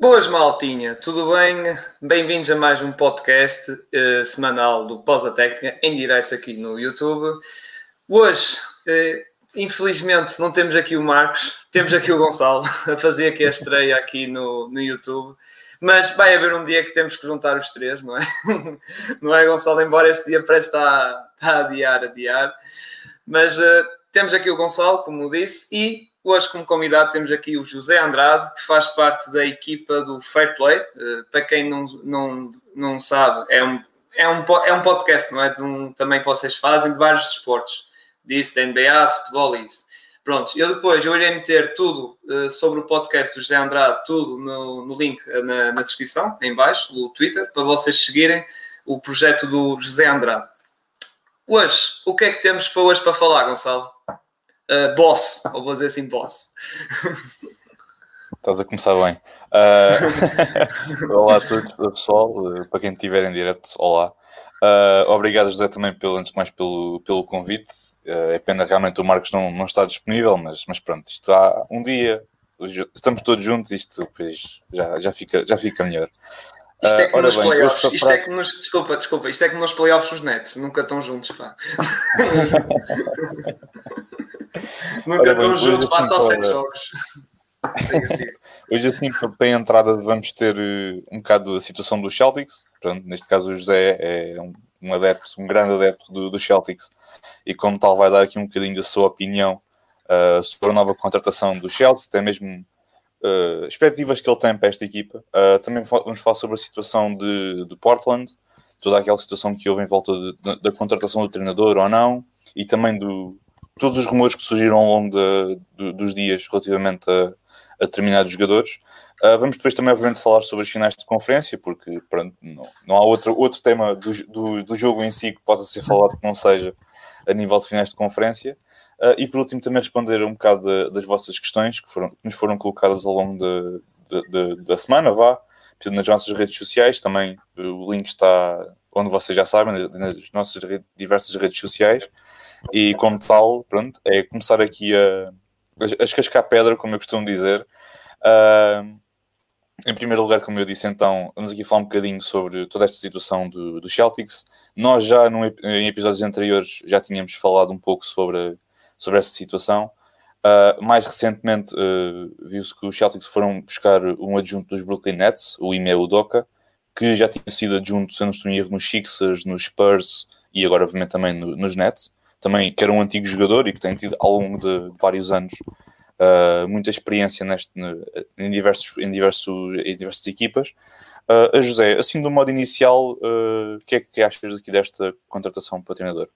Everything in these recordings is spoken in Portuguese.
Boas, maltinha, tudo bem? Bem-vindos a mais um podcast uh, semanal do Pós Técnica, em direto aqui no YouTube. Hoje, uh, infelizmente, não temos aqui o Marcos, temos aqui o Gonçalo a fazer aqui a estreia aqui no, no YouTube. Mas vai haver um dia que temos que juntar os três, não é? Não é, Gonçalo? Embora esse dia parece estar, a adiar, a adiar. Mas uh, temos aqui o Gonçalo, como disse, e Hoje, como convidado, temos aqui o José Andrade, que faz parte da equipa do Fair Play. Uh, para quem não, não, não sabe, é um, é, um, é um podcast, não é? De um, também que vocês fazem de vários desportos, disso, da NBA, futebol e isso. Pronto, eu depois eu irei meter tudo uh, sobre o podcast do José Andrade, tudo no, no link uh, na, na, descrição, em baixo, no Twitter, para vocês seguirem o projeto do José Andrade. Hoje, o que é que temos para hoje para falar, Gonçalo? Uh, boss, ou vou dizer assim, boss. Estás a começar bem. Uh, olá a todos, pessoal, para quem estiver em direto, olá. Uh, obrigado, José, também, pelo, antes de mais, pelo, pelo convite. Uh, é pena realmente o Marcos não, não está disponível, mas, mas pronto, isto há um dia, estamos todos juntos, isto depois já, já, fica, já fica melhor. Isto é como nos bem, playoffs. Isto é que nos, desculpa, desculpa, isto é como nos playoffs os Nets, nunca estão juntos, pá. Nunca estão juntos, assim, passam sete jogos. Hoje, assim, para a entrada, vamos ter uh, um bocado a situação dos Celtics. Neste caso, o José é um, um adepto, um grande adepto do, do, Celtics, e como tal, vai dar aqui um bocadinho da sua opinião uh, sobre a nova contratação do Celtics, até mesmo uh, expectativas que ele tem para esta equipa. Uh, também vamos falar sobre a situação de, de Portland, toda aquela situação que houve em volta de, de, da contratação do treinador ou não, e também do, todos os rumores que surgiram ao longo de, de, dos dias relativamente a, a determinados jogadores. Uh, vamos depois também, obviamente, falar sobre as finais de conferência, porque pronto, não, não há outro, outro tema do, do, do, jogo em si que possa ser falado que não seja a nível de finais de conferência. Uh, e por último, também responder um bocado de, das vossas questões que, foram, que nos foram colocadas ao longo da semana, vá, nas nossas redes sociais. Também o link está onde vocês já sabem, nas nossas diversas redes sociais. E como tal, pronto, é começar aqui a, a escascar pedra, como eu costumo dizer. Uh, em primeiro lugar, como eu disse, então, vamos aqui falar um bocadinho sobre toda esta situação do, do Celtics. Nós já no, em episódios anteriores já tínhamos falado um pouco sobre, sobre essa situação. Uh, mais recentemente, uh, viu-se que os Celtics foram buscar um adjunto dos Brooklyn Nets, o Ime Udoka, que já tinha sido adjunto, se não estou em erro, nos Sixers, nos Spurs e agora, obviamente, também no, nos Nets também que era um antigo jogador e que tem tido ao longo de, vários anos uh, muita experiência neste, em, diversos, em, diversos, em diversas equipas. Uh, a José, assim do modo inicial, o uh, que é que achas aqui desta contratação para treinador?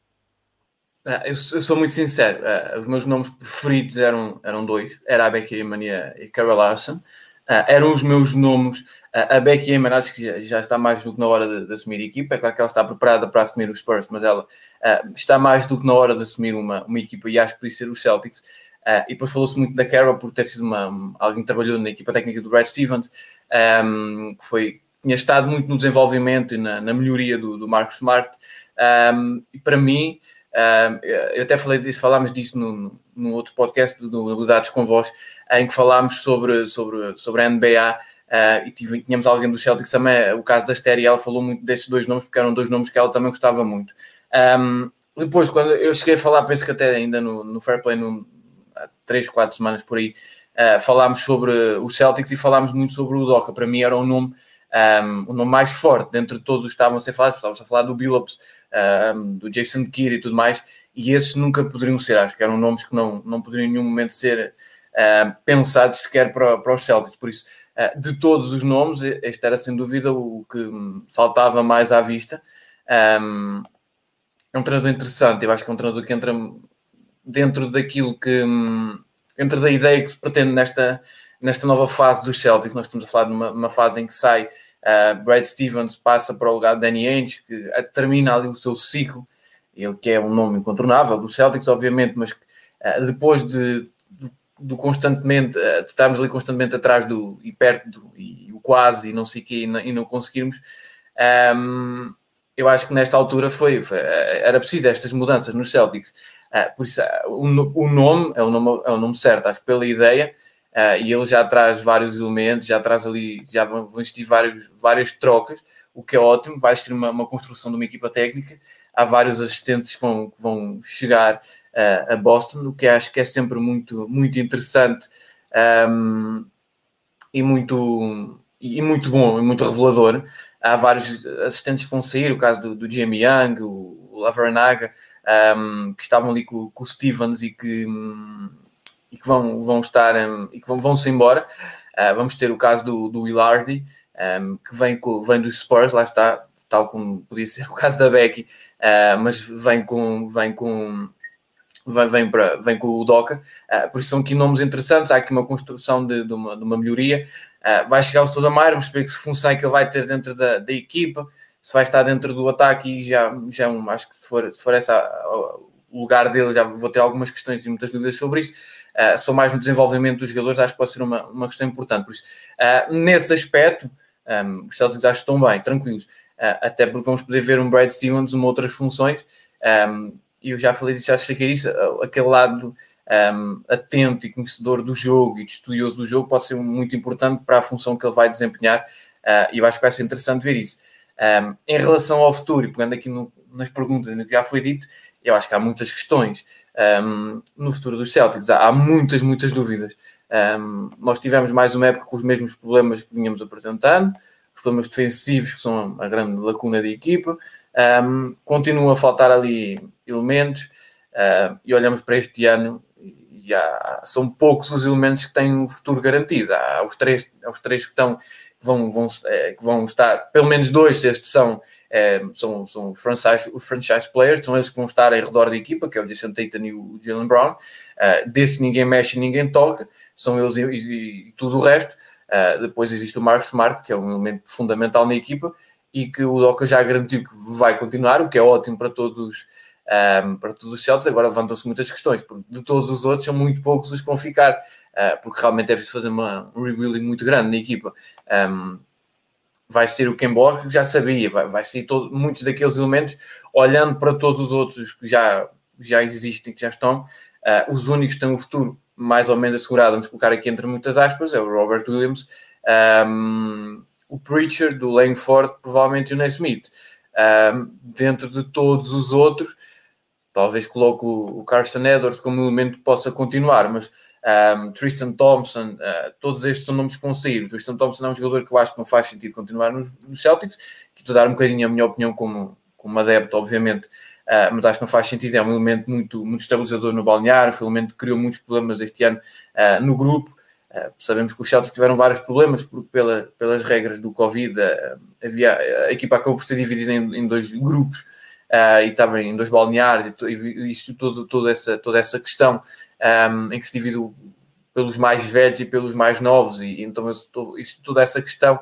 Ah, eu, sou muito sincero, os meus nomes preferidos eram, eram dois, era a Becky Mania e Carol Larson. Eram os meus nomes. Uh, a Becky Eman acho que já, está mais do que na hora de, de, assumir a equipa. É claro que ela está preparada para assumir os Spurs, mas ela uh, está mais do que na hora de assumir uma, uma equipa e acho que podia ser os Celtics. e depois falou-se muito da Carol por ter sido uma, alguém que trabalhou na equipa técnica do Brad Stevens, um, que foi, tinha estado muito no desenvolvimento e na, na melhoria do, do Marcos Smart. Um, e para mim, eu até falei disso, falámos disso no, no outro podcast do, Dados com Voz, em que falámos sobre, sobre, sobre a NBA uh, e tínhamos alguém do Celtics também, o caso da Esther, e ela falou muito desses dois nomes, porque eram dois nomes que ela também gostava muito. Um, depois, quando eu cheguei a falar, penso que até ainda no, no Fair Play, no, há três, quatro semanas por aí, uh, falámos sobre os Celtics e falámos muito sobre o Doca. Para mim era um nome um, o nome mais forte dentro de todos os que estavam a ser falados, estava-se a falar do Billups, um, do Jason Kidd e tudo mais, e esses nunca poderiam ser, acho que eram nomes que não, não poderiam em nenhum momento ser uh, pensados sequer para, para os Celtics, por isso, de todos os nomes, este era sem dúvida o que saltava mais à vista. Um, é um treinador interessante, eu acho que é um treinador que entra dentro daquilo que entra da ideia que se pretende nesta, nesta nova fase dos Celtics. Nós estamos a falar de uma, uma fase em que sai Uh, Brad Stevens passa para o lugar de Danny Ainge, que termina ali o seu ciclo, ele que é um nome incontornável do Celtics, obviamente, mas uh, depois de, de constantemente, uh, de estarmos ali constantemente atrás do e perto do e o quase e não sei o quê, e não, e não conseguirmos, um, eu acho que nesta altura foi, foi era preciso estas mudanças nos Celtics. por isso, o, o, nome é o nome, é o nome certo, acho que pela ideia Uh, e ele já traz vários elementos, já traz ali, já vão, vão existir vários, várias trocas, o que é ótimo, vai existir uma, uma construção de uma equipa técnica, há vários assistentes que vão, que vão chegar uh, a Boston, o que acho que é sempre muito, muito interessante um, e, muito, e muito bom, e muito revelador. Há vários assistentes que vão sair, o caso do, do Jamie Young, o, o Lavernaga, um, que estavam ali com, com o Stevens e que... E que vão, vão estar e que vão, se embora. Uh, vamos ter o caso do, do Willardi, que vem, com, vem dos Spurs, lá está, tal como podia ser o caso da Becky, uh, mas vem com, vem com vem, vem, para, vem com o Doca, uh, por isso são aqui nomes interessantes, há aqui uma construção de, de, uma, de uma, melhoria. Uh, vai chegar o Stoudamire, vamos ver que se função é que ele vai ter dentro da, da equipa, se vai estar dentro do ataque e já, já acho que se for, se for essa o lugar dele, já vou ter algumas questões e muitas dúvidas sobre isso. Uh, mais no desenvolvimento dos jogadores, acho que pode ser uma, uma questão importante. Por isso, nesse aspecto, um, os Celtics acho que estão bem, tranquilos. Até porque vamos poder ver um Brad Stevens uma outras funções. Um, e eu já falei disso, já cheguei isso, aquele lado um, atento e conhecedor do jogo e de estudioso do jogo pode ser muito importante para a função que ele vai desempenhar. e eu acho que vai ser interessante ver isso. Um, em relação ao futuro, pegando aqui no, nas perguntas no que já foi dito, eu acho que há muitas questões um, no futuro dos Celtics. Há, há muitas, muitas dúvidas. Nós tivemos mais uma época com os mesmos problemas que vinhamos apresentando, problemas defensivos, que são a grande lacuna da equipa. Um, continua a faltar ali elementos uh, e olhamos para este ano e há, são poucos os elementos que têm o futuro garantido. Há os três, há os três que estão vão, vão, é, que vão estar, pelo menos dois destes são, é, são, são franchise, os franchise players, são eles que vão estar em redor da equipa, que é o Jason Tatum e o Jalen Brown. Uh, desse ninguém mexe, ninguém toca, são eles e, e, e tudo o resto. Uh, depois existe o Mark Smart, que é um elemento fundamental na equipa e que o Doca já garantiu que vai continuar, o que é ótimo para todos um, para todos os Celtics. Agora levantam-se muitas questões, porque de todos os outros são muito poucos os que vão ficar, uh, porque realmente preciso fazer uma, um rebuilding muito grande na equipa. Um, vai ser o Kemba que já sabia, vai, vai ser todo, muitos daqueles elementos, olhando para todos os outros que já, já existem, que já estão, uh, os únicos que têm o futuro mais ou menos assegurado, vamos colocar aqui entre muitas aspas, é o Robert Williams, um, o Preacher do Langford, provavelmente o Naismith. Um, dentro de todos os outros, talvez coloque o, Carson Edwards como elemento que possa continuar, mas um, Tristan Thompson, uh, todos estes são nomes que vão sair. O Tristan Thompson é um jogador que eu acho que não faz sentido continuar nos, nos Celtics, que estou a dar um bocadinho a minha opinião como, como adepto, obviamente, uh, mas acho que não faz sentido. É um elemento muito, muito estabilizador no balneário, foi um elemento que criou muitos problemas este ano uh, no grupo. Uh, sabemos que os Celtics tiveram vários problemas porque pela, pelas regras do Covid havia, a equipa acabou por ser dividida em, em dois grupos e estava em dois balneares e, e isto, todo, toda, essa, toda essa questão um, em que se dividiu pelos mais velhos e pelos mais novos e, e então isso, isso, toda essa questão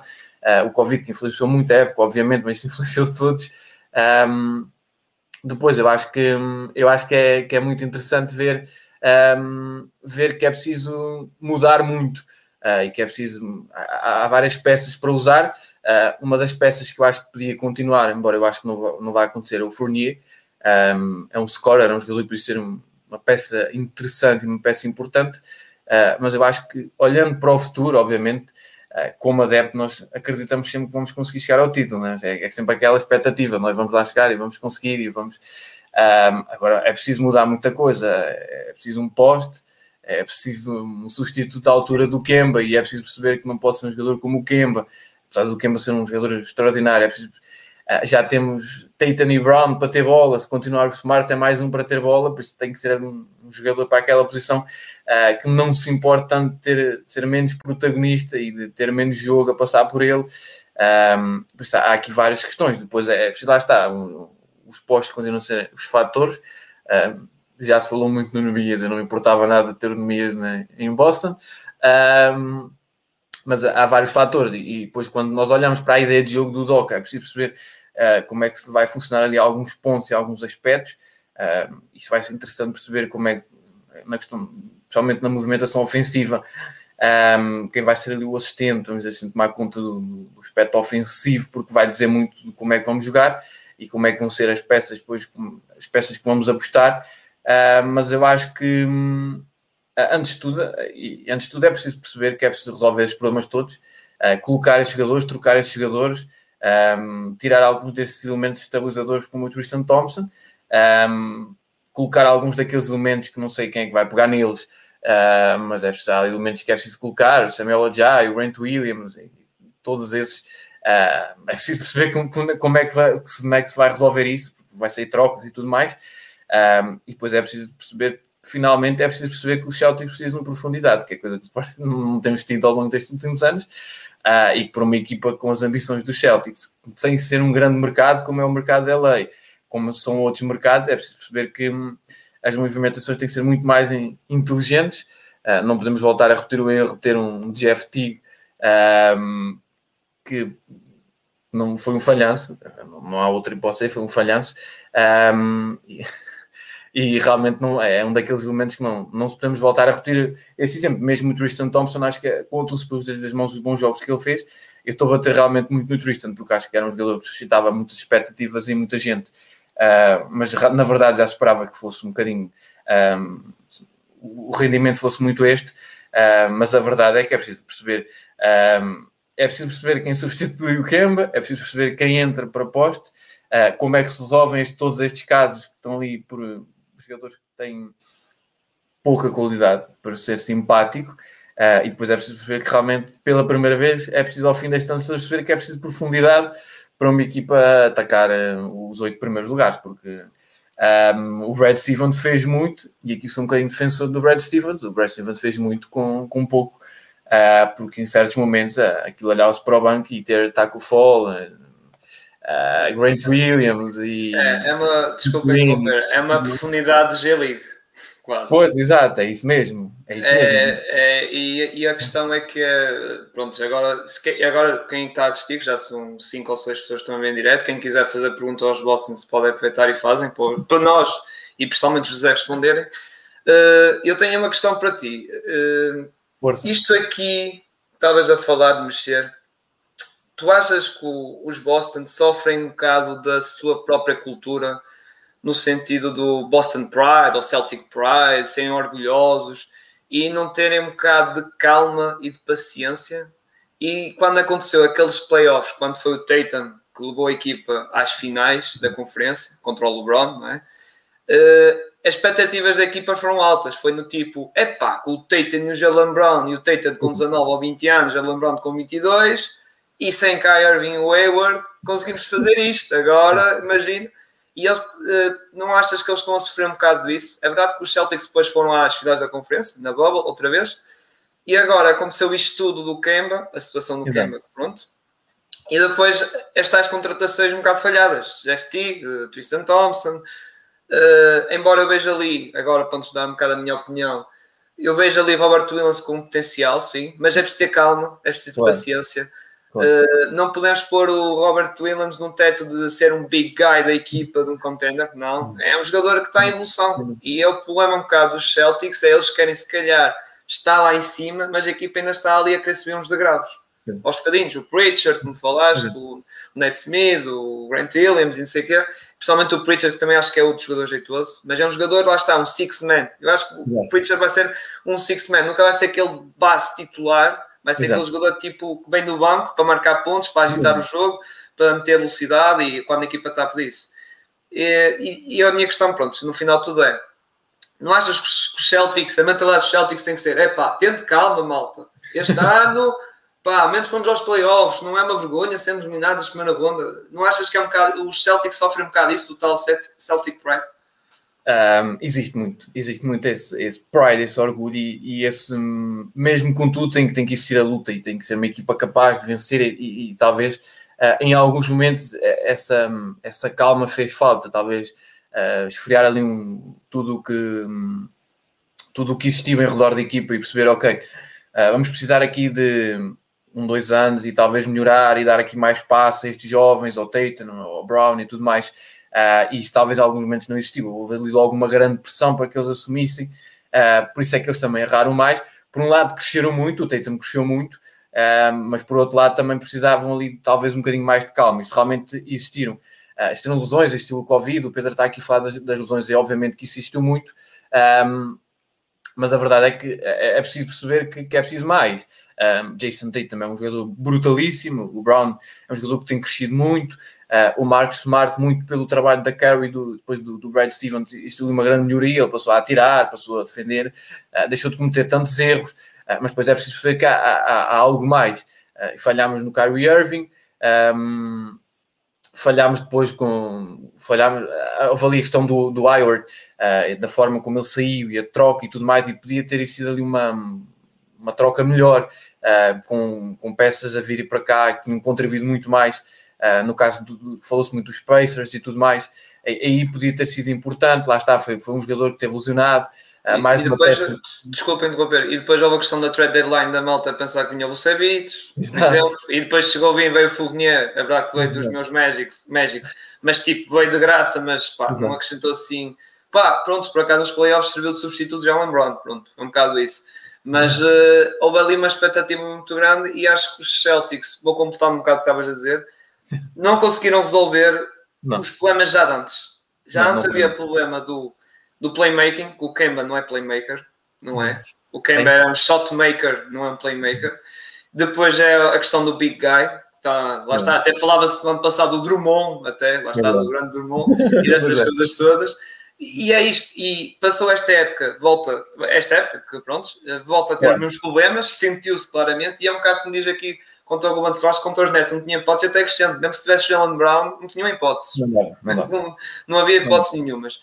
o Covid que influenciou muito a época obviamente, mas influenciou todos um, depois eu acho que eu acho que é, que é muito interessante ver um, ver que é preciso mudar muito uh, e que é preciso há, há várias peças para usar Uh, uma das peças que eu acho que podia continuar, embora eu acho que não, não vai acontecer, é o Fournier. Um, é um scorer, é um jogador que pode ser uma peça interessante e uma peça importante, uh, mas eu acho que olhando para o futuro, obviamente, como adepto, nós acreditamos sempre que vamos conseguir chegar ao título, né? é, é, sempre aquela expectativa, nós vamos lá chegar e vamos conseguir e vamos. Um, agora é preciso mudar muita coisa, é preciso um poste, é preciso um substituto à altura do Kemba e é preciso perceber que não pode ser um jogador como o Kemba apesar do Kemba ser um jogador extraordinário, é já temos Tatum e Brown para ter bola, se continuar o Smart é mais um para ter bola, por isso tem que ser um, jogador para aquela posição uh, que não se importa tanto de ter, ser menos protagonista e de ter menos jogo a passar por ele. Um, por isso há aqui várias questões. Depois é, é lá está, um, os postos continuam a ser os fatores. Já se falou muito no Nemias, eu não importava nada de ter o Nemias em Boston. Um, mas há vários fatores e depois quando nós olhamos para a ideia de jogo do Doca é preciso perceber uh, como é que vai funcionar ali alguns pontos e alguns aspectos. Uh, isso vai ser interessante perceber como é na questão, especialmente na movimentação ofensiva um, ehm, quem vai ser ali o assistente, vamos dizer assim, tomar conta do, do, aspecto ofensivo porque vai dizer muito de como é que vamos jogar e como é que vão ser as peças depois, as peças que vamos apostar. Uh, mas eu acho que antes de tudo, e antes de tudo é preciso perceber que é preciso resolver esses problemas todos, colocar esses jogadores, trocar esses jogadores, um, tirar alguns desses elementos estabilizadores como o Tristan Thompson, um, colocar alguns daqueles elementos que não sei quem é que vai pegar neles, uh, mas é preciso elementos que é preciso colocar, o Samuel Ajay, o Grant Williams, todos esses. Uh, é preciso perceber como, como, é que vai, como é que se vai resolver isso, porque vai sair trocas e tudo mais. Um, e depois é preciso perceber, finalmente, é preciso perceber que os Celtics precisam de profundidade, que é coisa que não temos tido ao longo destes últimos anos uh, e por uma equipa com as ambições dos Celtics, sem ser um grande mercado como é o mercado da LA, como são outros mercados, é preciso perceber que hum, as movimentações têm que ser muito mais inteligentes. Uh, não podemos voltar a repetir o erro de ter um GFT um, que não foi um falhanço, não há outra hipótese, foi um falhanço. Um, e realmente não é, um daqueles elementos que não, não podemos voltar a repetir esse exemplo. Mesmo o Tristan Thompson, acho que contam-se das mãos dos bons jogos que ele fez. Eu estou a bater realmente muito no Tristan, porque acho que era um jogador que suscitava muitas expectativas em muita gente, uh, mas na verdade já esperava que fosse um bocadinho um, o rendimento fosse muito este, uh, mas a verdade é que é preciso perceber. Um, é preciso perceber quem substitui o Kemba, é preciso perceber quem entra para poste, uh, como é que se resolvem este, todos estes casos que estão ali por, jogadores que têm pouca qualidade para ser simpático. Uh, e depois é preciso perceber que realmente, pela primeira vez, é preciso ao fim deste ano perceber que é preciso profundidade para uma equipa atacar uh, os oito primeiros lugares, porque um, ehm, o Brad Stevens fez muito, e aqui sou um bocadinho defensor do Brad Stevens, o Brad Stevens fez muito com, com pouco, uh, porque em certos momentos uh, aquilo olhava-se para o banco e ter Taco Fall, uh, Grant Williams e. É, é uma, desculpa interromper, é uma profundidade de G-League. Quase. Pois, exato, é isso mesmo. É isso é, mesmo. É, e, e, a questão é que, pronto, agora, se, agora quem está a assistir, já são cinco ou seis pessoas que estão a ver em direto, quem quiser fazer pergunta aos Boston se pode aproveitar e fazem, para nós e principalmente José responderem. Uh, eu tenho uma questão para ti. Uh, Força. Isto aqui, estavas a falar de mexer, tu achas que os Boston sofrem um bocado da sua própria cultura, no sentido do Boston Pride ou Celtic Pride, serem orgulhosos e não terem um bocado de calma e de paciência? E quando aconteceu aqueles playoffs, quando foi o Tatum que levou a equipa às finais da conferência contra o LeBron, não é? Uh, as expectativas da equipa foram altas. Foi no tipo, epá, o Tatum e o Jalen Brown e o Tatum com 19 ou 20 anos, Jalen Brown com 22 e sem Kai Irving Wayward conseguimos fazer isto. Agora, imagina. E eles, uh, não achas que eles estão a sofrer um bocado disso? É verdade que os Celtics depois foram às finais da conferência, na Bubble, outra vez. E agora aconteceu isto tudo do Kemba, a situação do Exato. Kemba, pronto. E depois estas contratações um bocado falhadas. Jeff Teague, uh, Tristan Thompson. Uh, embora eu veja ali, agora para nos dar um bocado a minha opinião, eu vejo ali Robert Williams com potencial, sim, mas é preciso ter calma, é preciso ter claro. paciência Uh, não podemos pôr o Robert Williams num teto de ser um big guy da equipa de um contender, não. É um jogador que está em evolução. E é o problema um bocado dos Celtics, é eles querem se calhar estar lá em cima, mas a equipa ainda está ali a querer subir uns degraus. Sim. Aos bocadinhos, o Pritchard, como falaste, o Nate Smith, o Grant Williams e não sei o quê. Principalmente o Pritchard, que também acho que é outro jogador jeitoso, mas é um jogador, lá está, um six-man. Eu acho que o Pritchard vai ser um six-man, nunca vai ser aquele base titular, vai ser Exato. aquele jogador tipo que vem do banco para marcar pontos, para agitar uhum. o jogo, para meter velocidade e quando a equipa está pedir isso. E, e, e, a minha questão, pronto, no final tudo é: não achas que os Celtics, a mentalidade dos Celtics tem que ser, é pá, tente calma, malta. Este ano, pá, menos fomos aos playoffs, não é uma vergonha sermos dominados na primeira ronda. Não achas que é um bocado, os Celtics sofrem um bocado isso, total Celtic Pride? Um, existe muito, existe muito esse, esse pride, esse orgulho e, e, esse, mesmo com tudo, tem, tem que existir a luta e tem que ser uma equipa capaz de vencer e, e, e talvez uh, em alguns momentos eh, essa, essa calma fez falta, talvez uh, esfriar ali um, tudo o que um, tudo o que existiu em redor da equipa e perceber, ok, uh, vamos precisar aqui de um, dois anos e talvez melhorar e dar aqui mais espaço a estes jovens, ao Tatum, ao Brown e tudo mais Uh, e isso talvez em alguns momentos não existiu. Houve ali logo uma grande pressão para que eles assumissem, uh, por isso é que eles também erraram mais. Por um lado, cresceram muito, o Tatum cresceu muito, uh, mas por outro lado também precisavam ali talvez um bocadinho mais de calma. Isto realmente existiram. Uh, existiram lesões, existiu o Covid, o Pedro está aqui a falar das, das lesões, e obviamente que isso existiu muito. Um, mas a verdade é que é, é preciso perceber que, que é preciso mais. Um, Jason também é um jogador brutalíssimo, o Brown é um jogador que tem crescido muito, uh, o Marcus Smart, muito pelo trabalho da Curry, do, depois do, do Brad Stevens, isto uma grande melhoria, ele passou a atirar, passou a defender, uh, deixou de cometer tantos erros, uh, mas depois é preciso perceber que há, há, há algo mais. falhámos no Kyrie Irving, um, falhámos depois com. Falhámos, houve ali a questão do, do Hayward, uh, da forma como ele saiu e a troca e tudo mais, e podia ter sido ali uma, uma troca melhor, com, com peças a vir para cá que tinham contribuído muito mais. Uh, no caso, falou-se muito dos Pacers e tudo mais, aí podia ter sido importante. Lá está, foi, foi um jogador que teve lesionado. Uh, mais e depois, uma peça... Desculpa interromper, e depois houve a questão da trade deadline da malta a pensar que vinha o Vucevic, e depois chegou bem, veio o Fournier, a verdade que veio dos meus Magics, Magics, mas tipo, veio de graça, mas pá, não acrescentou assim. Pá, pronto, por acaso nos playoffs serviu de substituto já o Brown, pronto, é um bocado isso. Mas uh, houve ali uma expectativa muito grande e acho que os Celtics, vou completar um bocado o que estavas a dizer, não conseguiram resolver não. os problemas já de antes. Já não, antes havia o problema do, do playmaking, que o Kemba não é playmaker, não é? O Kemba é um shot maker, não é um playmaker. Depois é a questão do big guy, Está, lá está, até falava-se no ano passado do Drummond, até, lá está, do grande Drummond, e dessas coisas todas. E é isto, e passou esta época, volta, esta época, que pronto, volta a ter os mesmos problemas, sentiu-se claramente, e é um bocado como diz aqui contra o Golden Frost, contra os Nets, não tinha hipótese até crescendo, mesmo se tivesse Jalen Brown, não tinha uma hipótese, não, não, não, não havia hipótese nenhumas.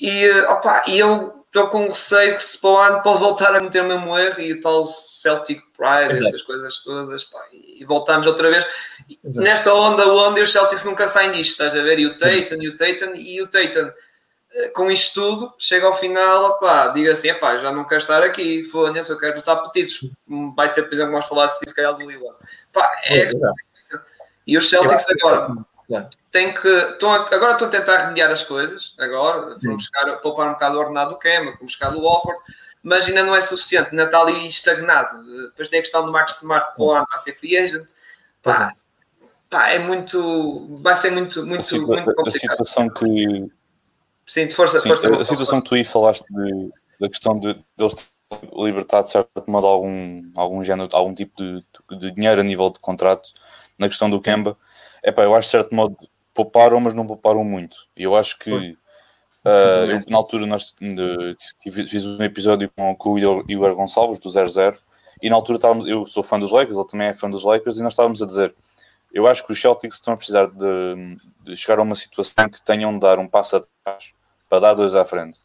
E, opa, e eu estou com receio que se para o ano posso voltar a meter o mesmo erro e o tal Celtic Pride, Exato. essas coisas todas, pá, e voltamos outra vez. Exato. Nesta onda, onde os Celtics nunca saem disto, estás a ver? E o Tatum, e o Tatum, e o Tatum eh, com isto tudo, chega ao final, opá, diga assim, epá, já não quero estar aqui, foda-se, eu quero lutar petitos. Vai ser, por exemplo, vamos falar assim, se calhar do Lila. é... E os Celtics agora tem que. Estão a, agora estão a tentar remediar as coisas, agora, foram buscar, poupar um bocado o ordenado do Kema, com buscar o Wofford, mas ainda não é suficiente, ainda está ali estagnado. Depois tem a questão do Marcos Smart para o ano, para ser free agent. Pá, é. pá, é muito. Vai ser muito, muito, a muito complicado. A situação que Sim, de força, Sim, força, a, a situação força. que tu aí falaste de, da questão de, de eles libertar de certo modo algum, algum género, algum tipo de, de, dinheiro a nível de contrato na questão do Kemba, é pá, eu acho de certo modo pouparam, mas não pouparam muito. E eu acho que uh, eu, na altura nós de, fiz um episódio com, com o Igor Gonçalves do 00 e na altura estávamos, eu sou fã dos Lakers, ele também é fã dos Lakers, e nós estávamos a dizer eu acho que os Celtics estão a precisar de, de chegar a uma situação que tenham de dar um passo atrás para dar dois à frente.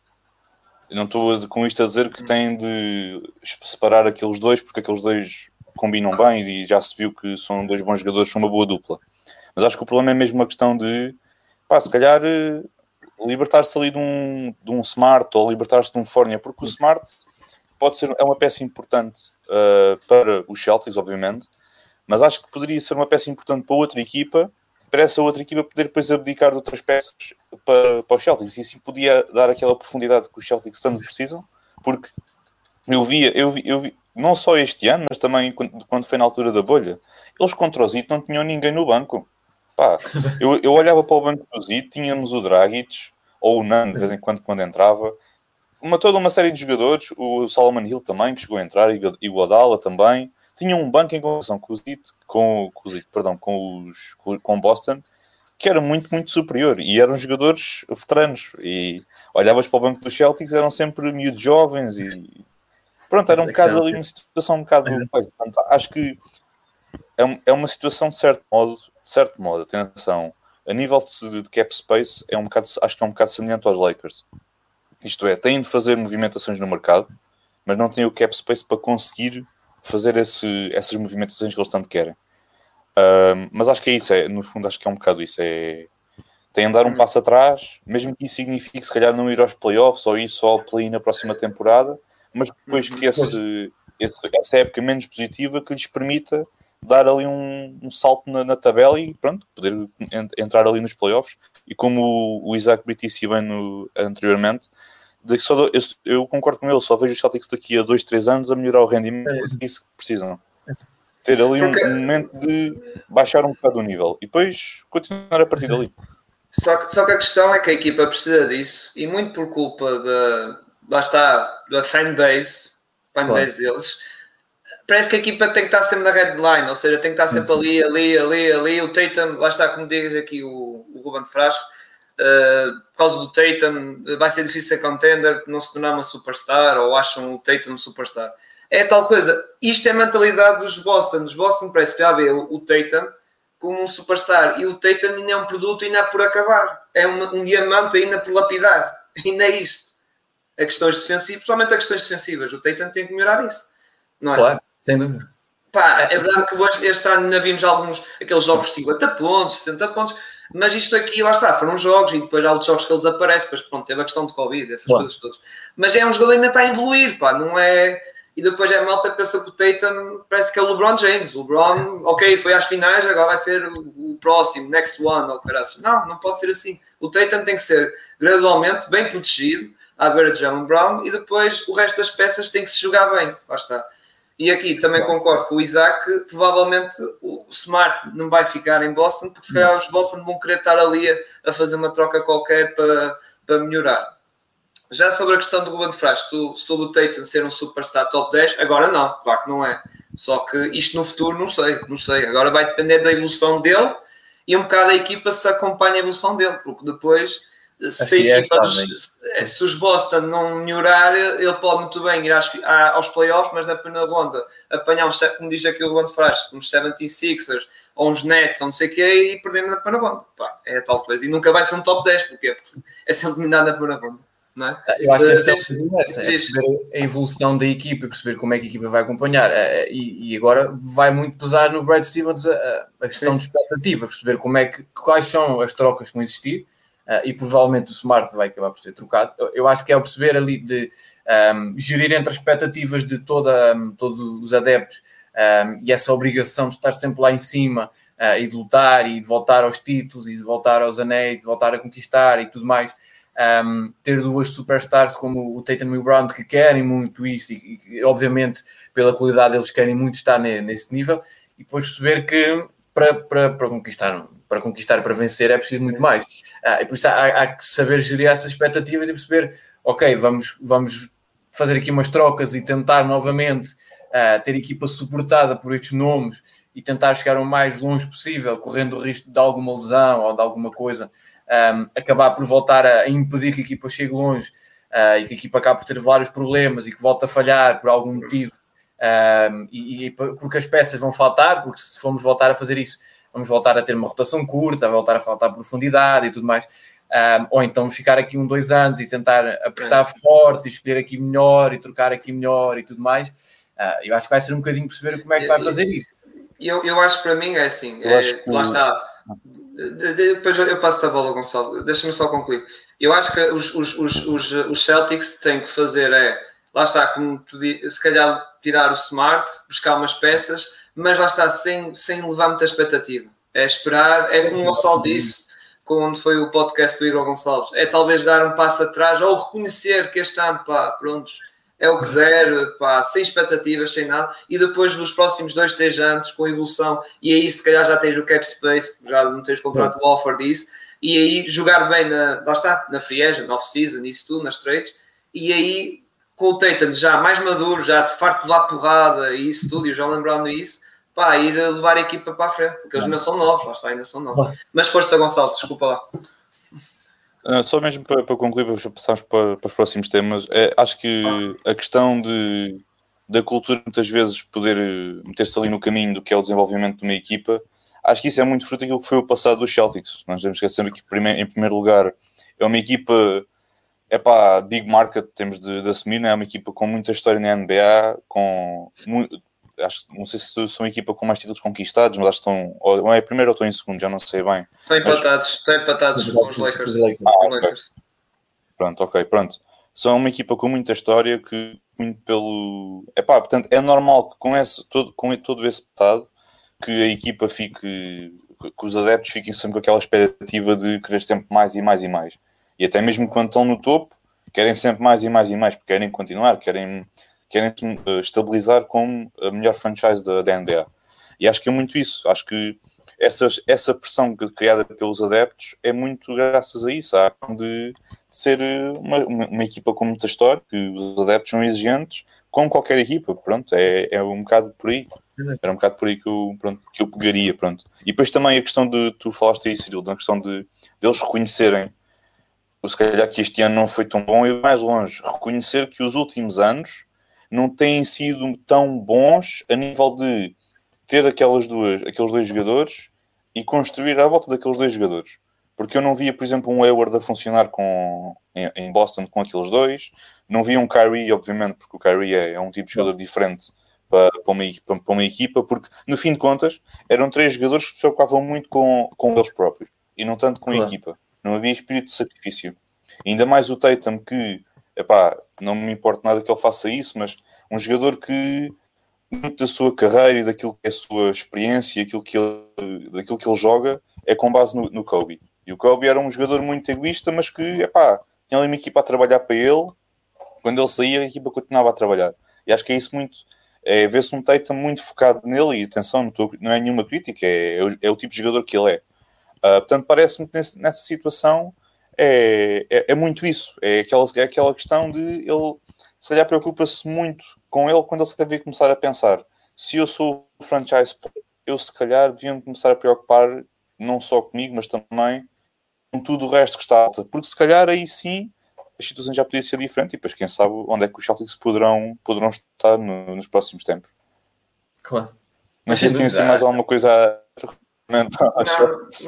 Eu não estou com isto a dizer que têm de separar aqueles dois, porque aqueles dois combinam bem e já se viu que são dois bons jogadores, são uma boa dupla. Mas acho que o problema é mesmo uma questão de, pá, se calhar eh, libertar-se ali de um, de um Smart ou libertar-se de um Fornia, porque o Smart pode ser é uma peça importante uh, para os Celtics, obviamente, mas acho que poderia ser uma peça importante para outra equipa para essa outra equipa poder depois abdicar de outras peças para, para os Celtics e assim podia dar aquela profundidade que os Celtics tanto precisam, porque eu via, eu vi, eu vi não só este ano, mas também quando, quando foi na altura da bolha, eles contra o Zito não tinham ninguém no banco. Pá, eu, eu olhava para o banco do Zito, tínhamos o Dragic ou o Nan de vez em quando quando entrava, uma, toda uma série de jogadores, o Solomon Hill também, que chegou a entrar, e o Guadala também, tinha um banco em comparação com os com, com, perdão, com, os, com Boston, que era muito, muito superior. E eram jogadores veteranos. E olhavas para o banco dos Celtics, eram sempre miúdos jovens e pronto, era um bocado ali uma situação um bocado. Portanto, acho que é, é uma situação de certo modo, de certo modo, atenção, a nível de, de, cap space, é um bocado, acho que é um bocado semelhante aos Lakers. Isto é, têm de fazer movimentações no mercado, mas não têm o cap space para conseguir fazer esse, essas movimentações que eles tanto querem. mas acho que é isso, é, no fundo, acho que é um bocado isso. É, tem de dar um uhum. passo atrás, mesmo que isso signifique se calhar não ir aos playoffs ou ir só ao play na próxima temporada, mas depois que esse, esse, essa época menos positiva que lhes permita dar ali um, um salto na, na, tabela e pronto, poder entrar ali nos playoffs. E como o, o Isaac Britt disse bem no, anteriormente, de que só, eu, eu, concordo com ele, só vejo os Celtics daqui a 2, 3 anos a melhorar o rendimento, é, isso que precisam. É. Ter ali um, um, momento de baixar um bocado o nível e depois continuar a partir dali. Só que, só que a questão é que a equipa precisa disso e muito por culpa da, lá está, da fanbase, fanbase claro. deles, parece que a equipa tem que estar sempre na headline, ou seja, tem que estar sempre ali, ali, ali, ali. O Tatum, lá está, como diz aqui o, o Ruben Frasco, uh, por causa do Tatum, vai ser difícil ser contender, não se tornar uma superstar, ou acham o Tatum um superstar. É tal coisa. Isto é a mentalidade dos Boston. Os Boston parece que já vê o, o Tatum como um superstar e o Tatum ainda é um produto ainda por acabar. É um, um diamante ainda por lapidar. Ainda é isto. A questões defensivas, principalmente a questões defensivas. O Tatum tem que melhorar isso. Não é? Claro, sem dúvida. Pá, é verdade que este ano ainda vimos alguns, aqueles jogos de 50 pontos, 60 pontos, mas isto aqui, lá está, foram jogos e depois há outros jogos que eles aparecem, depois pronto, teve a questão de Covid, essas claro. coisas todas. Mas é um jogador que ainda está a evoluir, pá, não é e depois a malta pensa que o Tatum parece que é o LeBron James. O LeBron, ok, foi às finais, agora vai ser o, próximo, next one, ou caralho. Não, não pode ser assim. O Tatum tem que ser gradualmente bem protegido à beira de Jalen Brown e depois o resto das peças tem que se jogar bem. Lá está. E aqui também concordo com o Isaac, provavelmente o Smart não vai ficar em Boston, porque se calhar os Boston vão querer estar ali a, a fazer uma troca qualquer para, para melhorar. Já sobre a questão do Ruben Frasco, sobre o Tatum ser um superstar top 10, agora não, claro que não é. Só que isto no futuro não sei, não sei. Agora vai depender da evolução dele e um bocado a equipa se acompanha a evolução dele, porque depois se, a é equipa, é, se os Boston não melhorar, ele pode muito bem ir às, aos playoffs, mas na primeira ronda apanhar uns, como diz aqui o Ruben Frasco, uns 76ers ou uns Nets ou não sei o que e perder na primeira ronda. Pá, é tal coisa. E nunca vai ser um top 10, porque é sempre eliminado na primeira ronda. É? Eu acho que a questão uh, é perceber a evolução da equipa, perceber como é que a equipa vai acompanhar. Eh, eh, e, e agora vai muito pesar no Brad Stevens a, a questão Sim. de expectativa, perceber como é que, quais são as trocas que vão existir. Uh, e provavelmente o Smart vai acabar por ser trocado. Eu, acho que é o perceber ali de um, gerir entre as expectativas de toda, um, todos os adeptos um, e essa obrigação de estar sempre lá em cima uh, e de lutar e de voltar aos títulos e de voltar aos anéis, de voltar a conquistar e tudo mais um, ter duas superstars como o Tatum e o Brown que querem muito isso e, e, obviamente pela qualidade eles querem muito estar ne, nesse nível e depois perceber que para, para, para conquistar para conquistar para vencer é preciso muito mais. Uh, e por isso há, há, que saber gerir essas expectativas e perceber ok vamos vamos fazer aqui umas trocas e tentar novamente uh, ter equipa suportada por estes nomes e tentar chegar o mais longe possível correndo o risco de alguma lesão ou de alguma coisa um, acabar por voltar a impedir que a equipa chegue longe uh, e que a equipa acabe por ter vários problemas e que volte a falhar por algum motivo, um, e, e, porque as peças vão faltar, porque se formos voltar a fazer isso, vamos voltar a ter uma rotação curta, voltar a faltar profundidade e tudo mais. Um, ou então ficar aqui um, dois anos e tentar apostar é. forte e escolher aqui melhor e trocar aqui melhor e tudo mais. Uh, eu acho que vai ser um bocadinho perceber como é que vai fazer isso. Eu, eu acho que para mim é assim, é, que... lá está depois eu passo a bola, Gonçalo. Deixa-me só concluir. Eu acho que os, os, os, os, os Celtics têm que fazer é, lá está, como tu, se calhar tirar o Smart, buscar umas peças, mas lá está, sem, sem levar muita expectativa. É esperar, é como o Gonçalo disse, quando foi o podcast do Igor Gonçalves, é talvez dar um passo atrás ou reconhecer que este ano, pá, prontos, é o que zero, pá, sem expectativas, sem nada, e depois dos próximos dois, três anos, com evolução, e aí se calhar já tens o cap space, já não tens contrato o offer disso, e aí jogar bem na, lá está, na free agent, off-season, isso tudo, nas trades, e aí com o Tatum já mais maduro, já de farto de lá porrada e isso tudo, e o João lembrando isso, pá, ir levar a equipa para a frente, porque eles ainda são novos, lá está, ainda são novos. Mas força Gonçalo, desculpa lá. Uh, só mesmo para, para concluir, para passarmos para, para, os próximos temas, é, acho que a questão de, da cultura muitas vezes poder meter-se ali no caminho do que é o desenvolvimento de uma equipa, acho que isso é muito fruto daquilo que foi o passado dos Celtics. Nós devemos esquecer que, em primeiro lugar, é uma equipa, é pá, big market, temos de, de assumir, né? é uma equipa com muita história na NBA, com acho, não sei se são a equipa com mais títulos conquistados, mas acho que estão, ou é primeiro ou estão em segundo, já não sei bem. Estão empatados, mas... estão empatados com os Lakers. Ah, okay. Pronto, ok, pronto. São uma equipa com muita história que muito pelo. É pá, portanto, é normal que com, esse, todo, com todo esse petado que a equipa fique, que os adeptos fiquem sempre com aquela expectativa de querer sempre mais e mais e mais. E até mesmo quando estão no topo, querem sempre mais e mais e mais, porque querem continuar, querem querem eh, estabilizar como a melhor franchise da, da NBA. E acho que é muito isso. Acho que essa, essa pressão criada pelos adeptos é muito graças a isso, a de, de ser uma, uma, uma, equipa com muita história, que os adeptos são exigentes, como qualquer equipa, pronto, é, é um bocado por aí. Era um bocado por aí que eu, pronto, que eu pegaria, pronto. E depois também a questão de, tu falaste aí, Cirilo, a questão de, de eles reconhecerem, se calhar que este ano não foi tão bom, e mais longe, reconhecer que os últimos anos não têm sido tão bons a nível de ter aquelas duas, aqueles dois jogadores e construir à volta daqueles dois jogadores. Porque eu não via, por exemplo, um Hayward a funcionar com, em, em Boston com aqueles dois, não via um Kyrie, obviamente, porque o Kyrie é, é um tipo de jogador diferente para, para, uma, para, uma equipa, porque no fim de contas eram três jogadores que se preocupavam muito com, com eles próprios e não tanto com claro. a equipa. Não havia espírito de sacrifício. ainda mais o Tatum, que epá, não me importa nada que ele faça isso, mas um jogador que muito da sua carreira e daquilo que é a sua experiência, aquilo que ele, daquilo que ele joga, é com base no, no Kobe. E o Kobe era um jogador muito egoísta, mas que, epá, tinha ali uma equipa a trabalhar para ele. Quando ele saía, a equipa continuava a trabalhar. E acho que é isso muito. É ver-se um Tatum muito focado nele. E atenção, não, não é nenhuma crítica, é, é, o, é, o, tipo de jogador que ele é. Uh, portanto, parece-me que nessa situação é, é, é, muito isso. É aquela, é aquela questão de ele, se calhar, preocupa-se muito com ele quando ele se deve começar a pensar: se eu sou o franchise, eu se calhar devia começar a preocupar não só comigo, mas também com tudo o resto que está alta. Porque se calhar aí sim a situação já podia ser diferente e depois quem sabe onde é que os Celtics poderão, poderão estar no, nos próximos tempos. Claro. Sei se tem assim mais alguma coisa a não,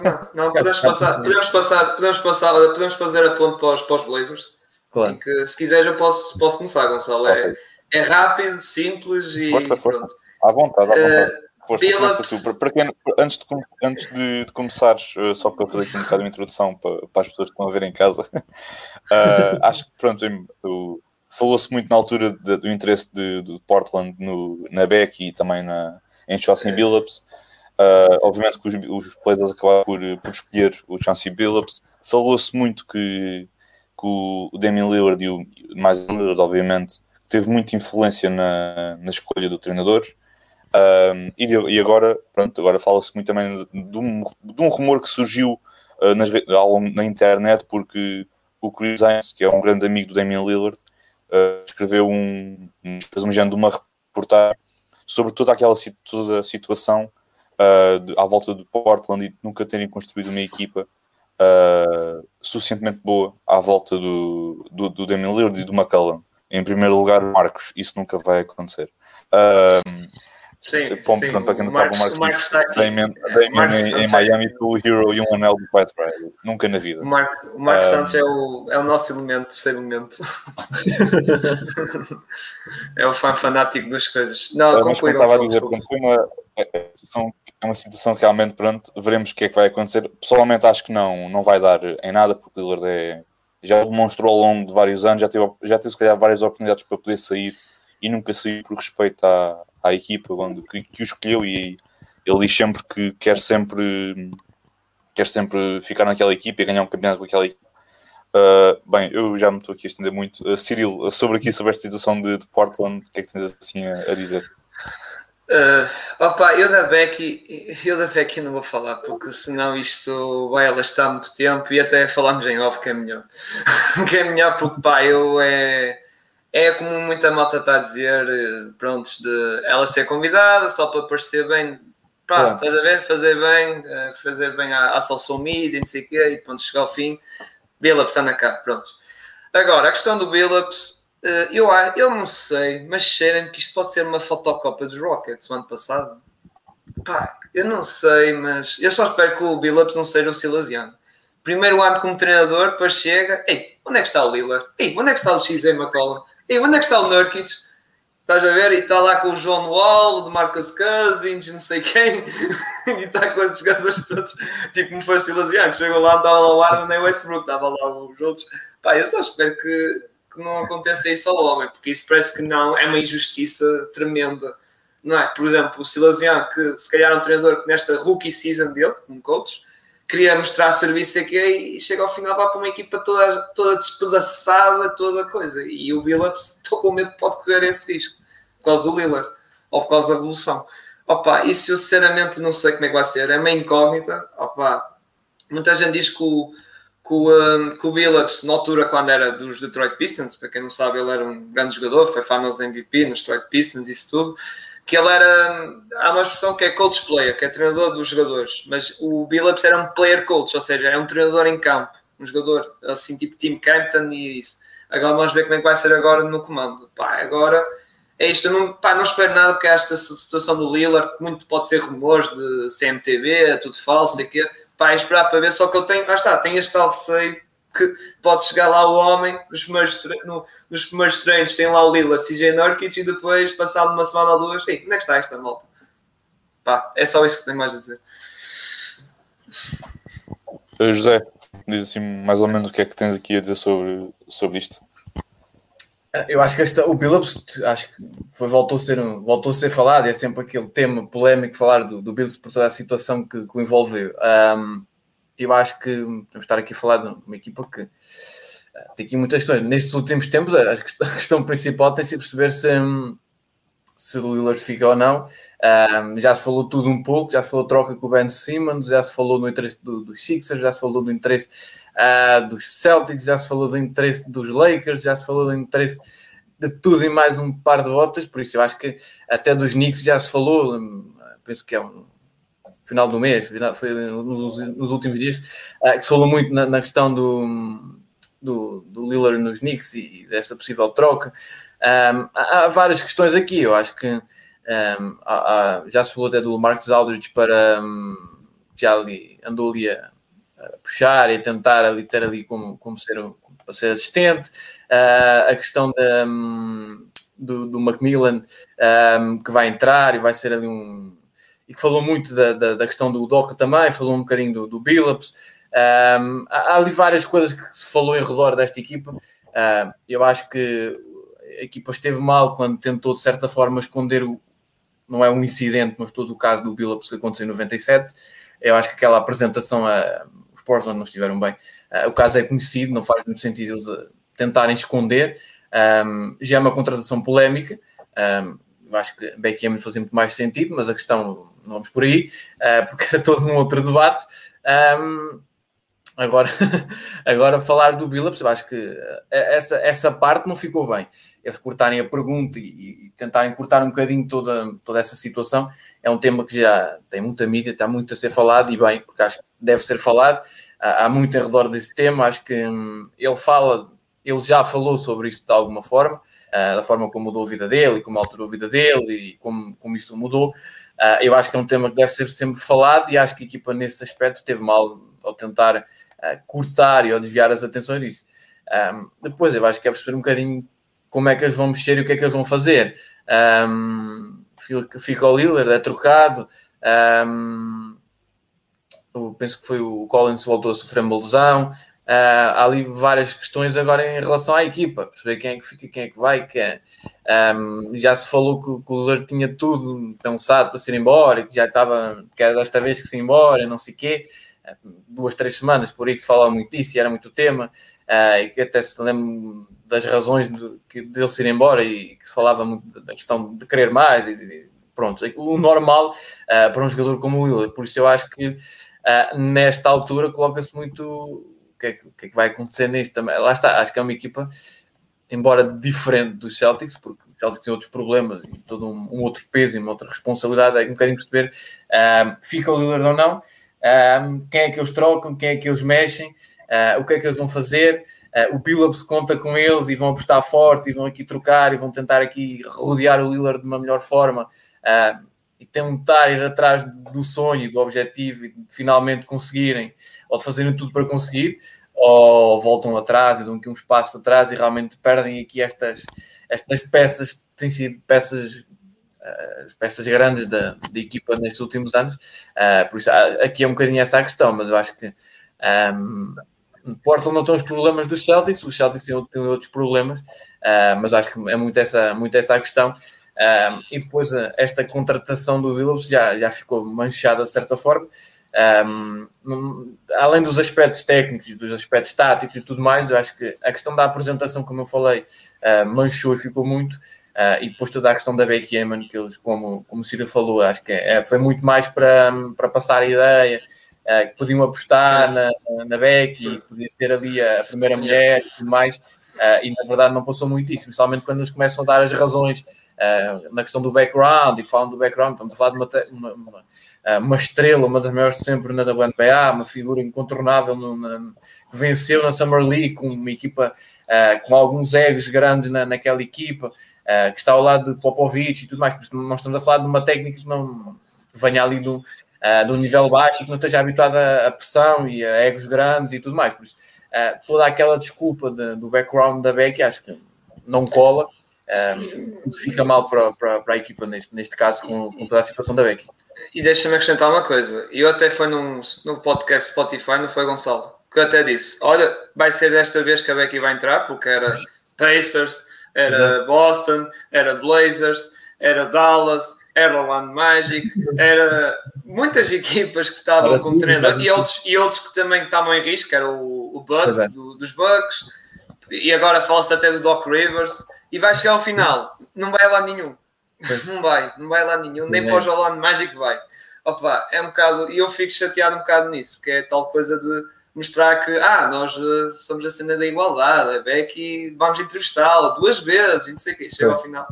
não, não, podemos passar, podemos passar, podemos passar, podemos fazer a ponto para os, para os Blazers. Claro. Que, se quiseres eu posso, posso começar, Gonçalo. É, é, rápido, simples e força, força. pronto. À vontade, à vontade. Uh, Força, tu. Para quem, antes de, antes de, de começares, uh, só para fazer aqui um bocado de introdução para, para as pessoas que estão a ver em casa, uh, acho que pronto, falou-se muito na altura de, do interesse de, de Portland no, na Beck e também na, em Chauncey Billups. Uh, obviamente que os, os Blazers acabaram por, por escolher o Chauncey Billups. Falou-se muito que, que o Damian Lillard e o mais Lillard, obviamente, teve muita influência na, na escolha do treinador. Um, e, e, agora, pronto, agora fala-se muito também de um, de um rumor que surgiu uh, nas, na internet porque o Chris Hines, que é um grande amigo do Damian Lillard, uh, escreveu um, fez um género de uma reportagem sobre toda aquela toda a situação uh, à volta de Portland e de nunca terem construído uma equipa uh, suficientemente boa à volta do, do, do Damian Lillard e do McCallum. Em primeiro lugar, Marcos, isso nunca vai acontecer. Uh, Sim, Pom, sim. para quem não sabe, o Marcos, disse Damien, em, em Miami com o Hero e um anel do Pat Riley. Nunca na vida. O Marco, o Marco um, Santos é o, é o nosso elemento, terceiro elemento. é o fã fanático das coisas. Não, mas como estava a dizer, foi uma, é, é, uma situação que realmente, pronto, veremos o que é que vai acontecer. Pessoalmente acho que não, não vai dar em nada, porque o Lillard é, já demonstrou ao longo de vários anos, já teve, já teve se calhar várias oportunidades para poder sair e nunca saiu por respeito à, à equipa onde, que, que o escolheu e ele diz sempre que quer sempre quer sempre ficar naquela equipa e ganhar um campeonato com aquela equipa. Uh, bem, eu já me estou aqui a estender muito. Uh, Cyril, sobre aqui sobre esta situação de, de Portland, o que é que tens assim a, a dizer? Uh, opa, eu da Becky, eu da Becky não vou falar, porque senão isto vai alastar muito tempo e até falamos em off que é melhor. que é melhor porque pá, eu é é como muita malta está a dizer, pronto, de ela ser convidada só para parecer bem, pá, claro. estás a ver, fazer bem, eh, fazer bem à, à social media, não sei o quê, e pronto, chegar ao fim, Billups anda cá, pronto. Agora, a questão do Billups, eh, eu, eu não sei, mas cheirem que isto pode ser uma fotocópia dos Rockets, o ano passado. Pá, eu não sei, mas eu só espero que o Billups não seja o Silasiano. Primeiro ano como treinador, depois chega, ei, onde é que está o Lillard? Ei, onde é que está o XA McCollum? E onde é que está o Nurkic? Estás a ver? E está lá com o João Wall, de Marcus Cousins, não sei quem, e está com esses jogadores todos, tipo me foi Silasiano, chegou lá, estava lá o Arden nem o Westbrook, estava lá os outros. Pá, eu só espero que, que não aconteça isso ao homem, porque isso parece que não, é uma injustiça tremenda. Não é? Por exemplo, o Silasiano, que se calhar é um treinador que nesta rookie season dele, como coach, queria mostrar serviço aqui e chega ao final vai para uma equipa toda, toda despedaçada, toda coisa. E o Billups estou com medo que pode correr esse risco por causa do Lillard ou por causa da revolução. Opa, isso eu sinceramente não sei como é que vai ser. É uma incógnita. Opa, muita gente diz que o, que o, que o Billups, na altura, quando era dos Detroit Pistons, para quem não sabe, ele era um grande jogador, foi Finals MVP nos Detroit Pistons, isso tudo, que ele era, há uma expressão que é coach player, que é treinador dos jogadores, mas o Billups era um player coach, ou seja, era um treinador em campo, um jogador assim tipo Tim Campton e isso. Agora vamos ver como é que vai ser agora no comando. Pá, agora é isto, não, pá, não espero nada porque esta situação do Lillard, muito pode ser rumores de CMTV, é tudo falso, sei que é esperar para ver, só que eu tenho, lá está, tenho este tal receio que pode chegar lá o homem, nos primeiros, no, nos primeiros treinos tem lá o Lillard, CJ Nurkic e depois, passado uma semana ou duas, ei, onde é que está esta malta? Pá, é só isso que tenho mais a dizer. José, diz assim mais ou menos o que é que tens aqui a dizer sobre, sobre isto. Eu acho que esta, o Billups acho que foi, voltou, a ser, voltou a ser falado é sempre aquele tema polémico falar do, do Billups por toda a situação que, que o envolveu. Um, eu acho que de estar aqui a falar de uma equipa que uh, tem aqui muitas questões. Nestes últimos tempos, a, questão principal tem sido perceber se, se o Lillard fica ou não. Um, já se falou tudo um pouco, já se falou troca com o Ben Simmons, já se falou no interesse dos do Sixers, já se falou do interesse uh, dos Celtics, já se falou do interesse dos Lakers, já se falou do interesse de tudo e mais um par de botas, por isso eu acho que até dos Knicks já se falou, penso que é um final do mês, foi nos, nos últimos dias, uh, que se falou muito na, na questão do, do, do Lillard nos Knicks e, e dessa possível troca. Um, há, várias questões aqui, eu acho que um, há, já se falou até do Marcos Aldridge para um, já ali andou ali a, a, puxar e tentar ali ter ali como, como ser, para ser assistente. Uh, a questão da, do, do Macmillan que vai entrar e vai ser ali um e que falou muito da, da, da questão do Doca também, falou um bocadinho do, do Billups. Um, há, há, ali várias coisas que se falou em redor desta equipa. Uh, eu acho que a equipa esteve mal quando tentou, de certa forma, esconder o. Não é um incidente, mas todo o caso do Billups que aconteceu em 97. Eu acho que aquela apresentação, uh, os Portland não estiveram bem. Uh, o caso é conhecido, não faz muito sentido eles ah, tentarem esconder. Já é uma contratação polémica. Eu acho que Becky fazia muito mais sentido, mas a questão, não vamos por aí, uh, porque era todo um outro debate. Agora, agora falar do Billups, eu acho que eh, essa, essa parte não ficou bem. Eles cortarem a pergunta e, e, tentarem cortar um bocadinho toda, toda essa situação é um tema que já tem muita mídia, está muito a ser falado e bem, porque acho que deve ser falado. Há, muito em redor desse tema, acho que hum, ele fala, ele já falou sobre isso de alguma forma, uh, da forma como mudou a vida dele como alterou a vida dele e como, como isto mudou. Uh, eu acho que é um tema que deve ser sempre falado e acho que a equipa nesse aspecto esteve mal ao tentar cortar e ou desviar as atenções disso. Um, depois eu acho que é perceber um bocadinho como é que eles vão mexer e o que é que eles vão fazer. Um, fica o Lillard, é trocado. Um, penso que foi o Collins voltou a sofrer uma lesão. Uh, há ali várias questões agora em relação à equipa, perceber quem é que fica, quem é que vai, quem é. Um, já se falou que, que o Lillard tinha tudo pensado para se ir embora, que já estava, que era desta vez que se embora, não sei o quê duas, três semanas, por aí que se falava muito disso e era muito tema, uh, e que até se lembro das razões de, de, dele se ir embora e que se falava muito da questão de querer mais, e, pronto, o normal uh, para um jogador como o Lillard, por isso eu acho que uh, nesta altura coloca-se muito o que, é que, o que, é que, vai acontecer nisto também, lá está, acho que é uma equipa embora diferente dos Celtics, porque os Celtics têm outros problemas e todo um, um outro peso e uma outra responsabilidade, é um bocadinho perceber fica o Lillard ou não, um, quem é que eles trocam, quem é que eles mexem, uh, o que é que eles vão fazer. Uh, o Billups conta com eles e vão apostar forte e vão aqui trocar e vão tentar aqui rodear o Lillard de uma melhor forma uh, e tentar ir atrás do sonho, do objetivo e de finalmente conseguirem ou fazerem tudo para conseguir ou voltam atrás e dão aqui um espaço atrás e realmente perdem aqui estas, estas peças que têm sido peças as peças grandes da, da, equipa nestes últimos anos. Uh, por isso, aqui é um bocadinho essa a questão, mas eu acho que um, Portland não tem os problemas dos Celtics, os Celtics têm, têm outros problemas, uh, mas acho que é muito essa, muito essa a questão. Um, e depois esta contratação do Willows já, já ficou manchada de certa forma. Um, além dos aspectos técnicos, dos aspectos táticos e tudo mais, eu acho que a questão da apresentação, como eu falei, uh, manchou e ficou muito. Uh, e depois toda a questão da Becky Eman, que eles, como, como o Ciro falou, acho que é, foi muito mais para, para passar a ideia uh, que podiam apostar na, na Becky, podia ser ali a primeira mulher e tudo mais, uh, e na verdade não passou muito isso, principalmente quando nos começam a dar as razões uh, na questão do background, e que falam do background, estamos a falar de uma, uma, uma, uma estrela, uma das maiores de sempre na WNBA, uma figura incontornável no, na, que venceu na Summer League com uma equipa com alguns egos grandes na, naquela equipa, que está ao lado de Popovich e tudo mais, nós estamos a falar de uma técnica que não venha ali do, uh, nível baixo e que não esteja habituado a, a, pressão e a egos grandes e tudo mais. Por isso, uh, toda aquela desculpa de, do background da Becky acho que não cola. Um, fica mal para, para, para, a equipa neste, neste caso com, com toda a situação da Becky. E deixa-me acrescentar uma coisa. Eu até foi num, no podcast Spotify, não foi Gonçalo, que eu até disse: olha, vai ser desta vez que a Becky vai entrar, porque era Pacers, era Exato. Boston, era Blazers, era Dallas, era Orlando Magic, era muitas equipas que estavam com treinador e outros, e outros que também estavam em risco, era o, o Bud é. do, dos Bucks, e agora fala-se até do Doc Rivers, e vai chegar ao final, não vai lá nenhum, não vai, não vai lá nenhum, nem para o Orlando Magic vai. Opa, é um bocado, e eu fico chateado um bocado nisso, porque é tal coisa de mostrar que, ah, nós uh, somos a cena da igualdade, a Becky, vamos entrevistá-la duas vezes, e não sei o quê, chega ao final.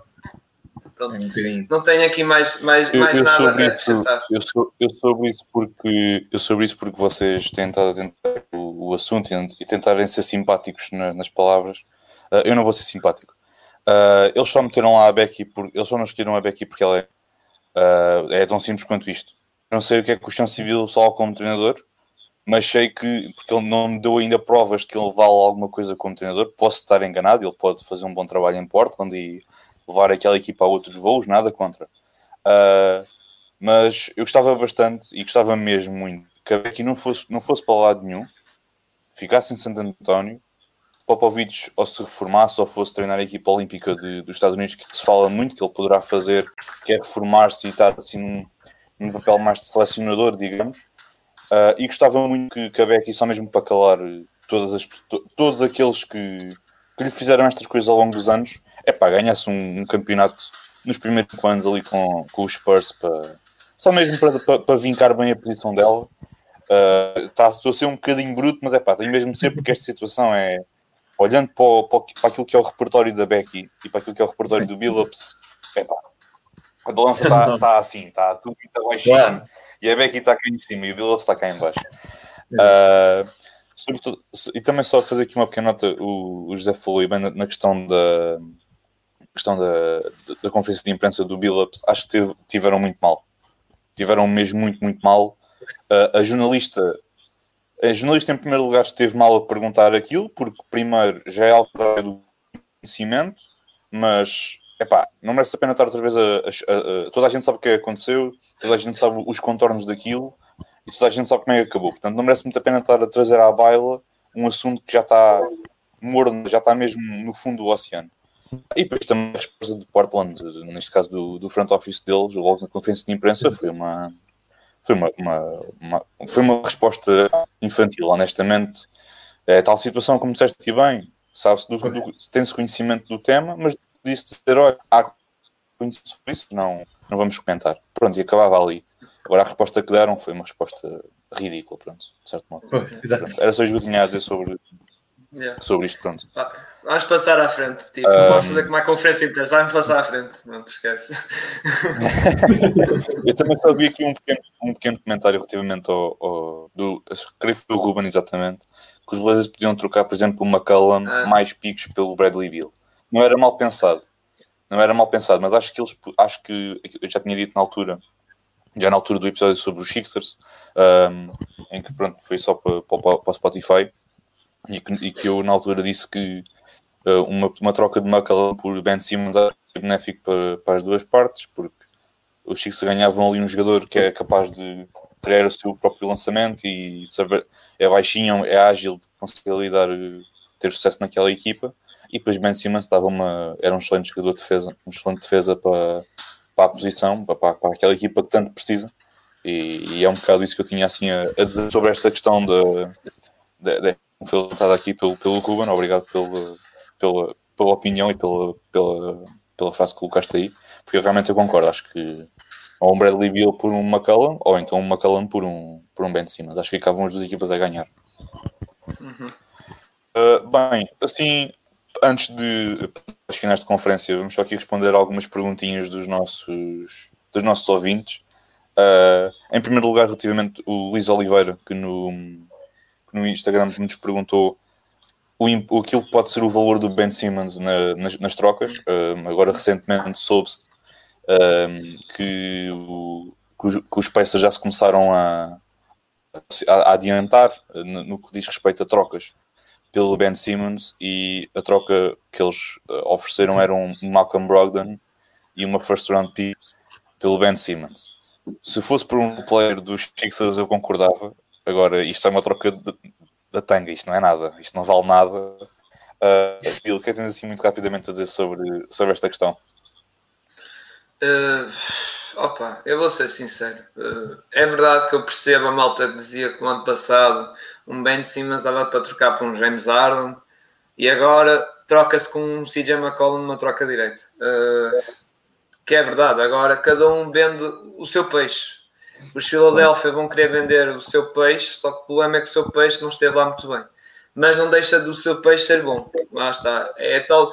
Pronto. É não tenho aqui mais, mais, eu, mais eu nada sobre a isso, eu, sou, eu sobre isso porque eu sobre isso porque vocês têm estado a tentar o, o assunto e, tentarem ser simpáticos na, nas palavras. Uh, eu não vou ser simpático. Uh, eles só meteram lá a Becky por, eles só não escolheram a Becky porque ela é, uh, é tão simples quanto isto. não sei o que é que o Chão Civil só como treinador, mas sei que, porque ele não me deu ainda provas que ele vale alguma coisa como treinador, posso estar enganado, ele pode fazer um bom trabalho em Portland e levar aquela equipa a outros voos, nada contra. Uh, mas eu gostava bastante e gostava mesmo muito que a Becky não fosse, não fosse para lado nenhum, ficasse em Santo António, Popovich ou se reformasse ou fosse treinar a equipa olímpica de, dos Estados Unidos, que se fala muito que ele poderá fazer, que é reformar-se e estar assim num, num, papel mais de selecionador, digamos. Uh, e gostava muito que, que a Becky, só mesmo para calar todas as, to, todos aqueles que, que lhe fizeram estas coisas ao longo dos anos, é pá, ganha-se um, um, campeonato nos primeiros anos ali com, com os Spurs para, só mesmo para, para, para vincar bem a posição dela. Uh, tá, estou a ser um bocadinho bruto, mas é pá, tem mesmo de ser porque esta situação é olhando para, o, para, aquilo que é o repertório da Becky e para aquilo que é o repertório do Billups, a balança está tá assim, está tudo muito baixinho e a Becky está cá em cima e o Billups está cá em baixo. Uh, sobretudo, e também só fazer aqui uma pequena nota, o, o José falou bem na, na questão da questão da, da, conferência de imprensa do Billups, acho que teve, tiveram muito mal. Tiveram mesmo muito, muito mal. Uh, a jornalista, a jornalista em primeiro lugar esteve mal a perguntar aquilo, porque primeiro já é algo do conhecimento, mas epá, não merece a pena estar outra vez a, a, a, Toda a gente sabe o que aconteceu, toda a gente sabe os contornos daquilo e toda a gente sabe como é que acabou. Portanto, não merece muito a pena estar a trazer à baila um assunto que já está morno, já está mesmo no fundo do oceano. E depois também a resposta do Portland, neste caso do, do front office deles, logo na conferência de imprensa, foi uma, foi uma, uma, uma foi uma resposta infantil, honestamente. É tal situação, como disseste bem, sabe-se tem-se conhecimento do tema, mas disse dizer, olha, há conhecimento sobre isso, não, não vamos comentar. Pronto, e acabava ali. Agora a resposta que deram foi uma resposta ridícula, pronto, de certo modo. Pois, pronto, era só tinha a dizer sobre, yeah. sobre isto, pronto. Vamos passar à frente, tipo, não posso fazer como a conferência inteira, vai-me passar à frente, não te esquece. eu também só vi aqui um pequeno, um pequeno comentário relativamente ao, ao do, creio que foi o Ruben exatamente, que os Blazers podiam trocar, por exemplo, o McCallum ah. mais picos pelo Bradley Bill. Não era mal pensado, não era mal pensado, mas acho que eles, acho que eu já tinha dito na altura, já na altura do episódio sobre os Sixers, um, em que pronto, foi só para, para, para o Spotify, e que, e que eu na altura disse que uh, uma, uma troca de McCallum por Ben Simmons era benéfico para, para as duas partes, porque os Chiefs ganhavam ali um jogador que é capaz de criar o seu próprio lançamento e saber, é baixinho, é ágil, consegue lidar, ter sucesso naquela equipa. E depois Ben Simmons dava uma, era um excelente jogador de defesa, um excelente defesa para, para a posição, para, para aquela equipa que tanto precisa. E, e, é um bocado isso que eu tinha assim a, a dizer sobre esta questão da foi levantado aqui pelo, pelo Ruben, obrigado pelo, pela, pela opinião e pela, pela, pela frase que colocaste aí, porque realmente eu concordo, acho que ou um Bradley Beal por um McCallum, ou então um McCallum por um, por um Ben Simmons. Acho que ficavam as duas equipas a ganhar. Uhum. Uh, bem, assim, antes de as finais de conferência, vamos só aqui responder algumas perguntinhas dos nossos, dos nossos ouvintes. Uh, em primeiro lugar, relativamente o Luís Oliveira, que no, no Instagram nos perguntou o, aquilo que pode ser o valor do Ben Simmons na, nas, nas, trocas. Uh, agora, recentemente, soube-se que, o, que, os, que os Pacers já se começaram a, a, adiantar no, no, que diz respeito a trocas pelo Ben Simmons e a troca que eles uh, ofereceram era um Malcolm Brogdon e uma first round pick pelo Ben Simmons. Se fosse por um player dos Sixers eu concordava. Agora, isto é uma troca da tanga, isto não é nada, isto não vale nada. Uh, o que é que tens assim muito rapidamente a dizer sobre, sobre esta questão? Uh, opa, eu vou ser sincero. Uh, é verdade que eu percebo a malta que dizia que no ano passado um Ben Simmons dava para trocar por um James Harden e agora troca-se com um CJ McCollum numa troca direta. Uh, que é verdade, agora cada um vende o seu peixe. Os Philadelphia vão querer vender o seu peixe, só que o problema é que o seu peixe não esteve lá muito bem. Mas não deixa do seu peixe ser bom. Lá está. É tal.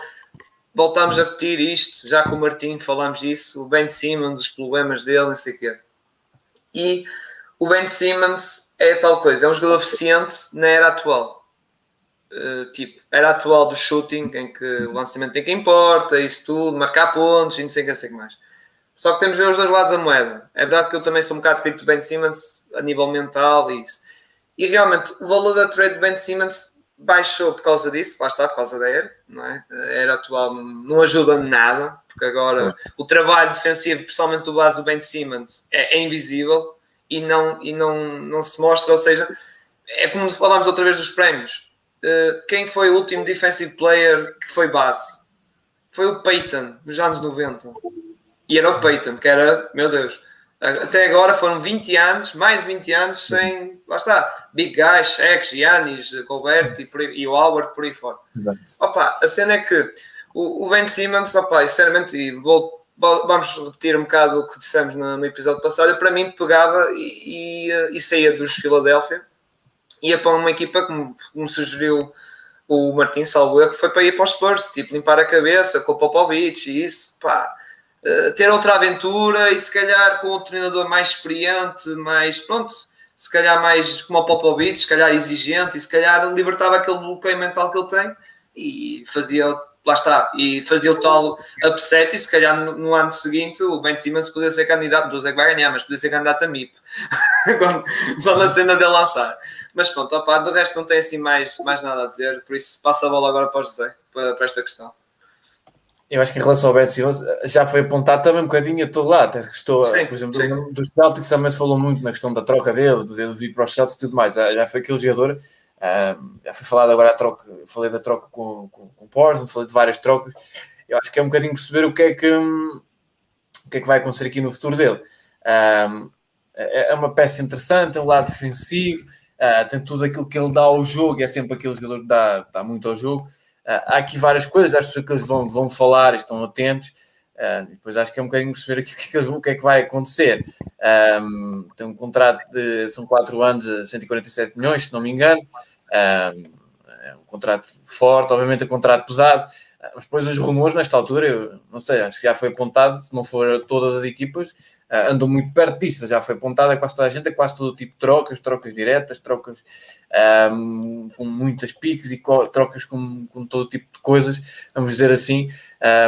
Voltámos a repetir isto, já com o Martim falámos disso, o Ben Simmons, os problemas dele, não sei o quê. E o Ben Simmons é tal coisa, é um jogador eficiente na era atual. Uh, tipo, era atual do shooting, em que o lançamento tem que importa, isso tudo, marcar pontos e não sei o que, sei que mais. Só que temos de ver os dois lados da moeda. É verdade que eu também sou um bocado pico do Ben Simmons a nível mental e isso. E realmente o valor da trade do Ben Simmons baixou por causa disso, lá está, por causa da era, não é? A era atual não ajuda nada, porque agora o trabalho defensivo, principalmente do base do Ben Simmons, é, é invisível e não, e não, não se mostra, ou seja, é como falámos outra vez dos prémios. Uh, quem foi o último defensive player que foi base? Foi o Peyton, nos anos 90. E era o Peyton, que era, meu Deus, até agora foram 20 anos, mais de 20 anos sem, lá está, Big Guys, Shaq, Giannis, Colbert e, e o Howard por aí fora. Opa, a cena é que o, o Ben Simmons, opa, sinceramente, e vou vamos repetir um bocado o que dissemos no, no episódio passado, para mim pegava e, e, e, saía dos Philadelphia, ia para uma equipa como, como sugeriu o Martin Salvo erro, foi para ir para os Spurs, tipo, limpar a cabeça com o Popovich e isso, pá, ter outra aventura e se calhar com um treinador mais experiente, mais, pronto, se calhar mais como o Popovich, se calhar exigente e se calhar libertava aquele bloqueio mental que ele tem e fazia lá está, e fazia o tal upset e se calhar no, no ano seguinte o Ben Simmons podia ser candidato, não sei que vai ganhar, mas podia ser candidato a MIP só na cena de lançar. Mas pronto, opa, do resto não tem assim mais, mais nada a dizer, por isso passa a bola agora para o José, para, para esta questão eu acho que em relação ao Ben Simmons já foi apontado também um bocadinho a todo lado, até que estou, sim, por exemplo, sim. dos Celtics também se falou muito na questão da troca dele, de vir para os Celtics e tudo mais, já foi aquele jogador Uh, já foi falado agora a troca, falei da troca com, com, com o Portland, falei de várias trocas. Eu acho que é um bocadinho perceber o que é que, o que, é que vai acontecer aqui no futuro dele. Uh, é uma peça interessante, é um lado defensivo, uh, tem tudo aquilo que ele dá ao jogo, é sempre aquele jogador que dá, dá muito ao jogo. Há aqui várias coisas, acho que eles vão, vão falar, estão atentos. Uh, depois acho que é um bocadinho perceber aqui o que, é que, o que é que vai acontecer. Um, tem um contrato de são 4 anos a 147 milhões, se não me engano é um contrato forte, obviamente é um contrato pesado, mas depois os rumores nesta altura, eu não sei, acho que já foi apontado, se não for todas as equipas, ah, andam muito perto disso, já foi apontado a quase toda a gente, é quase todo tipo de trocas, trocas diretas, trocas um, com muitas piques e trocas com, com todo tipo de coisas, vamos dizer assim.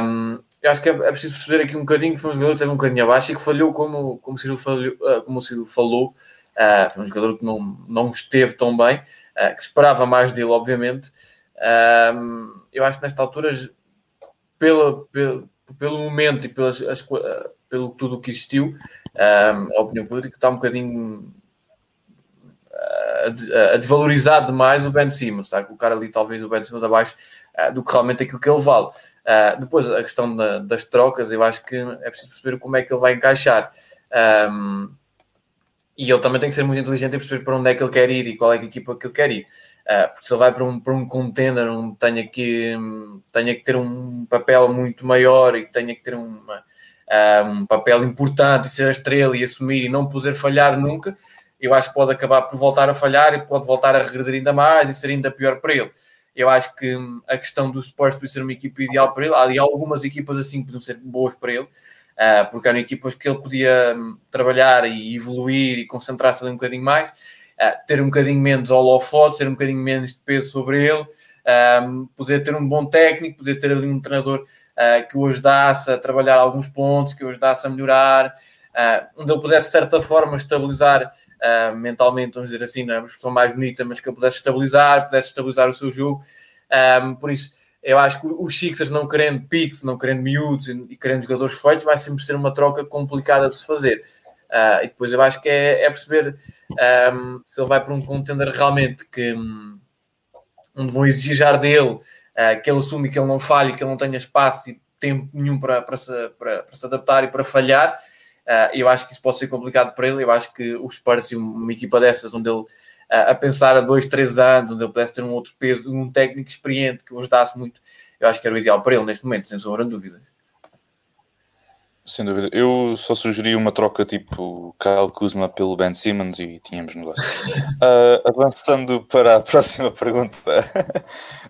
Um, eu acho que é, é, preciso perceber aqui um bocadinho que foi um jogador que teve um bocadinho abaixo e que falhou como, como Ciro falou, ah, como o Ciro falou uh, foi um jogador que não, não esteve tão bem, uh, que esperava mais dele, obviamente. Uh, eu acho que nesta altura, pelo, pelo, pelo momento e pelas, as, pelo tudo o que existiu, a opinião pública está um bocadinho a, desvalorizar demais o Ben Simmons, está a colocar ali talvez o Ben Simmons abaixo do que realmente aquilo que ele vale. Uh, depois, a questão da, das trocas, eu acho que é preciso perceber como é que ele vai encaixar. Um, e ele também tem que ser muito inteligente em perceber para onde é que ele quer ir e qual é a equipa que ele quer ir. Uh, porque se ele vai para um, para um contender onde tenha que, tenha que ter um papel muito maior e tenha que ter uma, um papel importante e ser a estrela e assumir e não poder falhar nunca, eu acho que pode acabar por voltar a falhar e pode voltar a regredir ainda mais e ser ainda pior para ele. Eu acho que hum, a questão do Spurs ser uma equipa ideal para ele. Há algumas equipas assim que podiam ser boas para ele, uh, porque eram equipas que ele podia um, trabalhar e evoluir e concentrar-se ali um bocadinho mais, uh, ter um bocadinho menos holofote, ter um bocadinho menos de peso sobre ele, um, poder ter um bom técnico, poder ter ali um treinador uh, que o ajudasse a trabalhar alguns pontos, que o ajudasse a melhorar, onde ele pudesse, de certa forma, estabilizar uh, mentalmente, vamos dizer assim, não é uma expressão mais bonita, mas que ele pudesse estabilizar, pudesse estabilizar o seu jogo. Um, por isso, eu acho que os Sixers não querendo picks, não querendo miúdos e querendo jogadores feitos, vai sempre ser uma troca complicada de se fazer. Uh, e depois eu acho que é, é perceber um, se ele vai para um contender realmente que um, onde vão exigir dele uh, que ele assume que ele não falhe, que ele não tenha espaço e tempo nenhum para, para, se, para, para se adaptar e para falhar, Uh, eu acho que isso pode ser complicado para ele. Eu acho que o Spurs e uma equipa dessas, onde ele uh, a pensar a dois, três anos, onde ele pudesse ter um outro peso, um técnico experiente que o ajudasse muito, eu acho que era o ideal para ele neste momento, sem sombra de dúvidas. Sem dúvida. Eu só sugeri uma troca tipo Kyle Kuzma pelo Ben Simmons e tínhamos negócio. uh, avançando para a próxima pergunta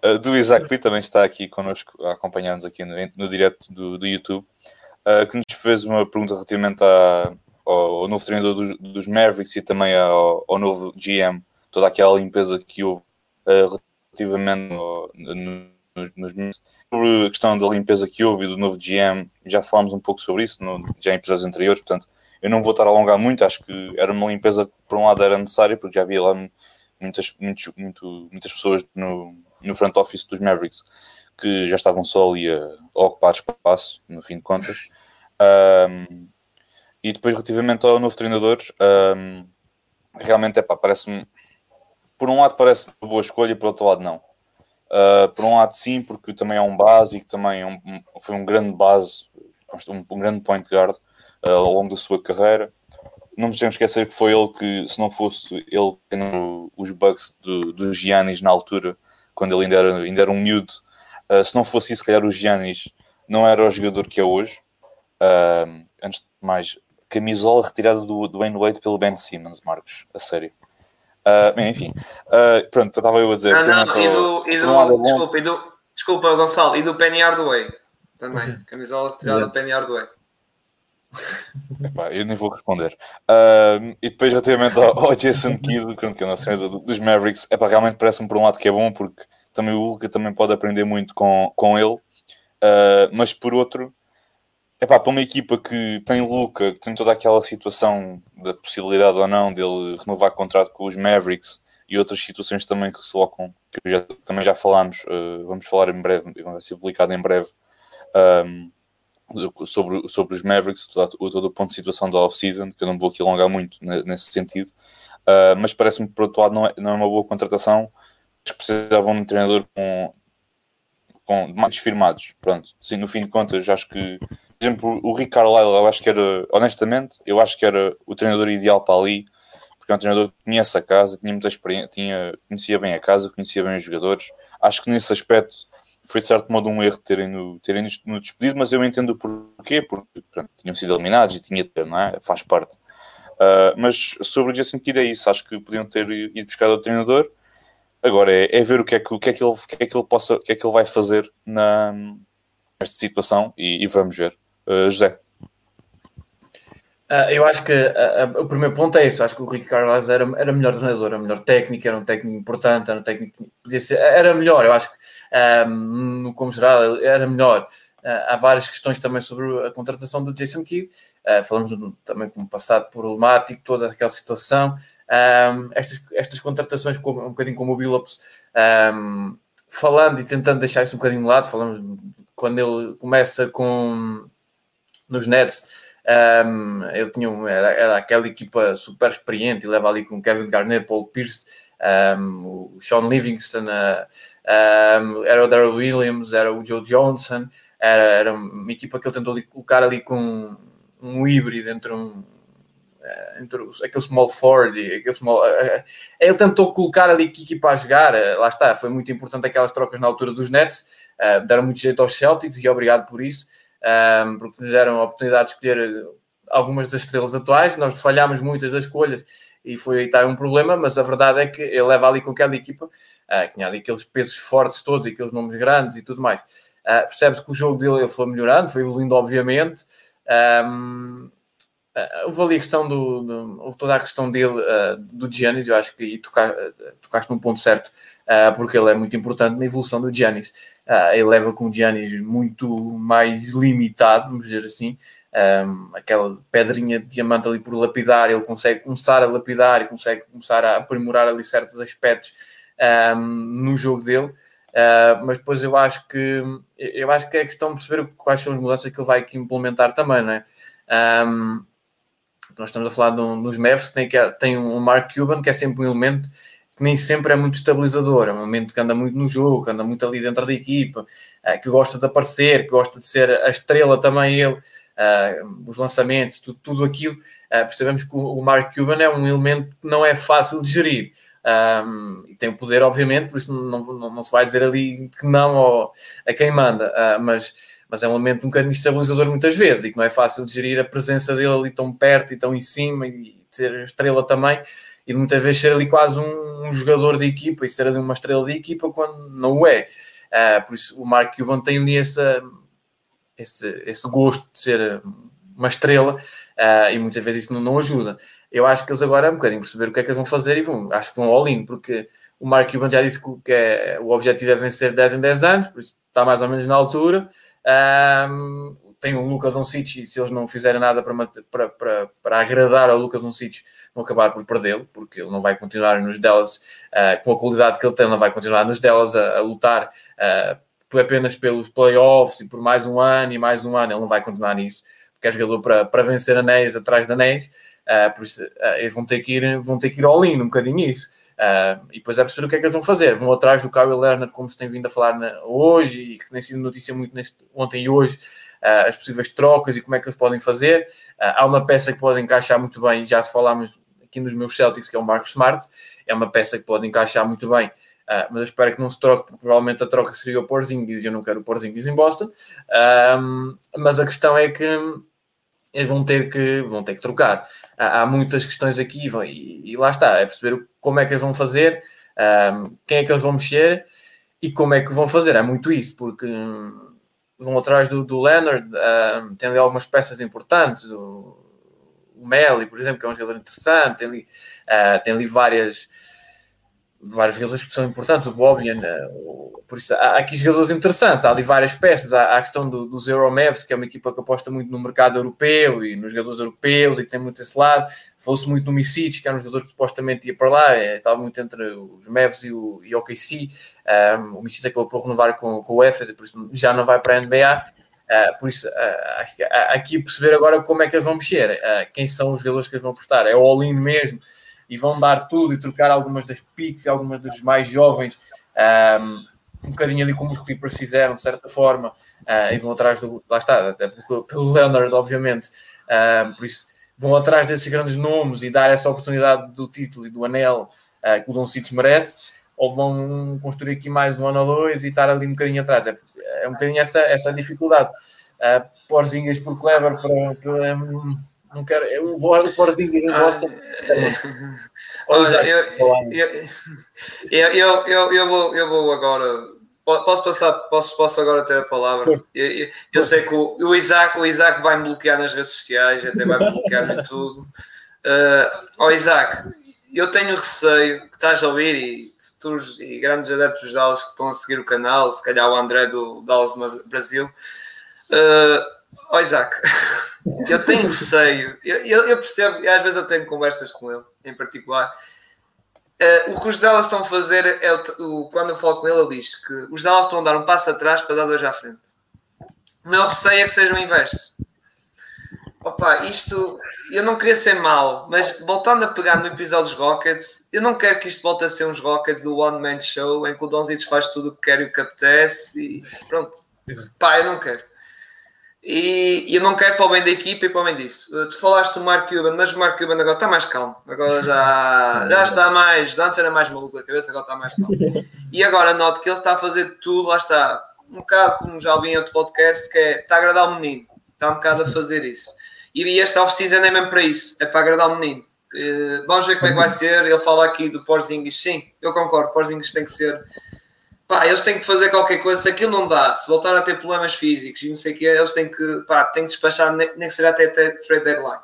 uh, do Isaac P, também está aqui connosco a acompanhar-nos aqui no, no direto do, do YouTube uh, que nos fez uma pergunta relativamente à, ao, ao, novo treinador dos, dos, Mavericks e também ao, ao, novo GM, toda aquela limpeza que houve relativamente no, nos, nos sobre a questão da limpeza que houve e do novo GM, já falámos um pouco sobre isso no, já em episódios anteriores, portanto eu não vou estar a alongar muito, acho que era uma limpeza que por um lado era necessária, porque já havia lá muitas, muitos, muito, muitas pessoas no, no front office dos Mavericks que já estavam só ali a, ocupar espaço, no fim de contas. Um, e depois, relativamente ao novo treinador, um, realmente, é pá, parece-me. Por um lado, parece uma boa escolha, por outro lado, não. Uh, por um lado, sim, porque também é um básico, também é um, foi um grande base, um, um grande point guard uh, ao longo da sua carreira. Não nos temos esquecer que foi ele que, se não fosse ele, os bugs do, do Giannis na altura, quando ele ainda era, ainda era um miúdo, Uh, se não fosse isso, se calhar o Giannis não era o jogador que é hoje. Antes de mais, camisola retirada do, do Wayne Wade pelo Ben Simmons, Marcos, a sério. Uh, bem, enfim, uh, pronto, estava eu a dizer. Não, não, e do, e do, desculpa, e do, desculpa, Gonçalo, e do Penny Hardaway também. Sim. Camisola retirada Exato. do Penny Hardaway. Epá, eu nem vou responder. Uh, e depois, relativamente ao, ao Jason Kidd, que é o nosso treinador dos Mavericks, epá, realmente parece-me por um lado que é bom, porque também o Luca também pode aprender muito com, com ele, uh, mas por outro, é pá, para uma equipa que tem Luca, que tem toda aquela situação da possibilidade ou não dele renovar contrato com os Mavericks e outras situações também que se colocam, que já, também já falámos, uh, vamos falar em breve, vai ser publicado em breve. Um, sobre, sobre os Mavericks, todo, todo o ponto de situação da off-season, que eu não vou aqui alongar muito nesse sentido, uh, mas parece-me que por outro lado não é, não é uma boa contratação, precisavam de um treinador com, com mais firmados. Pronto, sim, no fim de contas, acho que, por exemplo, o Rick Carlisle, eu acho que era, honestamente, eu acho que era o treinador ideal para ali, porque é um treinador que conhece a casa, tinha muita experiência, tinha, conhecia bem a casa, conhecia bem os jogadores. Acho que nesse aspecto foi de certo modo um erro terem no, terem no despedido, mas eu entendo o porquê, porque pronto, tinham sido eliminados e tinha de ter, não é? Faz parte. Uh, mas sobre o Jason Kidd é isso, acho que podiam ter ido buscar o treinador Agora é, é, ver o que é que, o que, é que, ele, o que, é que ele possa, o que é que ele vai fazer na, nesta situação e, e vamos ver. Uh, José. Uh, eu acho que uh, o primeiro ponto é isso. Acho que o Rick Carlos era, era melhor treinador, era melhor técnico, era um técnico importante, era um técnico podia ser, era melhor. Eu acho que, um, como geral, era melhor. Há várias questões também sobre a contratação do Jason Kidd. falamos também como passado problemático, toda aquela situação um, estas, estas contratações, um bocadinho como o Billups, um, falando e tentando deixar isso um bocadinho de lado, falamos quando ele começa com nos Nets, um, ele tinha era, era aquela equipa super experiente e leva ali com Kevin Garnett, Paul Pierce, um, o Sean Livingston, uh, um, era o Daryl Williams, era o Joe Johnson, era, era uma equipa que ele tentou ali, colocar ali com um híbrido entre um, eh, entre os, aquele small forward aquele small. Uh, ele tentou colocar ali Kiki para jogar, uh, lá está, foi muito importante aquelas trocas na altura dos Nets, deram muito jeito aos Celtics e obrigado por isso. Um, porque nos deram a oportunidade de escolher algumas das estrelas atuais. Nós falhámos muitas das escolhas e foi está um problema, mas a verdade é que ele leva ali com aquela equipa, uh, que tinha ali aqueles pesos fortes todos aqueles nomes grandes e tudo mais. Uh, Percebe-se que o jogo dele ele foi melhorando, foi evoluindo, obviamente. Um, uh, houve ali a questão do, do, houve toda a questão dele, uh, do Giannis, eu acho que tocar, tocaste num ponto certo, uh, porque ele é muito importante na evolução do Giannis. ele leva com o Giannis muito mais limitado, vamos dizer assim, um, aquela pedrinha de diamante ali por lapidar, ele consegue começar a lapidar e consegue começar a aprimorar ali certos aspectos um, no jogo dele. Uh, mas depois eu acho que eu acho que é questão de perceber quais são as mudanças que ele vai implementar também, não é? Um, nós estamos a falar dos Mavs que tem, que tem um Mark Cuban que é sempre um elemento que nem sempre é muito estabilizador, é um momento que anda muito no jogo, que anda muito ali dentro da equipa, uh, que gosta de aparecer, que gosta de ser a estrela também ele uh, os lançamentos, tudo, tudo aquilo, uh, percebemos que o, Mark Cuban é um elemento que não é fácil de gerir. Um, e tem o poder, obviamente, por isso não, não, não, se vai dizer ali que não a quem manda, mas, mas é um elemento um bocadinho estabilizador muitas vezes e que não é fácil de gerir a presença dele ali tão perto e tão em cima e ser estrela também e muitas vezes ser ali quase um, um, jogador de equipa e ser ali uma estrela de equipa quando não o é. Uh, por isso o Mark Cuban tem ali essa, esse, esse gosto de ser uma estrela uh, e muitas vezes isso não, não, ajuda. Eu acho que eles agora é um bocadinho perceber o que é que eles vão fazer e vão, acho que vão all-in, porque o Mark Cuban já disse que, é, o objetivo é vencer 10 em 10 anos, por isso está mais ou menos na altura. Um, tem o Lucas Doncic e se eles não fizerem nada para, para, para, para agradar ao Lucas Doncic, vão acabar por perdê-lo, porque ele não vai continuar nos delas uh, com a qualidade que ele tem, não vai continuar nos delas a, a lutar uh, apenas pelos playoffs e por mais um ano e mais um ano, ele não vai continuar nisso, porque é jogador para, para vencer anéis atrás de anéis, uh, por isso eles vão ter que ir, vão ter que ir all-in um bocadinho isso. Uh, e depois é perceber o que é que eles vão fazer. Vão atrás do Kyle Leonard, como se tem vindo a falar na, hoje, e que tem sido notícia muito neste, ontem e hoje, uh, as possíveis trocas e como é que eles podem fazer. Uh, há uma peça que pode encaixar muito bem, já falámos aqui nos meus Celtics, que é o Marcos Smart, é uma peça que pode encaixar muito bem mas eu espero que não se troque, porque provavelmente a troca seria o Porzingis e eu não quero o Porzingis em Boston. Mas a questão é que vão ter que, vão ter que trocar. Há, há muitas questões aqui e, e, lá está, é perceber como é que eles vão fazer, um, quem é que eles vão mexer e como é que vão fazer. É muito isso, porque vão atrás do, do Leonard, um, tem ali algumas peças importantes, o, o por exemplo, que é um jogador interessante, tem ali, uh, tem ali várias vários jogadores que são importantes, o Bobian, eh, por isso há aqui jogadores interessantes, há ali várias peças, há, a questão do, dos Euromavs, que é uma equipa que aposta muito no mercado europeu e nos jogadores europeus e que tem muito esse lado, falou-se muito no Misic, que era um jogador que supostamente ia para lá, é, estava muito entre os Mavs e o, e o OKC, um, o Misic acabou por renovar com, com o EFES, por isso já não vai para a NBA, Uh, por isso, uh, aqui perceber agora como é que eles vão mexer, uh, quem são os jogadores que eles vão apostar, é o all-in mesmo, e vão dar tudo e trocar algumas das picks e algumas dos mais jovens, um, um bocadinho ali como os Clippers fizeram, de certa forma, uh, e vão atrás do. Lá está, até pelo Leonard, obviamente. Uh, por isso, vão atrás desses grandes nomes e dar essa oportunidade do título e do anel uh, que o Don Cites merece, ou vão construir aqui mais um ano ou dois e estar ali um bocadinho atrás. É, é um bocadinho essa, essa dificuldade. Uh, Porzinhas por Clever para. para um, não quero. Eu vou o Porzingis em Boston. Olha, eu, eu, eu, eu, eu, vou, eu vou agora. Posso passar, posso, posso agora ter a palavra? Eu, eu, eu sei que o, o, Isaac, o Isaac vai me bloquear nas redes sociais, até vai me bloquear em tudo. Uh, oh Isaac, eu tenho receio que estás a ouvir e futuros e grandes adeptos de Dallas que estão a seguir o canal, se calhar o André do Dallas Brasil. Uh, oh Isaac, eu tenho receio, eu, eu, eu, percebo, e às vezes eu tenho conversas com ele em particular. Uh, o que os Dallas estão a fazer é o, o, quando eu falo com ele, ele diz que os Dallas estão a dar um passo atrás para dar dois à frente. O meu receio é que seja o inverso. Opa, isto eu não queria ser mau, mas voltando a pegar no episódio dos Rockets, eu não quero que isto volte a ser uns Rockets do One Man Show em que o Donzitos faz tudo o que quer e o que apetece e pronto. Pá, eu não quero. E, e eu não quero para o bem da equipa e para o bem disso. Uh, tu falaste do Mark Cuban, mas o Mark Cuban agora está mais calmo. Agora já, já está mais. Antes era mais maluco da cabeça, agora está mais calmo. E agora noto que ele está a fazer tudo, lá está. um bocado, como já ouvi em outro podcast, que é, está a agradar o menino, está um bocado a fazer isso. E este off-season é mesmo para isso, é para agradar o menino. Uh, vamos ver como é que vai ser. Ele fala aqui do Porzingis. Sim, eu concordo. Porzingis tem que ser. Pá, eles têm que fazer qualquer coisa. Se aquilo não dá, se voltar a ter problemas físicos e não sei o que, eles têm que, pá, têm que despachar, nem, que seja até, até trade deadline.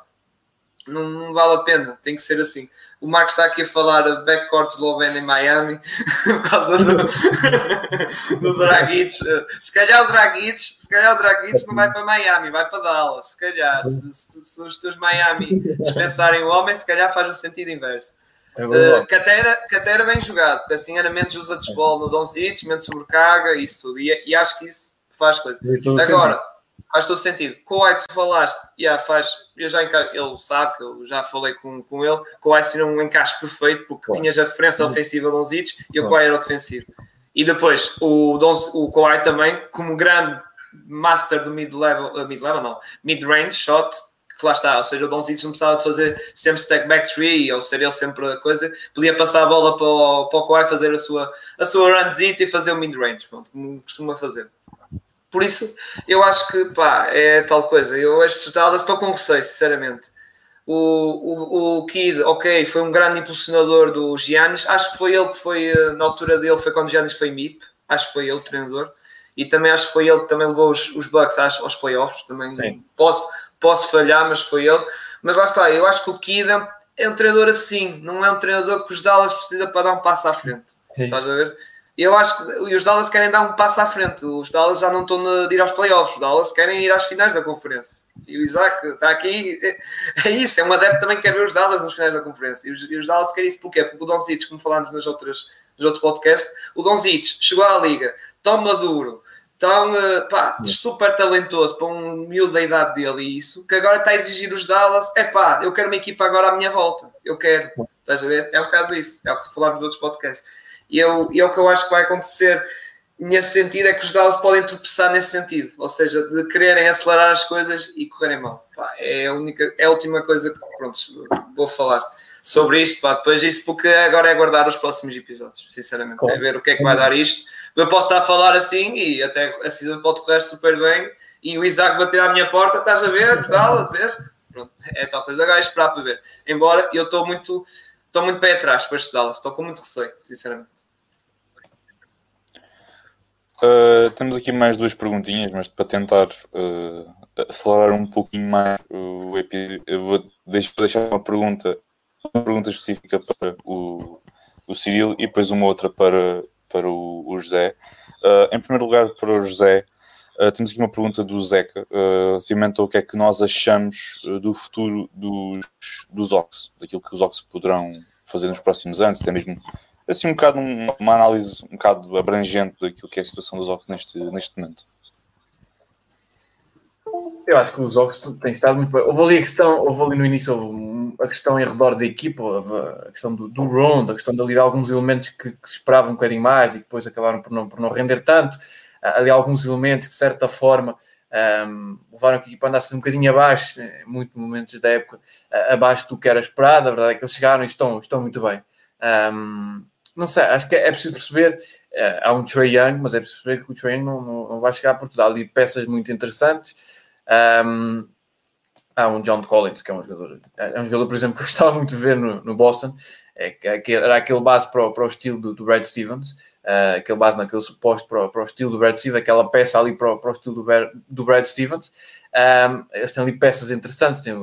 Não, não, vale a pena, tem que ser assim. O Marcos está aqui a falar backcourt esloveno em Miami por causa do, do Dragic. Se calhar o Dragic, se calhar o Dragic não vai para Miami, vai para Dallas. Se calhar, se, se, se os teus Miami dispensarem o homem, se calhar faz o sentido inverso. É uh, Catera, Catera bem jogado, porque assim era menos usa de bola no Doncic, menos sobrecarga, isso tudo. E, e acho que isso faz coisa. Agora, sentido faz todo sentido. O White falaste, yeah, faz, eu já ele sabe que eu já falei com, com ele, White seria um encaixe perfeito, porque claro. tinhas a referência ofensiva de Donzic e o Kawhi era o defensivo. E depois o, Donz, o Kawhi também, como grande master do mid-level, uh, mid-level não, mid-range shot, que lá está, ou seja, o Donzic não precisava de fazer sempre stack back tree, ou ser ele sempre a coisa, podia passar a bola para o, para o Kawhi, fazer a sua, a sua runzita e fazer o mid-range, como costuma fazer. Por isso, eu acho que pá, é tal coisa. Eu estes Dallas estou com receio, sinceramente. O, o, o Kid, ok, foi um grande impulsionador do Giannis. Acho que foi ele que foi, eh, na altura dele, foi quando o Giannis foi MIP. Acho que foi ele o treinador. E também acho que foi ele que também levou os, os Bucks acho, aos playoffs. Também Sim. posso, posso falhar, mas foi ele. Mas lá está, eu acho que o Kid é um treinador assim, não é um treinador que os Dallas precisa para dar um passo à frente. É Estás a ver? eu acho que os Dallas querem dar um passo à frente. Os Dallas já não estão de ir aos playoffs. Os Dallas querem ir às finais da conferência. E o Isaac está aqui. É, isso, é um adepto também que quer ver os Dallas nos finais da conferência. E os, e os Dallas querem isso porquê? Porque o Don Zites, como falámos nas outras, nos outros podcasts, o Don Zites chegou à liga tão maduro, tão pá, super talentoso para um miúdo da idade dele e isso, que agora está a exigir os Dallas. É pá, eu quero uma equipa agora à minha volta. Eu quero. Estás a ver? É um bocado isso. É o que falámos nos outros podcasts. E, eu, e é o que eu acho que vai acontecer nesse sentido é que os Dallas podem tropeçar nesse sentido, ou seja, de quererem acelerar as coisas e correrem mal. Pá, é, a única, é a última coisa que pronto, vou falar sobre isto. Pá, depois disso, porque agora é aguardar os próximos episódios, sinceramente, é ver o que é que vai dar isto. Eu posso estar a falar assim e até a season pode correr super bem e o Isaac bater à minha porta, estás a ver, Dallas, vês? Pronto, é tal coisa, é esperar para ver. Embora eu estou muito, estou muito pé atrás para este Dallas, estou com muito receio, sinceramente. Uh, temos aqui mais duas perguntinhas, mas para tentar uh, acelerar um pouquinho mais o episódio, eu vou deixar uma pergunta, uma pergunta específica para o, o Cirilo e depois uma outra para, para o, o José. Uh, em primeiro lugar, para o José, temos aqui uma pergunta do Zeca, uh, relativamente ao que é que nós achamos do futuro dos, dos Ox, daquilo que os Ox poderão fazer nos próximos anos, até mesmo assim um bocado uma análise um bocado abrangente daquilo que é a situação dos Ox neste, neste momento. Eu acho que os Ox têm estado muito bem. Houve ali a questão, houve ali no início houve a questão em redor da equipa, a questão do, do round, a questão de ali de alguns elementos que, que esperavam um bocadinho mais e que depois acabaram por não, por não render tanto. Ali alguns elementos que, de certa forma, um, levaram a equipa a andar um bocadinho abaixo, em muitos momentos da época, abaixo do que era esperado. A verdade é que eles chegaram e estão, estão muito bem. Um, não sei, acho que é preciso perceber. Uh, há um Trey Young, mas é preciso perceber que o Trey Young não, não, não vai chegar a Portugal. Ali peças muito interessantes. Um, há um John Collins, que é um jogador, é um jogador, por exemplo, que eu gostava muito de ver no, no Boston. É, é, era aquele base para o, para o estilo do, do Brad Stevens, uh, aquele base naquele suposto para, para o estilo do Brad Stevens, aquela peça ali para, o, para o estilo do, Brad, do Brad Stevens. Um, eles têm ali peças interessantes. Tem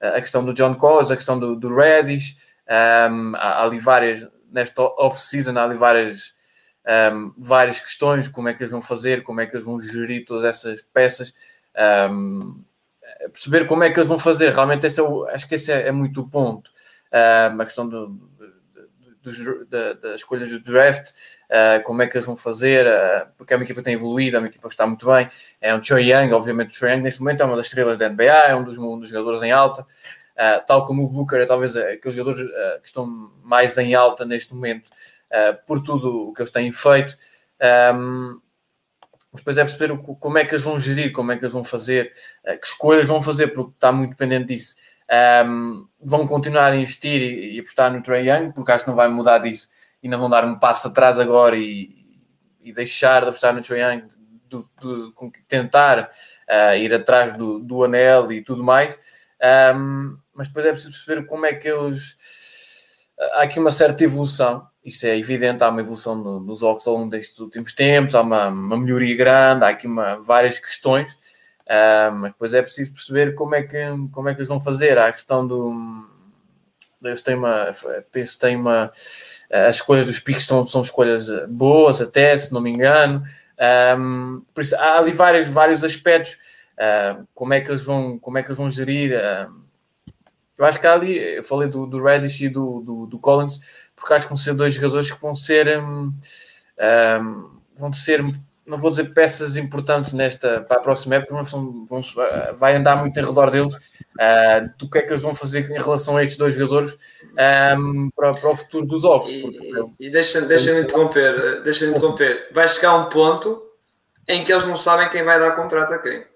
a questão do John Collins, a questão do, do Reddish. Um, há, há ali várias nesta off-season há ali várias, várias questões, como é que eles vão fazer, como é que eles vão gerir todas essas peças, um, perceber como é que eles vão fazer, realmente esse é o, acho que esse é, é muito o ponto, um, a questão do, do, das escolhas do draft, uh, como é que eles vão fazer, uh, porque é uma equipa que tem evoluído, é uma equipa que está muito bem, é um Choi Young, obviamente o Choi Young neste momento é uma das estrelas da NBA, é um dos, um dos jogadores em alta, Uh, tal como o Booker é talvez aqueles jogadores que estão mais em alta neste momento por tudo o que eles têm feito. Um, depois é perceber o, como é que eles vão gerir, como é que eles vão fazer, que escolhas vão fazer, porque está muito dependente disso. Um, vão continuar a investir e, e, apostar no Trey Young, porque acho que não vai mudar disso e não vão dar um passo atrás agora e, e deixar de apostar no Trae Young, de, de, de tentar uh, ir atrás do, do anel e tudo mais. Um, mas depois é preciso perceber como é que eles. Há aqui uma certa evolução, isso é evidente. Há uma evolução no, nos Ox ao longo destes últimos tempos, há uma, uma melhoria grande, há aqui uma, várias questões, uh, mas depois é preciso perceber como é, que, como é que eles vão fazer. Há a questão do. Eles têm uma. Penso têm uma. As escolhas dos picos são, são escolhas boas, até, se não me engano. Um, por isso, há ali vários, vários aspectos. Uh, como é que eles vão, como é que eles vão gerir? Uh, eu acho que ali, eu falei do, do Reddish e do, do, do, Collins, porque acho que vão ser dois jogadores que vão ser, um, um, vão ser, não vou dizer peças importantes nesta para a próxima época, mas vão, vão, vai andar muito em redor deles uh, do que é que eles vão fazer em relação a estes dois jogadores um, para, para o futuro dos Ox. E, e deixa-me deixa interromper, deixa interromper. Vai chegar um ponto em que eles não sabem quem vai dar contrato a quem.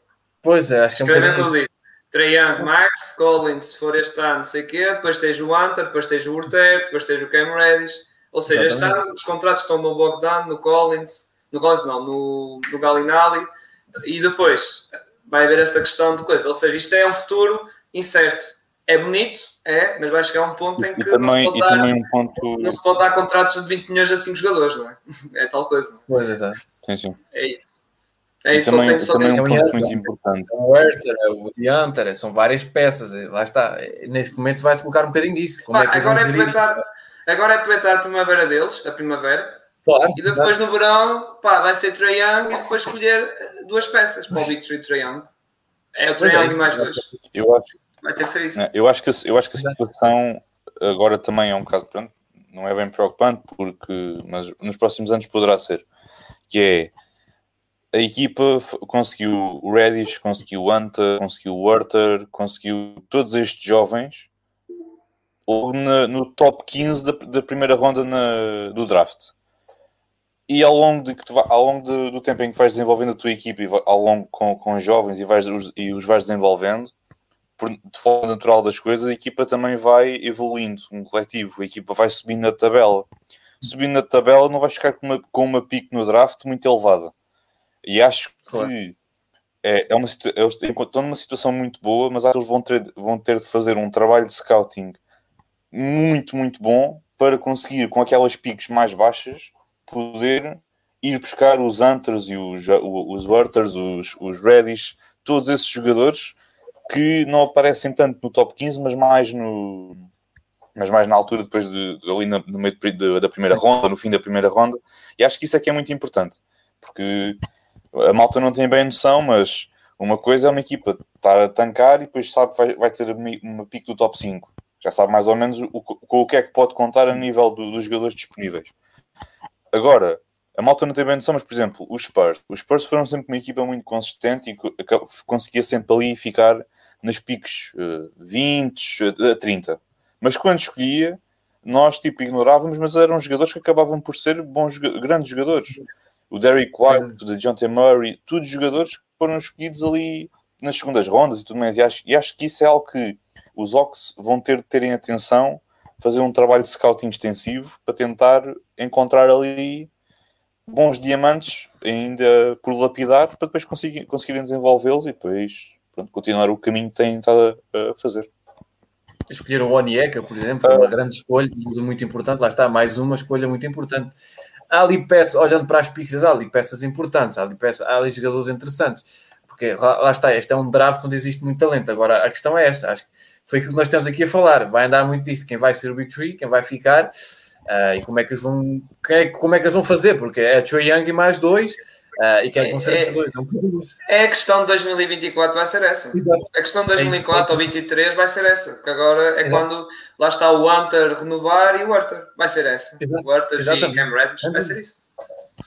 Pois é, acho que é um Trae Young, Max, Collins, se for este ano, não sei o quê, depois tens o Hunter, depois tens o Urter, depois tens o Cam Reddish. Ou seja, Exatamente. este ano os contratos estão no Bogdan, no Collins, no Collins não, no, no Galinali, e depois vai haver essa questão de coisa. Ou seja, isto é um futuro incerto. É bonito, é, mas vai chegar um ponto em que também, não, se pode dar, um ponto... não se pode dar contratos de 20 milhões a 5 jogadores, não é? É tal coisa. Pois, exato. Sim, sim. É isso. É isso, também, tem, também tem um ponto muito importante. O Werther, o Dianter, são várias peças. Lá está. Neste momento vai-se colocar um bocadinho disso. Como ah, é que agora, é aproveitar, agora é aproveitar a primavera deles, a primavera. Claro, e depois no verão pá, vai ser Trae Young e depois escolher duas peças para o Victory Trae Young. É o Trae Young é mais dois. Eu acho, vai ter que ser isso. Eu acho que, eu acho que a situação agora também é um bocado, pronto, não é bem preocupante, porque, mas nos próximos anos poderá ser. Que é a equipa conseguiu o Reddish, conseguiu o Anta, conseguiu o Werther, conseguiu todos estes jovens na, no top 15 da, da primeira ronda na, do draft. E ao longo, de, ao longo de, do tempo em que vais desenvolvendo a tua equipa, ao longo com, com os jovens e, vais, os, e os vais desenvolvendo, por, de forma natural das coisas, a equipa também vai evoluindo, um coletivo, a equipa vai subindo na tabela. Subindo na tabela, não vais ficar com uma, com uma pique no draft muito elevada e acho claro. que é, é uma, eles estão numa situação muito boa, mas acho que eles vão ter, vão ter de fazer um trabalho de scouting muito, muito bom para conseguir, com aquelas piques mais baixas, poder ir buscar os Hunters e os, os Werthers, os, os Reddish, todos esses jogadores que não aparecem tanto no top 15, mas mais no mas mais na altura, depois de, ali no, meio de, da primeira ronda, no fim da primeira ronda, e acho que isso é que é muito importante, porque a malta não tem bem noção, mas uma coisa é uma equipa estar a tancar e depois sabe que vai, vai ter uma pique do top 5. Já sabe mais ou menos o, com o que é que pode contar a nível do, dos jogadores disponíveis. Agora, a malta não tem bem noção, mas por exemplo, os Spurs. Os Spurs foram sempre uma equipa muito consistente e conseguia sempre ali ficar nas piques uh, 20 a 30. Mas quando escolhia, nós tipo ignorávamos, mas eram jogadores que acabavam por ser bons, grandes jogadores o Derrick White, o John T. Murray, todos jogadores que foram escolhidos ali nas segundas rondas e tudo mais. E acho, e acho que isso é algo que os Ox vão ter de terem atenção, fazer um trabalho de scouting extensivo para tentar encontrar ali bons diamantes ainda por lapidar para depois conseguir, conseguirem desenvolvê-los e depois pronto, continuar o caminho que têm estado a, fazer. Escolheram o Onieka, por exemplo, foi uma uh, grande escolha, muito importante. Lá está, mais uma escolha muito importante há ali peças, olhando para as pizzas, há ali peças importantes, há ali, peças, há ali jogadores interessantes, porque lá, lá, está, este é um draft onde existe muito talento. Agora a questão é essa, acho que foi aquilo que nós estamos aqui a falar, vai andar muito disso, quem vai ser o Big Tree, quem vai ficar, uh, e como é que eles vão, é, como é que eles vão fazer, porque é Trey Young e mais dois, Uh, e quem é que vão ser esses dois? É, é a questão de 2024 vai ser essa. Exato. A questão de 2024 é ou 2023 vai ser essa. Porque agora é Exato. quando lá está o Hunter renovar e o Werther. Vai ser essa. Exato. O Werther e Cam Reddish. Vai ser isso.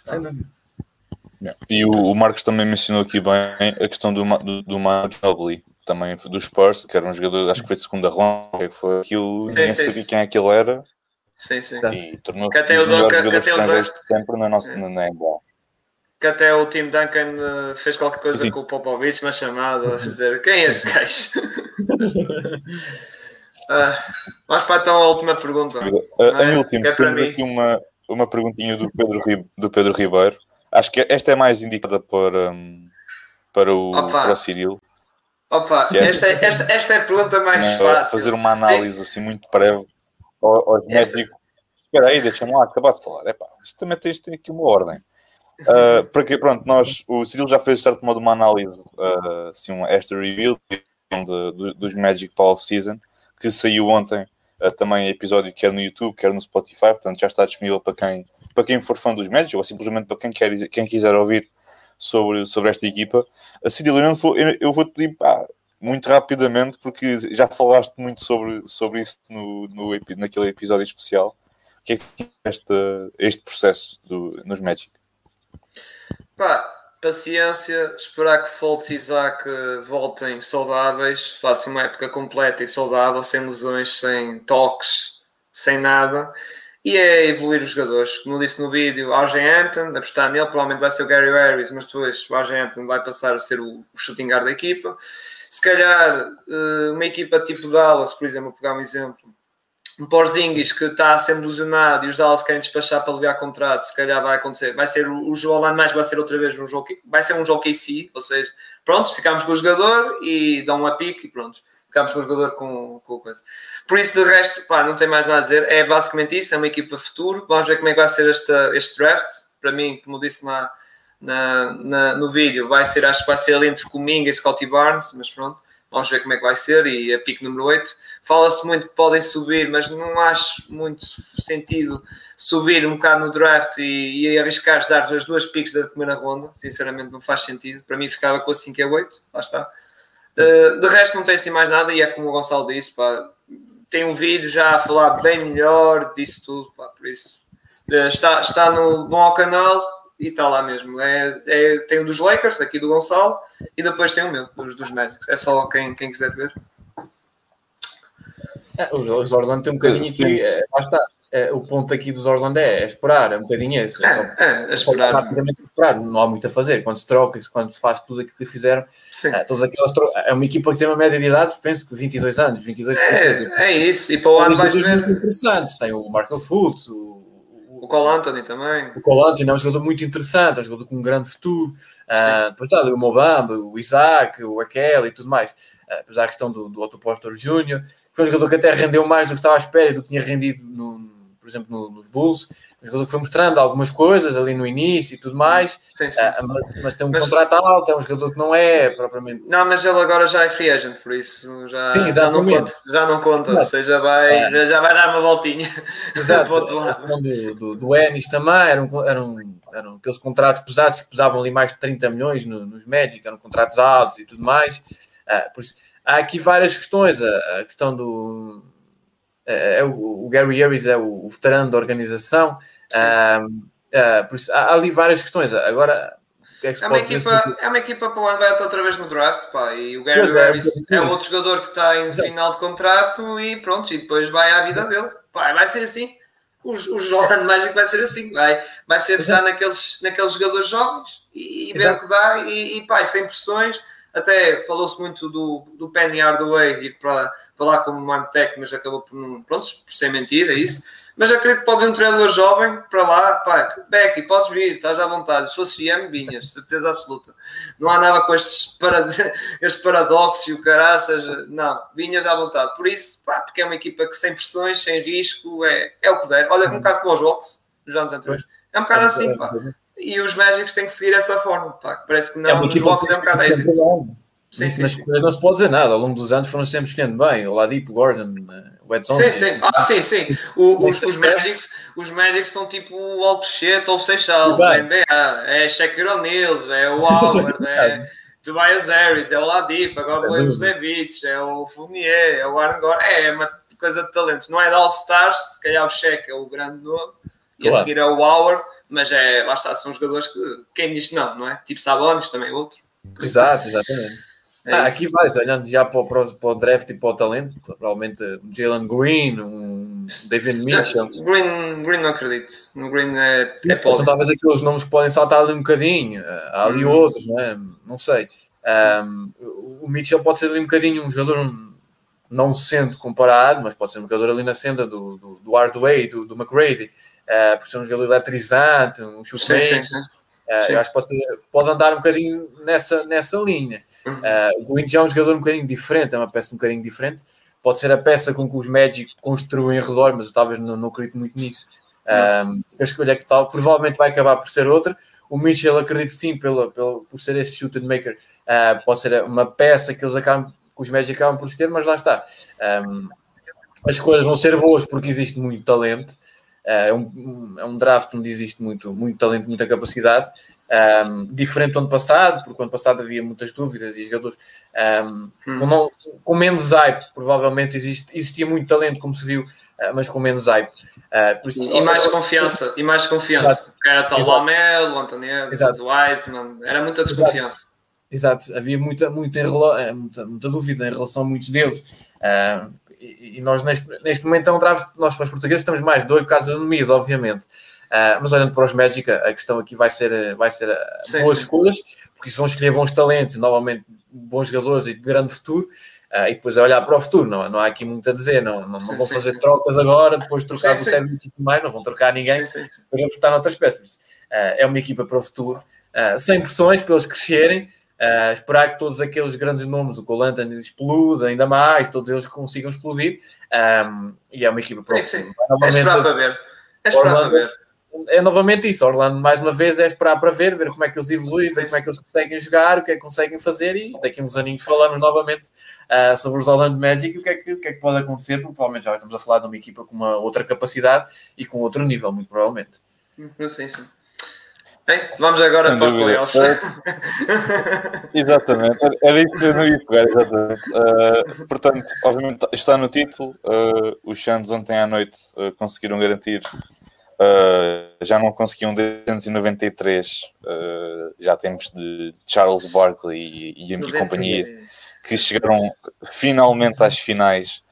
Sem dúvida. E o, o, Marcos também mencionou aqui bem a questão do, do, do Manu Ginobili, também do Spurs, que era um jogador, acho que foi de segunda ronda, que, é que foi aquilo, sim, nem sim, sabia sim. quem é que ele era. Sim, sim. E tornou-se um dos melhores jogadores estrangeiros de sempre na nossa na NBA que até o Tim Duncan uh, fez qualquer coisa sim, sim. com o Popovich, mas chamado a dizer quem é esse gajo? uh, vamos para então a última pergunta. Uh, em último, é temos aqui uma, uma perguntinha do Pedro, do Pedro Ribeiro. Acho que esta é mais indicada para, um, para, o, para o Cyril. Opa, é, esta, esta, esta é a pergunta mais não, fácil. Fazer uma análise assim muito breve aos médicos. Espera aí, deixa-me lá acabar de falar. Epá, isto também tem, tem aqui uma ordem. Uh, porque, pronto, nós, o Cyril já fez, de certo modo, uma análise, uh, assim, uma esta review de, de, dos Magic Power of Season, que saiu ontem, uh, também episódio quer no YouTube, quer no Spotify, portanto já está disponível para quem, para quem for fã dos Magic, ou simplesmente para quem, quer, quem quiser ouvir sobre, sobre esta equipa. A Cyril, eu, vou, eu vou-te pedir, pá, muito rapidamente, porque já falaste muito sobre, sobre isso no, no, naquele episódio especial. O que é que este, este processo do, nos Magic? Pá, paciência, esperar que Fultz e Isaac voltem saudáveis, façam uma época completa e saudável, sem lesões, sem toques, sem nada. E é evoluir os jogadores. Como eu disse no vídeo, Arjen Hampton, apostar nele, provavelmente vai ser o Gary Harris, mas depois o Arjen Hampton vai passar a ser o, o shooting guard da equipa se calhar eh, uma equipa tipo Dallas, por exemplo, vou pegar um exemplo, um Porzingis que está a ser ilusionado e os Dallas querem despachar para aliviar contrato, se calhar vai acontecer, vai ser o jogo online mais, vai ser outra vez um jogo, vai ser um jogo KC, ou seja, pronto, ficamos com o jogador e dão uma pique e pronto, ficamos com o jogador com, com coisa. Por isso, de resto, pá, não tem mais nada a dizer, é basicamente isso, é uma equipa futuro, vamos ver como é que vai ser esta, este draft, para mim, como disse lá, na, na, no vídeo. Vai ser, acho que vai ser ali entre Cominga e Scotty Barnes, mas pronto, vamos ver como é que vai ser. E a pique número 8. Fala-se muito que podem subir, mas não acho muito sentido subir um bocado no draft e, e arriscar dar as duas piques da primeira ronda. Sinceramente, não faz sentido. Para mim, ficava com a 5 e a 8. Lá está. De, de, resto, não tem assim mais nada. E é como o Gonçalo disse, pá, tem um vídeo já a falar bem melhor disso tudo. Pá, por isso, eh, está, está no bom ao canal e está lá mesmo. É, é, tem o dos Lakers, aqui do Gonçalo, e depois tem o meu, dos, dos. É só quem, quem quiser ver. É, os Orlando tem um bocadinho aqui, é, lá está. É, o ponto aqui dos Orlando é, é, esperar, é um bocadinho esse. É, só, é, é esperar. Rapidamente esperar, não há muito a fazer. Quando se troca, quando se faz tudo aquilo que fizeram, é, todos aquelas é uma equipa que tem uma média de idade, penso que 22 anos, 22 É, é isso, e para o ano vais ver. interessantes, tem o Marco Fuchs, o o Cole Anthony também. O Cole Anthony é um jogador muito interessante, é um jogador com um grande futuro. Uh, depois há o Mobamba, o Isaac, o Akel e tudo mais. Uh, depois há a questão do, do Otto Porter Jr., que foi um jogador que até rendeu mais do que estava à espera e do que tinha rendido, no, por exemplo, no, nos Bulls foi mostrando algumas coisas ali no início e tudo mais, sim, sim. Uh, mas, mas, tem um mas, contrato alto, é um jogador que não é propriamente. Não, mas ele agora já é free agent, por isso já, sim, já não conta, já não conta, ou seja, vai, é. já vai dar uma voltinha. Exato, a questão do, do, do Ennis também, eram, eram, eram aqueles contratos pesados que pesavam ali mais de 30 milhões no, nos Magic, eram contratos altos e tudo mais. Uh, por isso, há aqui várias questões, a questão do é, é o, o, Gary Harris é o, o veterano da organização, uh, por isso há, ali várias questões. Agora, é, é, uma equipa, é uma equipa para o vai outra vez no draft, pá, e o Gary é, Harris é, é outro jogador que está em final de contrato e pronto, e depois vai à vida dele. Pá, vai ser assim. Os, os Orlando Magic vai ser assim, vai, vai ser estar naqueles, naqueles jogadores jovens e, e ver o que dá e, e pá, sem pressões até falou-se muito do, do Penny Hardaway ir para, para lá como Mantec, mas acabou por, pronto, por ser mentira, é isso. Mas acredito que pode vir um treinador jovem para lá, pá, Becky, podes vir, estás à vontade. Se fosse GM, vinhas, certeza absoluta. Não há nada com estes parad este paradoxo e o caraças, não, vinhas à vontade. Por isso, pá, porque é uma equipa que sem pressões, sem risco, é, é o que der. Olha, um bocado como os já nos anteriores. É um bocado assim, pá e os Magics têm que seguir essa forma. Pá. Parece que não, é nos blocos é um bocado êxito. Sim, sim, nas coisas não se pode dizer nada. Ao longo dos anos foram sempre escolhendo bem. O Ladipo, Gordon, o Edson. Sim, sim. Ah, sim, sim. O, os, os, Magics, os Magics estão tipo o Alcochete ou o Seixal, NBA. É Shaquille O'Neal, é o Howard, é Tobias Harris, é o Ladipo, agora o Evzevich, é o Fournier, é o Aaron Gordon. É uma coisa de talentos. Não é de All-Stars, se calhar o Shaq é o grande nome. E claro. a seguir é o Howard mas é, lá está, são jogadores que quem diz não, não é? Tipo Sabonis também outro. Exato, exatamente. É ah, aqui vais, olhando já para o, para o, draft e para o talento, provavelmente um Jalen Green, um David Mitchell. Green, Green não acredito. No Green é, é então, talvez aqueles nomes que podem saltar ali um bocadinho, há ali uhum. outros, não é? Não sei. Um, o Mitchell pode ser ali um bocadinho um jogador não sendo comparado, mas pode ser um jogador ali na senda do, do, do Hardway, do, do McGrady, uh, por ser um jogador eletrizante, um chute Uh, eu acho que pode, ser, pode, andar um bocadinho nessa, nessa linha. Uh, o Green já é um jogador um bocadinho diferente, é uma peça um bocadinho diferente. Pode ser a peça com que os Magic construem em redor, mas eu talvez não, não acredito muito nisso. Um, a escolha é que tal, provavelmente vai acabar por ser outra. O Mitchell, acredito sim, pelo, pelo, por ser esse shooter maker, uh, pode ser uma peça que eles acabam, que os Magic acabam por escolher, mas lá está. Um, as coisas vão ser boas porque existe muito talento. Uh, é, um, é um draft onde existe muito, muito talento, muita capacidade. Um, diferente do ano passado, porque ano passado havia muitas dúvidas e jogadores um, hum. com, não, com, menos hype, provavelmente existe, existia muito talento, como se viu, uh, mas com menos hype. Uh, isso, e, mais confiança, e mais confiança. Era tal Lamelo, o Wiseman, era muita desconfiança. Exato, havia muita, muita, eh, muita, muita, dúvida em relação a muitos deles. Uh, e, e, nós, neste, neste momento, é um draft, nós para os portugueses estamos mais de olho por causa do Mies, obviamente. Uh, mas olhando para os Magic, a questão aqui vai ser, vai ser sim, boas sim. escolhas, porque se vão escolher bons talentos, novamente bons jogadores e de grande futuro, uh, e depois é olhar para o futuro, não, não há aqui muito a dizer, não, não, não vão fazer trocas agora, depois de trocar do serviço e mais, não vão trocar ninguém, para estar noutras peças. Uh, é uma equipa para o futuro, sem pressões para eles crescerem, Uh, esperar que todos aqueles grandes nomes, o Colantan exploda ainda mais, todos eles consigam explodir. Um, e é uma equipa o futuro. É esperar para ver. É esperar para ver é novamente isso. Orlando, mais uma vez, é esperar para ver, ver como é que eles evoluem, ver como é que eles conseguem jogar, o que é que conseguem fazer e daqui a uns aninhos falamos novamente uh, sobre os Orlando Magic e o que, é que, o que é que pode acontecer, porque provavelmente já estamos a falar de uma equipa com uma outra capacidade e com outro nível, muito provavelmente. Sim, sim. Bem, vamos agora Sem para os playoffs. exatamente, era isso que eu não ia pegar, exatamente. Uh, portanto, obviamente está no título. Uh, os Santos ontem à noite uh, conseguiram garantir já não conseguiam 293, uh, já temos de Charles Barkley e, e, e companhia, que chegaram finalmente às finais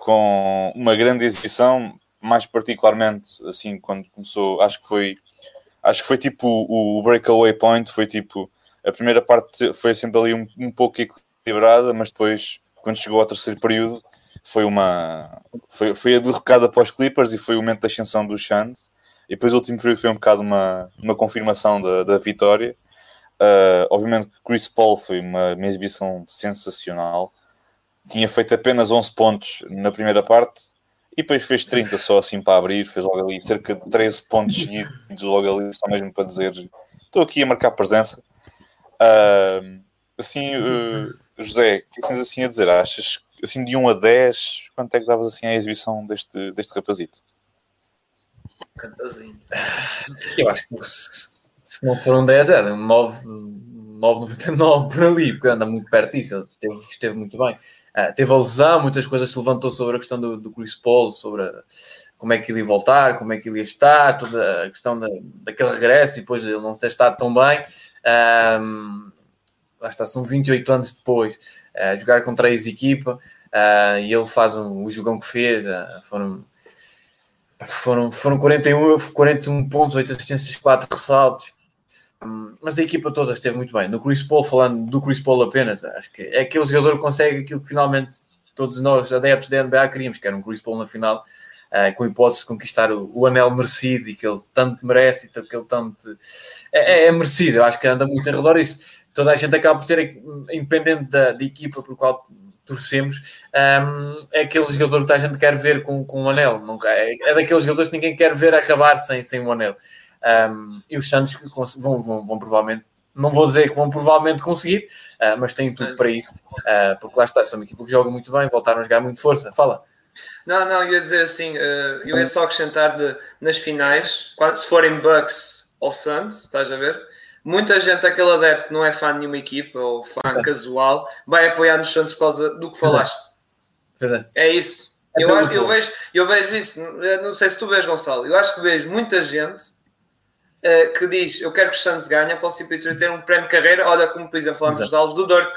com uma grande exibição, mais particularmente assim quando começou, acho que foi acho que foi tipo o, o breakaway point, foi tipo a primeira parte foi sempre ali um, um pouco equilibrada, mas depois quando chegou ao terceiro período foi uma foi, foi a derrocada para os Clippers e foi o momento da ascensão dos Suns. E depois o último período foi um bocado uma, uma confirmação da, da vitória. Uh, obviamente que Chris Paul foi uma, uma exibição sensacional. Tinha feito apenas 11 pontos na primeira parte e depois fez 30 só assim para abrir, fez logo ali cerca de 13 pontos seguidos logo ali, só mesmo para dizer estou aqui a marcar presença uh, assim uh, José, o que tens assim a dizer? Achas assim de 1 a 10, quanto é que davas assim à exibição deste, deste rapazito? Eu acho que se não foram 10 era 9, 9,99 por ali, porque anda muito perto disso, ele esteve, esteve muito bem. Uh, teve a lesão, muitas coisas se levantou sobre a questão do, do Chris Paul, sobre a, como é que ele ia voltar, como é que ele ia estar, toda a questão da, daquele regresso e depois ele não ter estado tão bem. Lá está, são 28 anos depois, uh, jogar contra a ex-equipa, uh, e ele faz um, o jogão que fez, uh, foram, foram, foram 41, 41 pontos, 8 assistências, 4 ressaltos, mas a equipa toda esteve muito bem. No Chris Paul, falando do Chris Paul apenas, acho que é aquele jogador que consegue aquilo que finalmente todos nós, adeptos da NBA, queríamos, que era um Chris Paul na final, Uh, com hipótese de conquistar o, o, anel merecido e que ele tanto merece e que ele tanto é, é, é merecido. Eu acho que anda muito em redor disso toda a gente acaba por ter, independente da, da equipa por qual torcemos, um, é aquele jogador que a gente quer ver com, com um anel. Não, é, é daqueles jogadores que ninguém quer ver acabar sem, sem um anel. Um, e os Santos vão, vão, vão, provavelmente, não vou dizer que vão provavelmente conseguir, uh, mas têm tudo para isso, uh, porque lá está, são uma equipa que joga muito bem, voltaram a jogar muito força. Fala. Não, não, eu ia dizer assim, uh, eu ia só acrescentar de, nas finais, se forem Bucks ou Suns, estás a ver? muita gente, aquele adepto, não é fã de nenhuma equipa ou fã Exato. casual, vai apoiar nos Santos por causa do que falaste. É. é. isso. É eu, acho, eu, vejo, eu vejo isso, não sei se tu vês, Gonçalo, eu acho que vejo muita gente uh, que diz eu quero que os Santos ganhem para o CP3 ter um prémio de carreira. Olha, como por exemplo falámos dos dados do Dirk.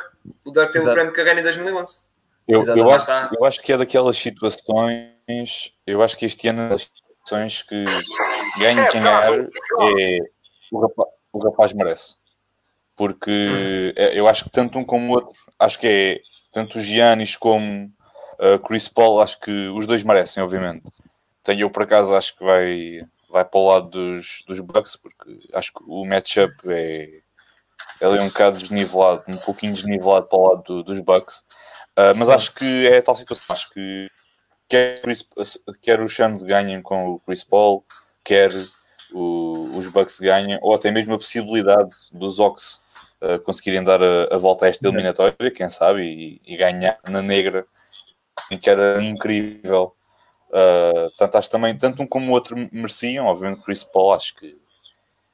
O Dirk teve um prémio de carreira em 2011. Eu, eu, acho, eu acho que é daquelas situações, eu acho que este ano é das situações que ganhe quem ganhar é o rapaz, o rapaz merece. Porque é, eu acho que tanto um como o outro, acho que é tanto o Giannis como uh, Chris Paul, acho que os dois merecem, obviamente. Então eu por acaso acho que vai, vai para o lado dos, dos Bucks, porque acho que o matchup é, é um bocado desnivelado, um pouquinho desnivelado para o lado do, dos Bucks. Uh, mas acho que é a tal situação. Acho que quer, quer os Suns ganhem com o Chris Paul, quer o, os Bucks ganhem, ou até mesmo a possibilidade dos Ox uh, conseguirem dar a, a, volta a esta eliminatória, quem sabe, e, e ganhar na negra, que era incrível. Uh, portanto, acho também, tanto um como o outro mereciam, obviamente, Chris Paul, acho que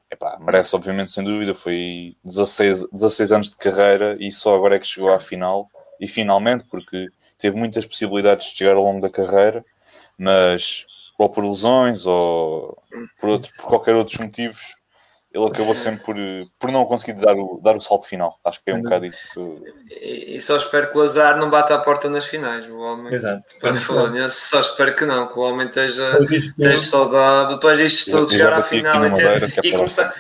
epá, merece, obviamente, sem dúvida. Foi 16, 16 anos de carreira e só agora é que chegou à final e finalmente, porque teve muitas possibilidades de chegar ao longo da carreira, mas ou por lesões ou por, outro, por qualquer outros motivos, ele acabou sempre por, por não conseguir dar o, dar o salto final. Acho que é um bocado isso. E, e só espero que o azar não bata à porta nas finais. O homem, Exato. Falar, só espero que não, que o homem esteja, esteja saudável, depois isto tudo chegar à final e, ter, é e começar.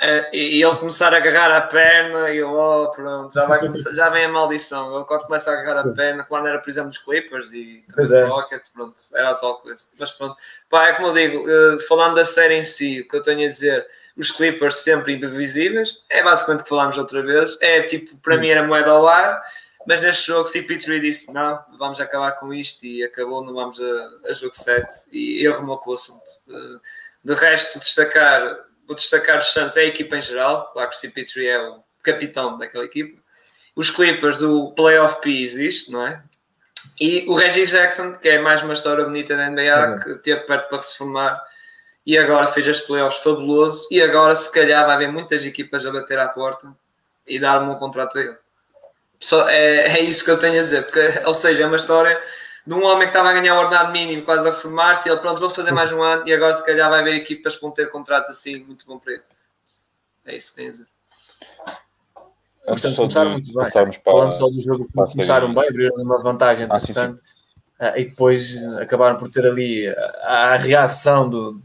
Uh, e, ele começar a agarrar a perna e eu, oh, pronto, já, vai começar, já vem a maldição. Ele quando começa a agarrar a perna, quando era, por exemplo, os Clippers e é. Rocket, pronto, era a tal coisa. Mas pronto, pá, é como eu digo, uh, falando da série em si, o que eu tenho a dizer, os Clippers sempre imprevisíveis, é basicamente o que falámos outra vez, é tipo, para mim era moeda ao ar, mas neste jogo CP3 disse, não, vamos acabar com isto e acabou, não vamos a, a jogo 7 e eu com o assunto. Uh, de resto, destacar vou destacar os Suns, é a equipa em geral, claro que o CP3 é o capitão daquela equipa. Os Clippers, o Playoff P existe, não é? E o Reggie Jackson, que é mais uma história bonita da NBA, uhum. que teve perto para se formar e agora fez as playoffs fabuloso. E agora, se calhar, vai haver muitas equipas a bater à porta e dar-me um contrato a ele. Só, é, é isso que eu tenho a dizer, porque, ou seja, é uma história de um homem que estava a ganhar o ordenado mínimo, quase a formar-se, e ele, pronto, vou fazer mais um ano, e agora se calhar vai haver equipas que vão ter contrato assim muito comprido. É isso que tenho a dizer. Portanto, começaram muito bem. Para, Falando só dos jogos que começaram bem, abriram uma vantagem interessante. Ah, sim, sim. Uh, e depois acabaram por ter ali a, a reação do,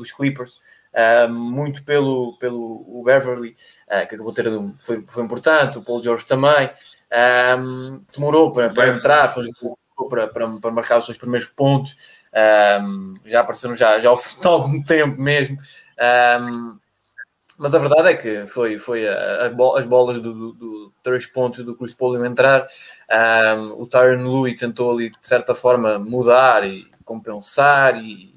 dos Clippers, uh, muito pelo, pelo o Beverly, uh, que acabou de ter foi, foi importante, o Paul George também. Um, demorou para, para entrar, foi para, para, para marcar os seus primeiros pontos, um, já apareceram já, já de algum tempo mesmo. Um, mas a verdade é que foi, foi a, a, as bolas do, do, do, três pontos do Chris Paul entrar. Um, o Tyron Louis tentou ali, de certa forma, mudar e compensar e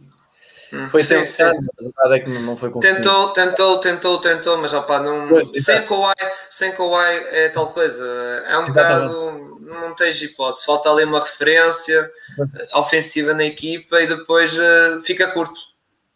hum, foi sim, tentando, sim. verdade é que não foi conseguido. Tentou, tentou, tentou, tentou, mas opa, não, pois, sem, Kawhi, sem Kawhi é tal coisa. É um bocado não tens hipótese. Falta ali uma referência ofensiva na equipa e depois uh, fica curto.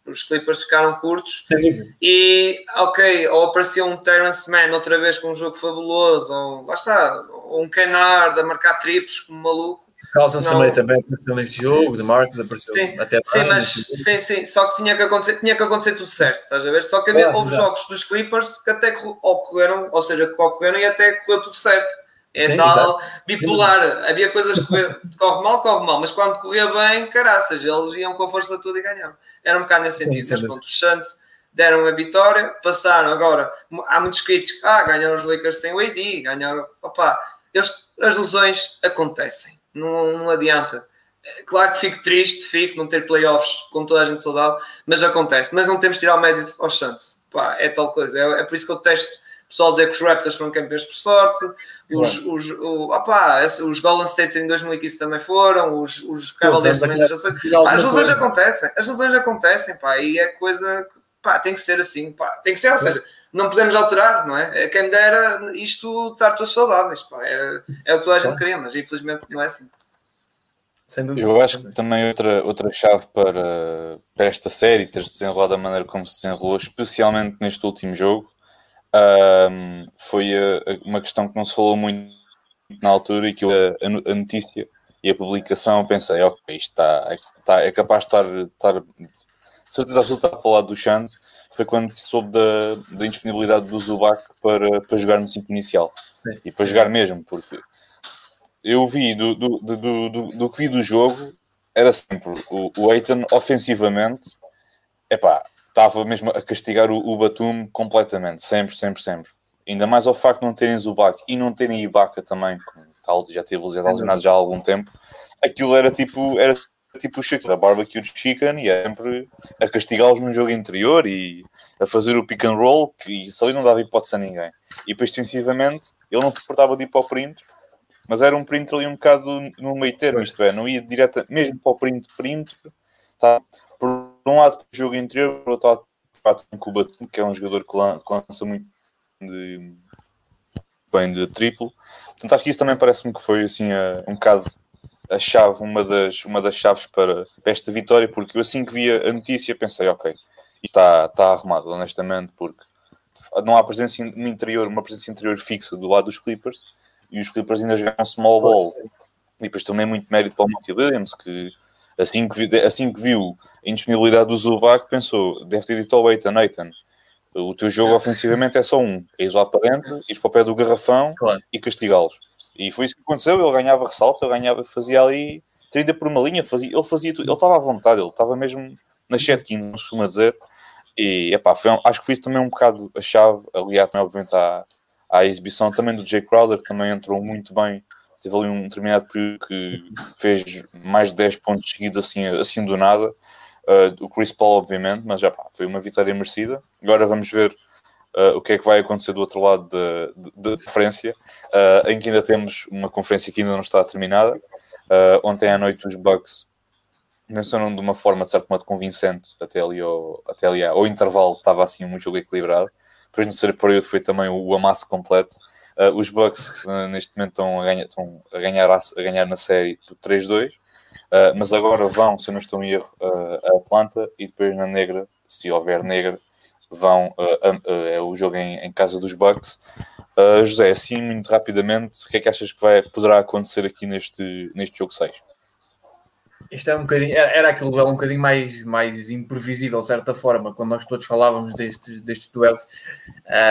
Os Clippers ficaram curtos. Sim. E, ok, ou apareceu um Terence Mann outra vez com um jogo fabuloso, ou lá está, ou um Kennard a marcar triplos como maluco. Carlson também, também apareceu neste jogo, de Martins apareceu sim, até sim, mas, sim, sim, só que tinha que acontecer, tinha que acontecer tudo certo, estás a ver? Só que havia, houve jogos dos Clippers que até ocorreram, ou seja, que ocorreram e até correu tudo certo. É Sim, tal exato. bipolar. Havia coisas que corre mal, corre mal, mas quando corria bem, caraças, eles iam com a força toda e ganhavam. Era um bocado nesse sentido. Mas pronto, os Santos deram a vitória, passaram. Agora, há muitos críticos, ah, ganharam os Lakers sem o AD, ganharam. Opa, eles, as lesões acontecem, não, não adianta. Claro que fico triste, fico, não ter playoffs com toda a gente saudável, mas acontece. Mas não temos de tirar o mérito aos Santos. Pá, é tal coisa. É, é por isso que eu testo pessoal dizer que os Raptors foram campeões por sorte, os, os, o, opa, os Golden States em 2015 também foram, os, os Cavaliers também as lesões acontecem, as lesões acontecem, pá, e é coisa que pá, tem que ser assim, pá, tem que ser, ou seja, não podemos alterar, não é? é quem dera isto estar todos saudáveis, pá, é, é o que toda a gente queria, mas infelizmente não é assim. Eu acho que também outra, outra chave para, para esta série ter se desenrolado da maneira como se desenrolou, especialmente neste último jogo, um, foi uma questão que não se falou muito na altura e que eu, a, a, notícia e a publicação pensei, ok, isto está, está, é capaz de estar, estar certeza absoluta para o lado do Chance foi quando se soube da, da indisponibilidade do Zubac para, para jogar no 5 inicial Sim. e para jogar mesmo, porque eu vi do, do, do, do, do que vi do jogo era sempre o, o Eitan ofensivamente, é pá, estava mesmo a castigar o, o Batum completamente, sempre, sempre, sempre. Ainda mais ao facto de não terem Zubac e não terem Ibaka também, tal, já teve lesionado já há algum tempo, aquilo era tipo, era tipo o Shaquille, a barbecue chicken e é sempre a castigá-los no jogo interior e a fazer o pick and roll, que isso ali não dava hipótese a ninguém. E depois, defensivamente, ele não te portava de ir para o perímetro, mas era um perímetro ali um bocado no meio termo, isto é, não ia direto, mesmo para o perímetro, perímetro tá? por um lado o jogo interior, por outro lado o Batum, que é um jogador que lança muito de, bem de triplo. Portanto, acho que isso também parece-me que foi assim um bocado a chave, uma das, uma das chaves para, para esta vitória, porque eu assim que vi a notícia pensei, ok, isto está, está arrumado, honestamente, porque não há presença no interior, uma presença interior fixa do lado dos Clippers, e os Clippers ainda jogam small ball. E depois também muito mérito para o Monty Williams, que assim que, viu, assim que viu a indisponibilidade do Zubac, pensou, deve ter dito ao Eitan, Nathan, o teu jogo ofensivamente é só um, é ir lá para dentro, ir para o pé do garrafão claro. e castigá-los. E foi isso que aconteceu. Ele ganhava ressalto, ele ganhava, fazia ali 30 por uma linha, fazia, ele fazia tudo. Ele estava à vontade, ele estava mesmo na chat que não se costuma dizer. E epá, foi, acho que foi isso também um bocado a chave, aliado também, obviamente, à, à exibição também do Jay Crowder, que também entrou muito bem. Teve ali um determinado período que fez mais de 10 pontos seguidos assim, assim do nada. Uh, o Chris Paul, obviamente, mas já pá, foi uma vitória merecida. Agora vamos ver uh, o que é que vai acontecer do outro lado da conferência, uh, em que ainda temos uma conferência que ainda não está terminada. Uh, ontem à noite os Bucks mencionam de uma forma, de certo modo, convincente, até ali ao, até ali ao intervalo estava assim um jogo equilibrado. Depois no terceiro período foi também o, amasso completo. Uh, os Bucks uh, neste momento estão a ganhar, estão a ganhar, a, a ganhar na série por 3-2, uh, mas agora vão, se eu não estou em erro, a Atlanta e depois na negra, se houver negra, vão uh, é o jogo em, em, casa dos Bucks. Uh, José, assim muito rapidamente, o que é que achas que vai, poderá acontecer aqui neste, neste jogo 6? Isto é um bocadinho, era aquele duelo um bocadinho mais, mais imprevisível, de certa forma, quando nós todos falávamos destes, destes duelos.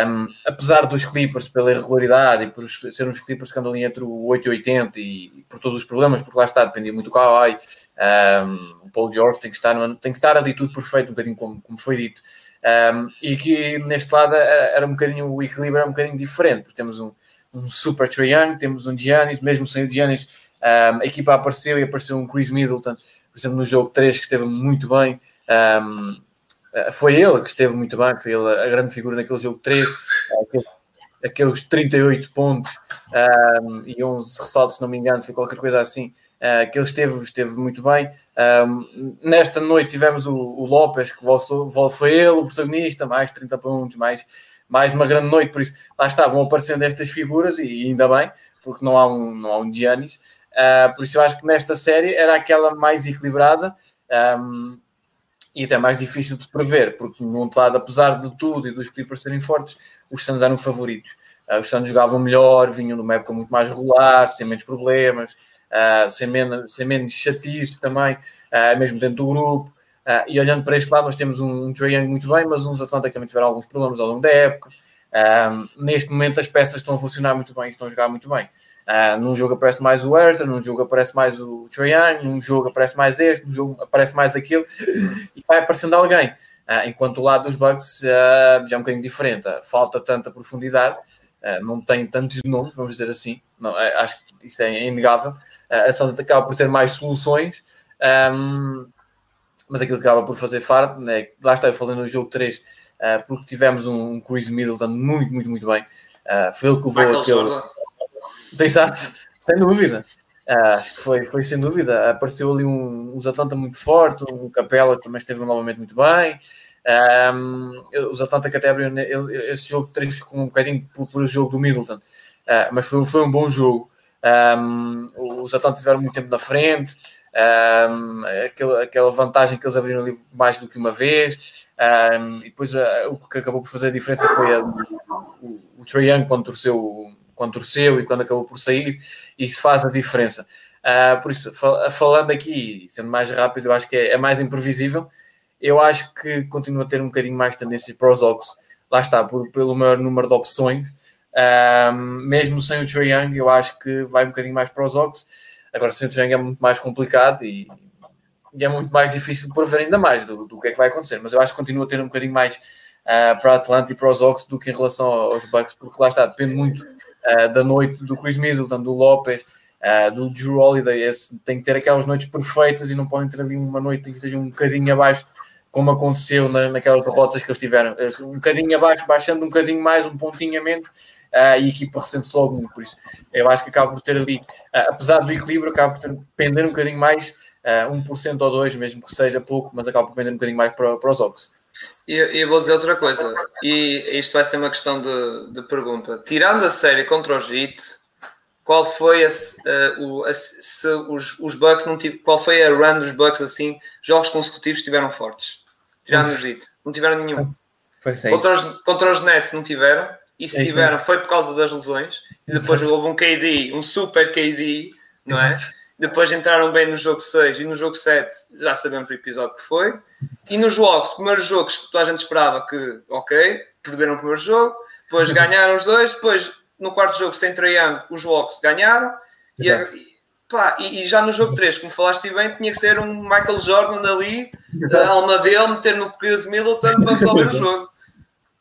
Um, apesar dos Clippers, pela irregularidade e por serem os Clippers que andam ali entre o 8 e 80 e, e, por todos os problemas, porque lá está, dependia muito do Kawhi, um, o Paul George tem que, estar, tem que estar ali tudo perfeito, um bocadinho como, como foi dito. Um, e que neste lado era um bocadinho, o equilíbrio era um bocadinho diferente, porque temos um, um super Trae Young, temos um Giannis, mesmo sem o Giannis, um, a equipa apareceu e apareceu um Chris Middleton, por exemplo, no jogo 3, que esteve muito bem. Um, foi ele que esteve muito bem, foi ele a grande figura naquele jogo 3, aqueles 38 pontos um, e 11 ressaltos, se não me engano, foi qualquer coisa assim, uh, que ele esteve, esteve muito bem. Um, nesta noite tivemos o, o Lopes, que voltou, foi ele o protagonista, mais 30 pontos, mais, mais uma grande noite, por isso lá estavam aparecendo estas figuras e, ainda bem, porque não há um, não há um Giannis. Uh, por isso eu acho que nesta série era aquela mais equilibrada. Um, e até mais difícil de prever, porque no outro lado, apesar de tudo e dos Clippers serem fortes, os Suns eram favoritos. Uh, os Suns jogavam melhor, vinham numa época muito mais regular, sem menos problemas, uh, sem, menos, sem menos chatices também, uh, mesmo dentro do grupo. e olhando para este lado, nós temos um, um Trae Young muito bem, mas uns Atlanta que também tiveram alguns problemas ao longo da época. neste momento, as peças estão a funcionar muito bem, estão a jogar muito bem. Uh, num jogo aparece mais o Hertha, num jogo aparece mais o Trae num jogo aparece mais este, num jogo aparece mais aquilo e vai aparecendo alguém. Uh, enquanto o lado dos Bucks uh, já é um bocadinho diferente, falta tanta profundidade, não tem tantos nomes, vamos dizer assim, não, acho que isso é inegável. a Atlanta acaba por ter mais soluções, um, mas aquilo que acaba por fazer fardo, né, lá está eu falando no jogo 3, porque tivemos um, um Chris Middleton muito, muito, muito bem. foi ele que levou Michael aquele. Jordan Exato, sem dúvida. Uh, acho que foi, foi sem dúvida. Apareceu ali um, um Atlanta muito forte, um Capela que também esteve novamente muito bem. Um, os Atlanta que até abriram esse jogo três com um bocadinho por, por jogo do Middleton, uh, mas foi, foi um bom jogo. Um, os Atlanta tiveram muito tempo na frente, um, aquela, aquela vantagem que eles abriram ali mais do que uma vez. E depois uh, o que acabou por fazer a diferença foi a, o, o Trae Young quando torceu quando torceu e quando acabou por sair, isso faz a diferença. Uh, por isso, fal falando aqui, sendo mais rápido, eu acho que é, é, mais imprevisível. Eu acho que continua a ter um bocadinho mais tendência para os Ox. Lá está, por, pelo maior número de opções. Uh, mesmo sem o Trae Young, eu acho que vai um bocadinho mais para os Ox. Agora, sem o Trae Young é muito mais complicado e, e é muito mais difícil por ver ainda mais do, do que é que vai acontecer. Mas eu acho que continua a ter um bocadinho mais uh, para a Atlanta e para os Ox do que em relação aos Bucks, porque lá está, depende muito uh, da noite do Chris Middleton, do Lopes uh, do Drew Holiday. Esse, tem que ter aquelas noites perfeitas e não podem ter ali uma noite que esteja um bocadinho abaixo, como aconteceu na, naquelas derrotas que eles tiveram. Um bocadinho abaixo, baixando um bocadinho mais, um pontinho a menos, uh, e a equipa ressente-se logo. Por isso, eu acho que acaba por ter ali, uh, apesar do equilíbrio, acaba por ter, depender um bocadinho mais, uh, 1% ou 2%, mesmo que seja pouco, mas acaba por depender um bocadinho mais para, para os Oaks. E eu vou dizer outra coisa, e isto vai ser uma questão de, de pergunta. Tirando a série contra o Heat, qual foi a, uh, o, a, se os, os Bucks não tive, qual foi a run dos Bucks assim, jogos consecutivos estiveram fortes? Já no Heat, não tiveram nenhum. Foi, foi contra, os, contra os Nets não tiveram, e se é tiveram foi por causa das lesões, e depois Exato. houve um KD, um super KD, não é? Exato. é? Depois entraram bem no jogo 6 e no jogo 7 já sabemos o episódio que foi. E nos jogos, primeiros jogos que toda a gente esperava que, ok, perderam o primeiro jogo, depois ganharam os dois, depois no quarto jogo, sem Trajan, os Hawks ganharam. E, pá, e, e, já no jogo 3, como falaste bem, tinha que ser um Michael Jordan ali, Exato. a alma dele, meter no Chris Middleton para resolver o jogo.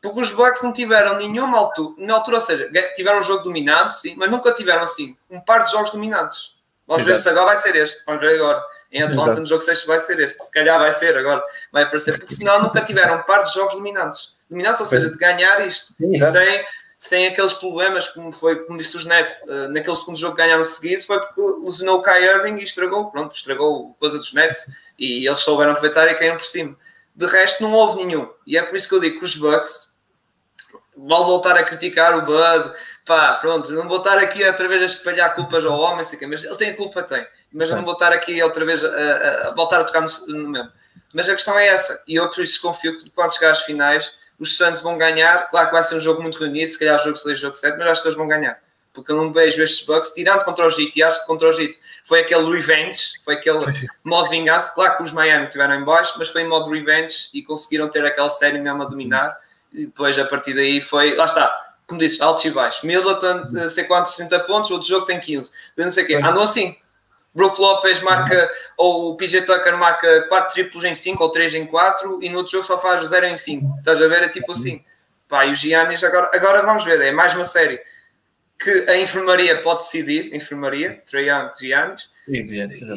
Porque os Bucks não tiveram nenhuma altura, na altura, ou seja, tiveram um jogo dominante, sim, mas nunca tiveram assim um par de jogos dominantes. Vamos Exato. ver se agora vai ser este. Vamos ver agora. Em Atlanta, Exato. no jogo 6 vai ser este. Se calhar vai ser agora. Vai aparecer. Porque senão nunca tiveram um par de jogos dominantes. Dominantes, ou seja, de ganhar isto. Sem, sem aqueles problemas, como foi, como disse os Nets, uh, naquele segundo jogo que ganharam seguido, foi porque lesionou o Kai Irving e estragou, pronto, estragou a coisa dos Nets e eles souberam aproveitar e caíram por cima. De resto, não houve nenhum. E é por isso que eu digo que os Bucks vão voltar a criticar o Bud, pá, pronto, não vou estar aqui outra vez a espalhar culpas ao homem, sei que, mas ele tem a culpa, tem, mas não vou estar aqui outra vez a, a, a voltar a tocar no, no, mesmo. Mas a questão é essa, e eu por isso confio que quando chegar às finais, os Santos vão ganhar, claro que vai ser um jogo muito reunido, se calhar jogo 6, jogo 7, mas acho que eles vão ganhar. Porque eu não vejo estes Bucks, tirando contra o Gito, e acho que contra o Gito foi aquele revenge, foi aquele sim, sim. modo vingança. Claro que os Miami estiveram em baixo, mas foi em modo revenge e conseguiram ter aquela série mesmo a dominar e depois a partir daí foi, lá está, como disse, altos e baixos. Middleton, não sei quantos, 30 pontos, outro jogo tem 15. não sei o quê. Andam assim. Brook Lopes marca, ou o PJ Tucker marca 4 triplos em 5 ou 3 em 4 e no outro jogo só faz 0 em 5. Estás a ver? É tipo assim. Pá, e os Giannis agora, agora vamos ver, é mais uma série que a enfermaria pode decidir, enfermaria, Young, Giannis.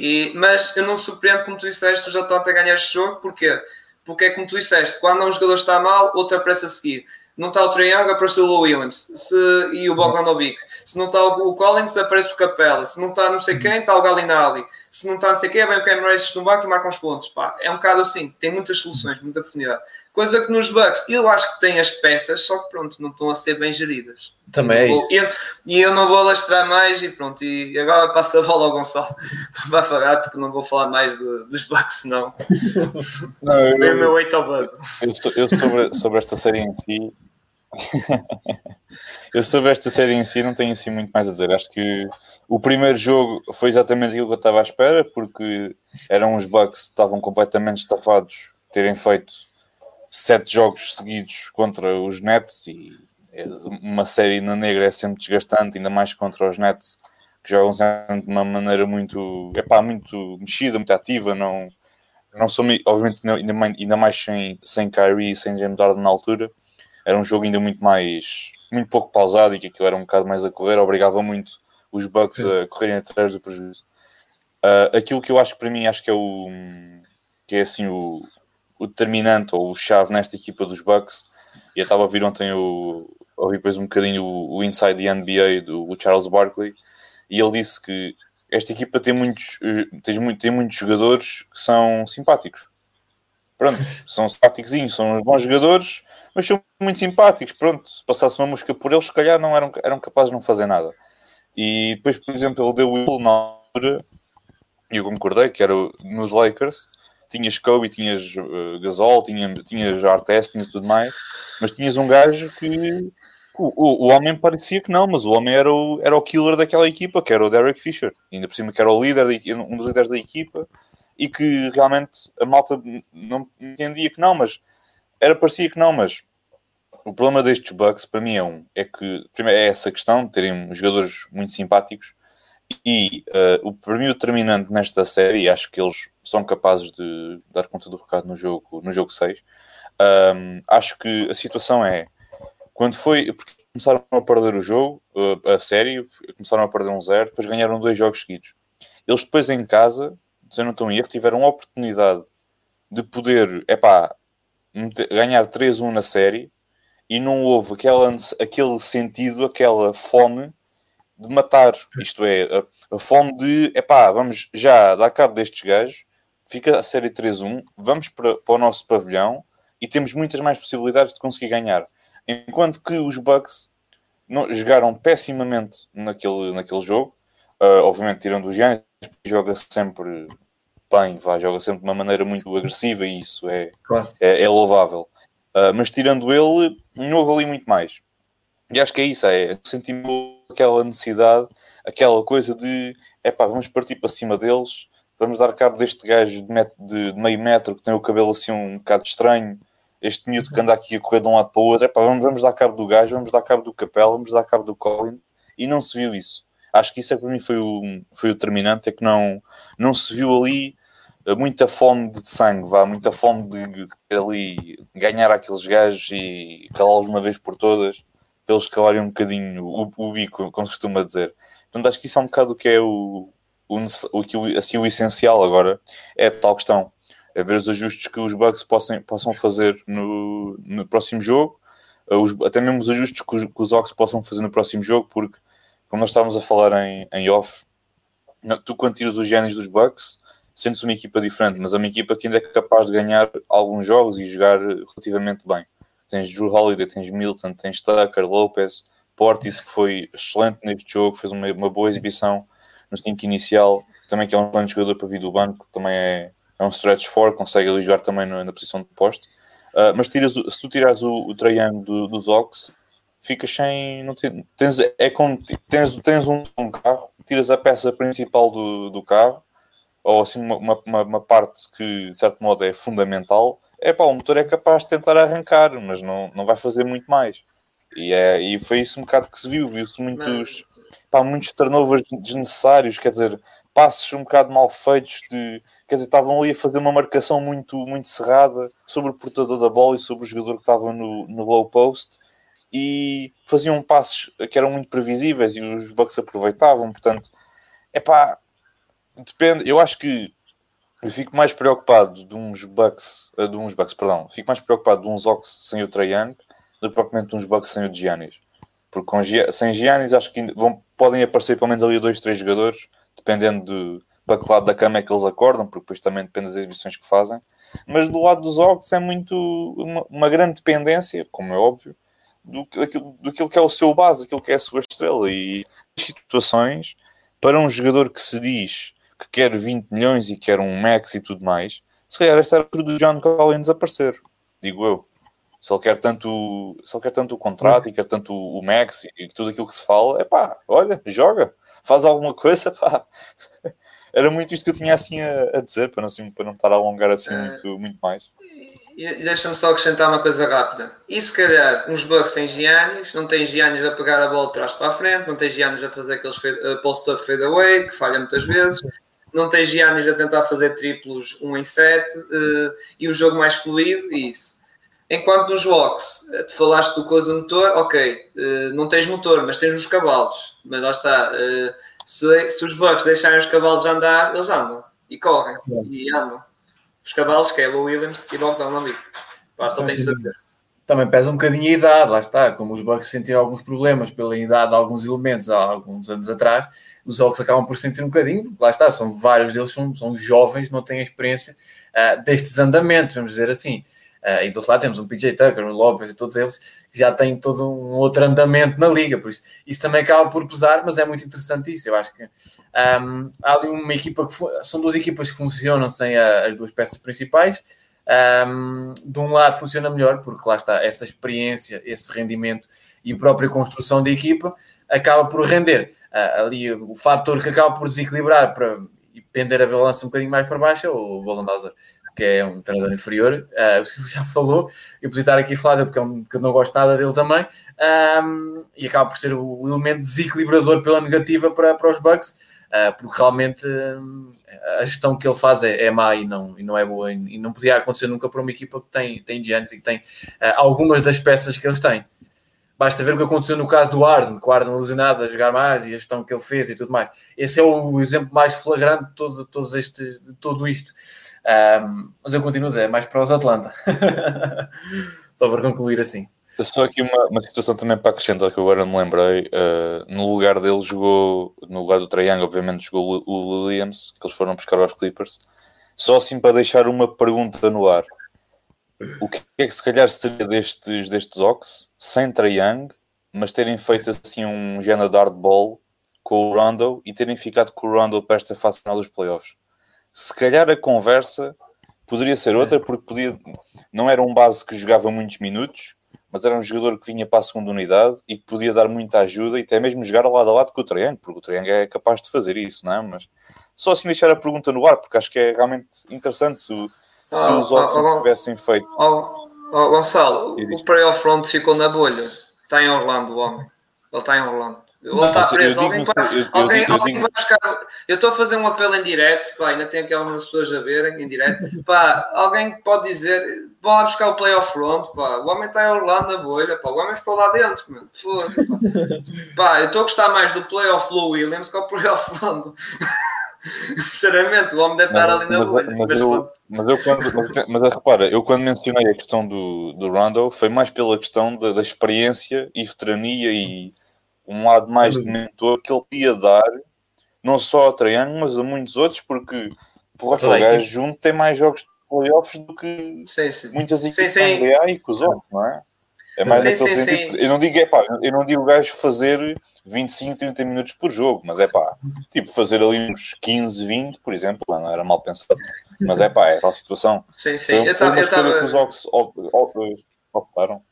E, mas eu não surpreendo, como tu disseste, o Jota a ganhar este jogo, porquê? Porque é como tu disseste, quando um jogador está mal, outro aparece a seguir. Não está o Trae Young, aparece o Lou Williams se, e o Bogdanovic. Se não está o Collins, aparece o Capela. Se não está não sei quem, está o Galinali. Se não está não sei quem, vem o Cam Race no banco e marca uns pontos. Pá, é um bocado assim, tem muitas soluções, muita profundidade. Coisa que nos Bucks, eu acho que tem as peças, só que pronto, não estão a ser bem geridas. Também é isso. E eu, eu, não vou lastrar mais e pronto. E agora passa a bola ao Gonçalo. Vai falar porque não vou falar mais de, dos Bucks, senão. Não, eu, é o meu weight ao Bud. Eu, eu sobre, sobre esta série em si. eu sobre esta série em si não tenho assim muito mais a dizer. Acho que o primeiro jogo foi exatamente aquilo que eu estava à espera, porque eram os Bucks que estavam completamente estafados, terem feito sete jogos seguidos contra os Nets e uma série na negra é sempre desgastante, ainda mais contra os Nets que jogam sempre de uma maneira muito, epá, muito mexida, muito ativa, não, não sou, obviamente ainda mais, ainda mais sem, sem Kyrie e sem James Harden na altura, era um jogo ainda muito mais, muito pouco pausado e que aquilo era um bocado mais a correr, obrigava muito os Bucks a correrem atrás do prejuízo. Uh, aquilo que eu acho que para mim, acho que é o, que é assim o, o determinante ou o chave nesta equipa dos Bucks. E eu estava a ouvir ontem o, ouvi depois um bocadinho o, o Inside the NBA do Charles Barkley e ele disse que esta equipa tem muitos, eh, tem, muito, tem muitos jogadores que são simpáticos. Pronto, são simpáticos, são bons jogadores, mas são muito simpáticos. Pronto, se passasse uma música por eles, se calhar não eram, eram capazes de não fazer nada. E depois, por exemplo, ele deu o na altura, e eu concordei que era nos Lakers, tinhas Kobe, tinhas uh, Gasol, tinhas, tinhas Artest, tinhas tudo mais, mas tinhas um gajo que o, o, o, homem parecia que não, mas o homem era o, era o killer daquela equipa, que era o Derek Fisher, ainda por cima que era o líder, um dos líderes da equipa, e que realmente a malta não entendia que não, mas era parecia que não, mas o problema destes Bucks para mim é um, é que primeiro é essa questão de terem jogadores muito simpáticos e uh, o, para mim o determinante nesta série, acho que eles são capazes de dar conta do recado no jogo, no jogo 6. Um, acho que a situação é quando foi. Porque começaram a perder o jogo, a série, começaram a perder um zero, depois ganharam dois jogos seguidos. Eles depois em casa, se eu não estou em erro, tiveram a oportunidade de poder, epá, ganhar 3-1 na série e não houve aquela, aquele sentido, aquela fome de matar. Isto é, a, a fome de, epá, vamos já dar cabo destes gajos, fica a série 3-1, vamos para, para o nosso pavilhão e temos muitas mais possibilidades de conseguir ganhar. Enquanto que os Bucks não, jogaram pessimamente naquele, naquele jogo, uh, obviamente tirando o Giannis, joga sempre bem, vai, joga sempre de uma maneira muito agressiva e isso é, claro. é, é, louvável. Uh, mas tirando ele, não houve ali muito mais. E acho que é isso, é sentimos aquela necessidade, aquela coisa de epá, vamos partir para cima deles, vamos dar cabo deste gajo de, metro, de, de meio metro que tem o cabelo assim um bocado estranho, este miúdo que anda aqui a correr de um lado para o outro, epá, vamos, vamos dar cabo do gajo, vamos dar cabo do Capela, vamos dar cabo do Colin, e não se viu isso. Acho que isso é para mim foi o, foi o determinante, é que não, não se viu ali muita fome de sangue, vá, muita fome de, de, ali ganhar aqueles gajos e calá-los uma vez por todas, para eles calarem um bocadinho o, o bico, como se costuma dizer. Portanto, acho que isso é um bocado o que é o, o, o, assim, o essencial agora, é tal questão a ver os ajustes que os Bucks possam, possam fazer no, no próximo jogo, eh, os, até mesmo os ajustes que os, que os Ox possam fazer no próximo jogo, porque, como nós estávamos a falar em, em off, tu quando tiras os genes dos Bucks, sentes uma equipa diferente, mas é uma equipa que ainda é capaz de ganhar alguns jogos e jogar relativamente bem. Tens Drew Holiday, tens Milton, tens Tucker, Lopez, Portis, que foi excelente neste jogo, fez uma, uma boa exibição no 5 inicial, também que é um grande jogador para vir do banco, também é, é um stretch for, consegue ali jogar também na, na posição de poste. Uh, mas tiras, se tu tirares o, o do, dos Ox, ficas sem. Não tens, é como tens, tens um, um, carro, tiras a peça principal do, do carro, ou assim uma, uma, uma, parte que de certo modo é fundamental. É pá, o motor é capaz de tentar arrancar, mas não, não vai fazer muito mais. E, é, e foi isso um bocado que se viu, viu-se muitos, pá, muitos turnovers desnecessários, quer dizer, passos um bocado mal feitos de quer dizer, estavam ali a fazer uma marcação muito, muito cerrada sobre o portador da bola e sobre o jogador que estava no, no low post e faziam passos que eram muito previsíveis e os Bucks aproveitavam, portanto, é pá, depende, eu acho que eu fico mais preocupado de uns Bucks, eh, de uns Bucks, perdão, fico mais preocupado de uns Ox sem o Young do que propriamente de uns Bucks sem o Giannis. Porque com, sem Giannis acho que vão, podem aparecer pelo menos ali dois, três jogadores, dependendo de, para que lado da cama é que eles acordam, porque depois também depende das exibições que fazem. Mas do lado dos Hawks é muito uma, uma grande dependência, como é óbvio, do, daquilo, daquilo que é o seu base, daquilo que é a sua estrela. E situações para um jogador que se diz que quer 20 milhões e quer um max e tudo mais, se calhar esta era do John Collins desaparecer, digo eu. Se ele quer tanto, se ele quer tanto o contrato e quer tanto o max e tudo aquilo que se fala, é pá, olha, joga, faz alguma coisa, pá era muito isto que eu tinha assim a, a dizer, para não, assim, para não estar a alongar assim é. muito, muito mais. E, e deixa-me só acrescentar uma coisa rápida. E se calhar uns bugs sem Giannis, não tem Giannis a pegar a bola de trás para a frente, não tem Giannis a fazer aqueles uh, post-up fade away, que falha muitas vezes, não tem Giannis a tentar fazer triplos 1 em 7 uh, e o jogo mais fluido, e isso. Enquanto nos walks, eh, tu falaste do coisa do motor, ok, uh, não tens motor, mas tens os cavalos, mas lá está. Uh, se, se os Bucks deixarem os cavalos andar, eles andam e correm e andam. Os cavalos, que é Lou Williams e Bogdan Lambic. Só tem saber. Também pesa um bocadinho a idade, lá está. Como os Bucks sentiram alguns problemas pela idade de alguns elementos há alguns anos atrás, os Hawks acabam por sentir um bocadinho, lá está, são vários deles são, são jovens, não têm a experiência uh, destes andamentos, vamos dizer assim. Uh, e do outro lado temos um PJ Tucker, um Lopez e todos eles que já têm todo um outro andamento na liga, por isso isso também acaba por pesar, mas é muito interessante isso. Eu acho que um, há ali uma equipa que são duas equipas que funcionam sem a, as duas peças principais. Um, de um lado funciona melhor, porque lá está essa experiência, esse rendimento e a própria construção da equipa acaba por render. Uh, ali o fator que acaba por desequilibrar para pender a balança um bocadinho mais para baixo é o Bolondosa que é um treinador inferior, uh, o Silvio já falou, eu podia estar aqui dele porque, é um, porque eu não gosto nada dele também, um, e acaba por ser o, elemento desequilibrador pela negativa para, para os Bucks, porque realmente uh, a gestão que ele faz é, é má e não, e não é boa, e, não podia acontecer nunca para uma equipa que tem, tem Giannis e que tem algumas das peças que eles têm. Basta ver o que aconteceu no caso do Arden, com o Arden lesionado a jogar mais e a gestão que ele fez e tudo mais. Esse é o exemplo mais flagrante de, todo, de todos este, de tudo isto. Um, mas eu continuo a dizer, é mais para os Atlanta. Só para concluir assim. Só aqui uma, uma situação também para acrescentar que agora me lembrei. Uh, no lugar dele jogou, no lugar do Triangle, obviamente jogou o Williams, que eles foram buscar aos Clippers. Só assim para deixar uma pergunta no ar o que é que se calhar seria destes, destes Ox, sem Trae mas terem feito assim um género de hardball com o Rondo e terem ficado com o Rondo para esta fase final dos playoffs. Se calhar a conversa poderia ser outra, porque podia, não era um base que jogava muitos minutos, mas era um jogador que vinha para a segunda unidade e que podia dar muita ajuda e até mesmo jogar ao lado a lado com o Triangle, porque o Triangle é capaz de fazer isso, não é? Mas só assim deixar a pergunta no ar, porque acho que é realmente interessante se, se os outros oh, tivessem feito. Oh, oh, Gonçalo, o playoff front ficou na bolha. Está em Orlando, o homem. Ele está em Orlando. Ele está preso. Alguém, vai, alguém, eu, alguém vai buscar. Eu estou a fazer um apelo em direto, pá, ainda tem aqui algumas pessoas a verem em direto. Pá, alguém pode dizer, vão lá buscar o playoff front, pá. O homem está em Orlando na bolha, pá. O homem ficou lá dentro, mano. Pá. eu estou a gostar mais do playoff Lou Williams que o playoff front. Sinceramente, o homem deve mas, estar ali na bolha. Mas, mas, eu, mas, eu quando, mas, mas, repara, eu quando mencionei a questão do, do Rondo foi mais pela questão da, da experiência e veterania e um lado mais de mentor que ele ia dar, não só ao Traiano, mas a muitos outros, porque porra, o gajo junto tem mais jogos de playoffs do que sim, sim. muitas equipes da NBA e com os outros, não é? É mais sim, naquele sim, sentido. Sim. Eu não digo, é pá, eu não digo o gajo fazer 25, 30 minutos por jogo, mas é pá, tipo, fazer ali uns 15, 20, por exemplo, não era mal pensado. Mas é pá, é tal situação. Sim, sim. Foi, foi uma escolha que os Ox optaram.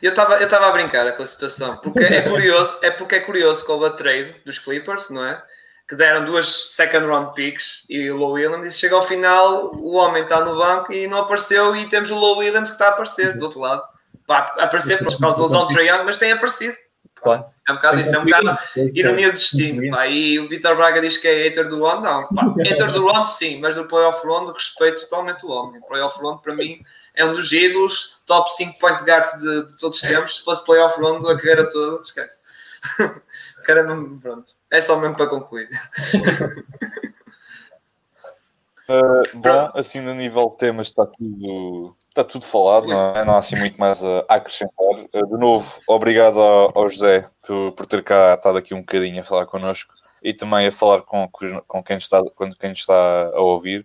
Eu estava eu a brincar com a situação, porque é curioso, é porque é curioso que houve a trade dos Clippers, não é? Que deram duas second round picks e o Low Williams, e chega ao final, o homem está no banco e não apareceu, e temos o Low Williams que está a aparecer do outro lado pá, aparecer por causa da lesão de Trae mas tem aparecido. Claro. É um bocado isso, é um bocado ironia do destino. Pá. E o Vitor Braga diz que é hater do round, não. Pá, hater do round, sim, mas do playoff round respeito totalmente o homem. O playoff round, para mim, é um dos ídolos, top 5 point guards de, de todos os tempos. Se fosse playoff round, a carreira toda, esquece. Cara, não, pronto. É só mesmo para concluir. Uh, bom, assim no nível de temas está tudo, está tudo falado, não, é? não há assim muito mais a, acrescentar. Uh, de novo, obrigado ao, José por, por ter cá estado aqui um bocadinho a falar connosco e também a falar com, com quem, está, com quem está a ouvir.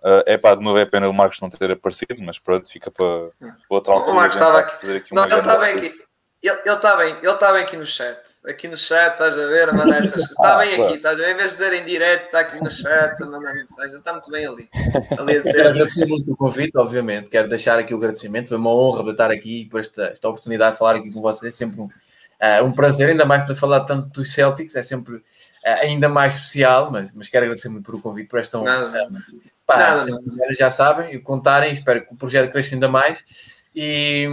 Uh, é pá, de novo é pena o Marcos não ter aparecido, mas pronto, fica para outra altura. O Marcos estava aqui. Aqui não, ele estava aqui. Ele está bem, ele está bem aqui no chat. Aqui no chat, estás a ver, manda essas. Está bem aqui, estás a ver? Em vez de dizer em direto, está aqui no chat, mandar mensagens. Está muito bem ali. ali Quero agradecer muito o convite, obviamente. Quero deixar aqui o agradecimento. Foi uma honra estar aqui por esta, esta oportunidade de falar aqui com vocês. Sempre um, uh, um prazer, ainda mais para falar tanto dos Celtics. É sempre uh, ainda mais especial, mas, mas quero agradecer muito por o convite, por esta honra. Nada, uh, pá, nada, já sabem, e contarem. Espero que o projeto cresça ainda mais. E,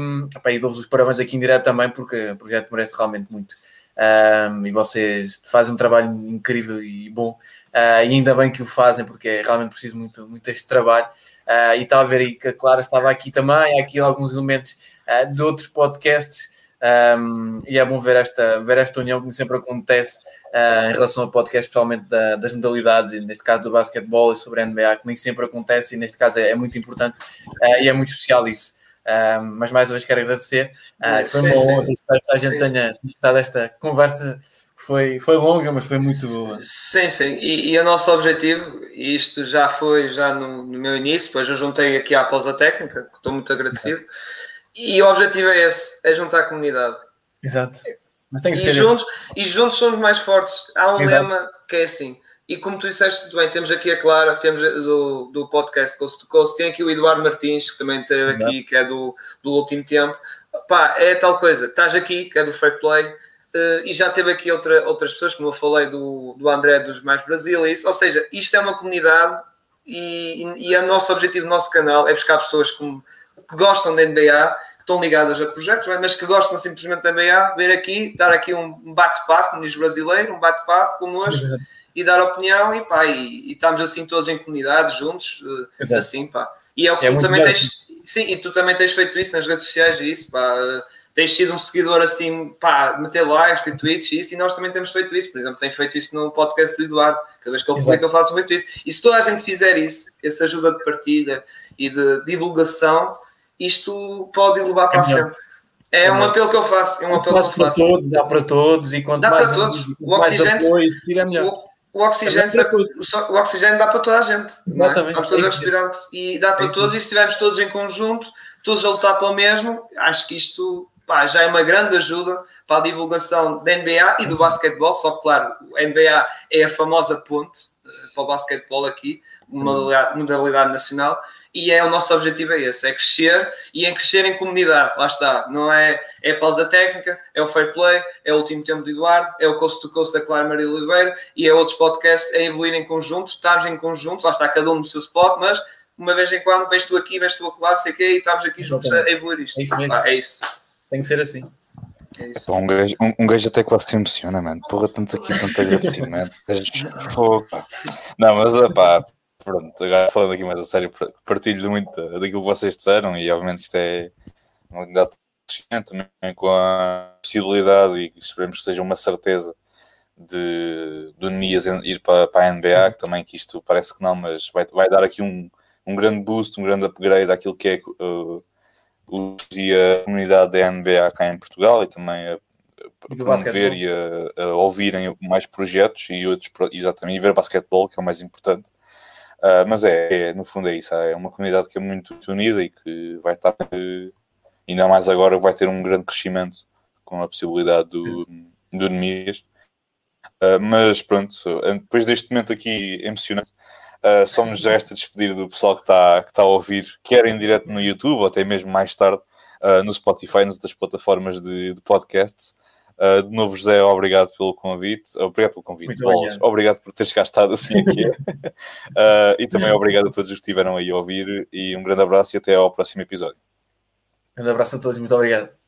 e dou-vos os parabéns aqui em direto também, porque o projeto merece realmente muito. Um, e vocês fazem um trabalho incrível e bom, uh, e ainda bem que o fazem, porque é realmente preciso muito, muito este trabalho. Uh, e estava a ver aí que a Clara estava aqui também, há aqui alguns elementos uh, de outros podcasts. Um, e é bom ver esta, ver esta união que sempre acontece em relação ao podcast, especialmente da, das modalidades, e neste caso do basquetebol e sobre a NBA, que nem sempre acontece, e neste caso é, é muito importante e é muito especial isso. Uh, mas mais uma vez quero agradecer. Uh, foi uma honra, espero que a gente sim, tenha estado esta conversa foi, foi longa, mas foi muito boa. Sim, sim. E, e o nosso objetivo, e isto já foi já no, no, meu início, depois eu juntei aqui à pausa técnica, que estou muito agradecido. E o objetivo é esse, é juntar a comunidade. Exato. Mas tem que e ser juntos, E juntos somos mais fortes. Há um Exato. lema que é assim, e como tu disseste muito bem, temos aqui a Clara, temos do, do podcast Coast to Coast, tem aqui o Eduardo Martins, que também esteve aqui, que é do, do último tempo. Pá, é tal coisa, estás aqui, que é do Fair Play, uh, e já teve aqui outra, outras pessoas, como eu falei do, do André dos Mais Brasil, isso. ou seja, isto é uma comunidade e, e, e o nosso objetivo do nosso canal é buscar pessoas como, que gostam da NBA, estão ligadas a projetos, mas que gostam simplesmente da NBA, ver aqui, dar aqui um bate-papo, no brasileiro, um bate-papo connosco. Exato e dar opinião e pá, e, e estamos assim todos em comunidade, juntos, eh, Exato. assim, pá. E é o que é tu também tens, sim, e tu também tens feito isso nas redes sociais e isso, pá. tens sido um seguidor assim, pá, meter likes, retweets e isso, e nós também temos feito isso. Por exemplo, tenho feito isso no podcast do Eduardo, cada vez que ele publica eu faço um retweet. E se toda a gente fizer isso, essa ajuda de partilha e de divulgação, isto pode levar para é a frente. É, é um apelo que eu faço. É um apelo que eu faço. Todos, dá para todos e quanto dá mais para todos. O oxigênio, apoio, é melhor. O, o oxigênio, é o, o oxigênio dá para toda a gente. Exatamente. É? Estamos todos a respirar e dá para todos. E se estivermos todos em conjunto, todos a lutar para o mesmo, acho que isto pá, já é uma grande ajuda para a divulgação da NBA e do basquetebol. Só que, claro, a NBA é a famosa ponte eh, para o basquetebol aqui, modalidade, modalidade nacional e é o nosso objetivo é esse, é crescer e em crescer em comunidade, lá está, não é, é a pausa técnica, é o fair play, é o último tempo de Eduardo, é o Coast to Coast da Clara Maria Oliveira e é outros podcasts a evoluir em conjunto, estamos em conjunto, lá está cada um no seu spot, mas uma vez em quando vens tu aqui, vens tu acolá, sei que e estamos aqui juntos a evoluir isto. É isso mesmo. Ah, é isso. Tem que ser assim. É isso. um, gajo, um, um gajo até quase se emociona, mano. Porra, tanto aqui, tanto agradecimento. Não, mas pá, pronto, agora falando aqui mais a sério, partilho muito daquilo que vocês disseram e obviamente isto é uma unidade também com a possibilidade e esperemos que seja uma certeza de, do Nias ir para, para a NBA, que também que isto parece que não, mas vai, vai dar aqui um, um grande boost, um grande upgrade àquilo que é uh, a comunidade da NBA cá em Portugal e também a, a promover e a, a, ouvirem mais projetos e outros, exatamente, e ver basquetebol, que é o mais importante. Uh, mas é, é, no fundo é isso, é uma comunidade que é muito, unida e que vai estar, ainda mais agora, vai ter um grande crescimento com a possibilidade do, do Nemias. Uh, mas pronto, depois deste momento aqui emocionante, uh, só nos resta despedir do pessoal que está que tá a ouvir, quer em direto no YouTube ou até mesmo mais tarde uh, no Spotify, nas outras plataformas de, de podcasts. Uh, de novo, José, obrigado pelo convite. Obrigado pelo convite. Bolas. Obrigado por teres cá estado assim aqui. uh, e também obrigado a todos os que estiveram aí a ouvir. E um grande abraço e até ao próximo episódio. Um grande abraço a todos. Muito obrigado.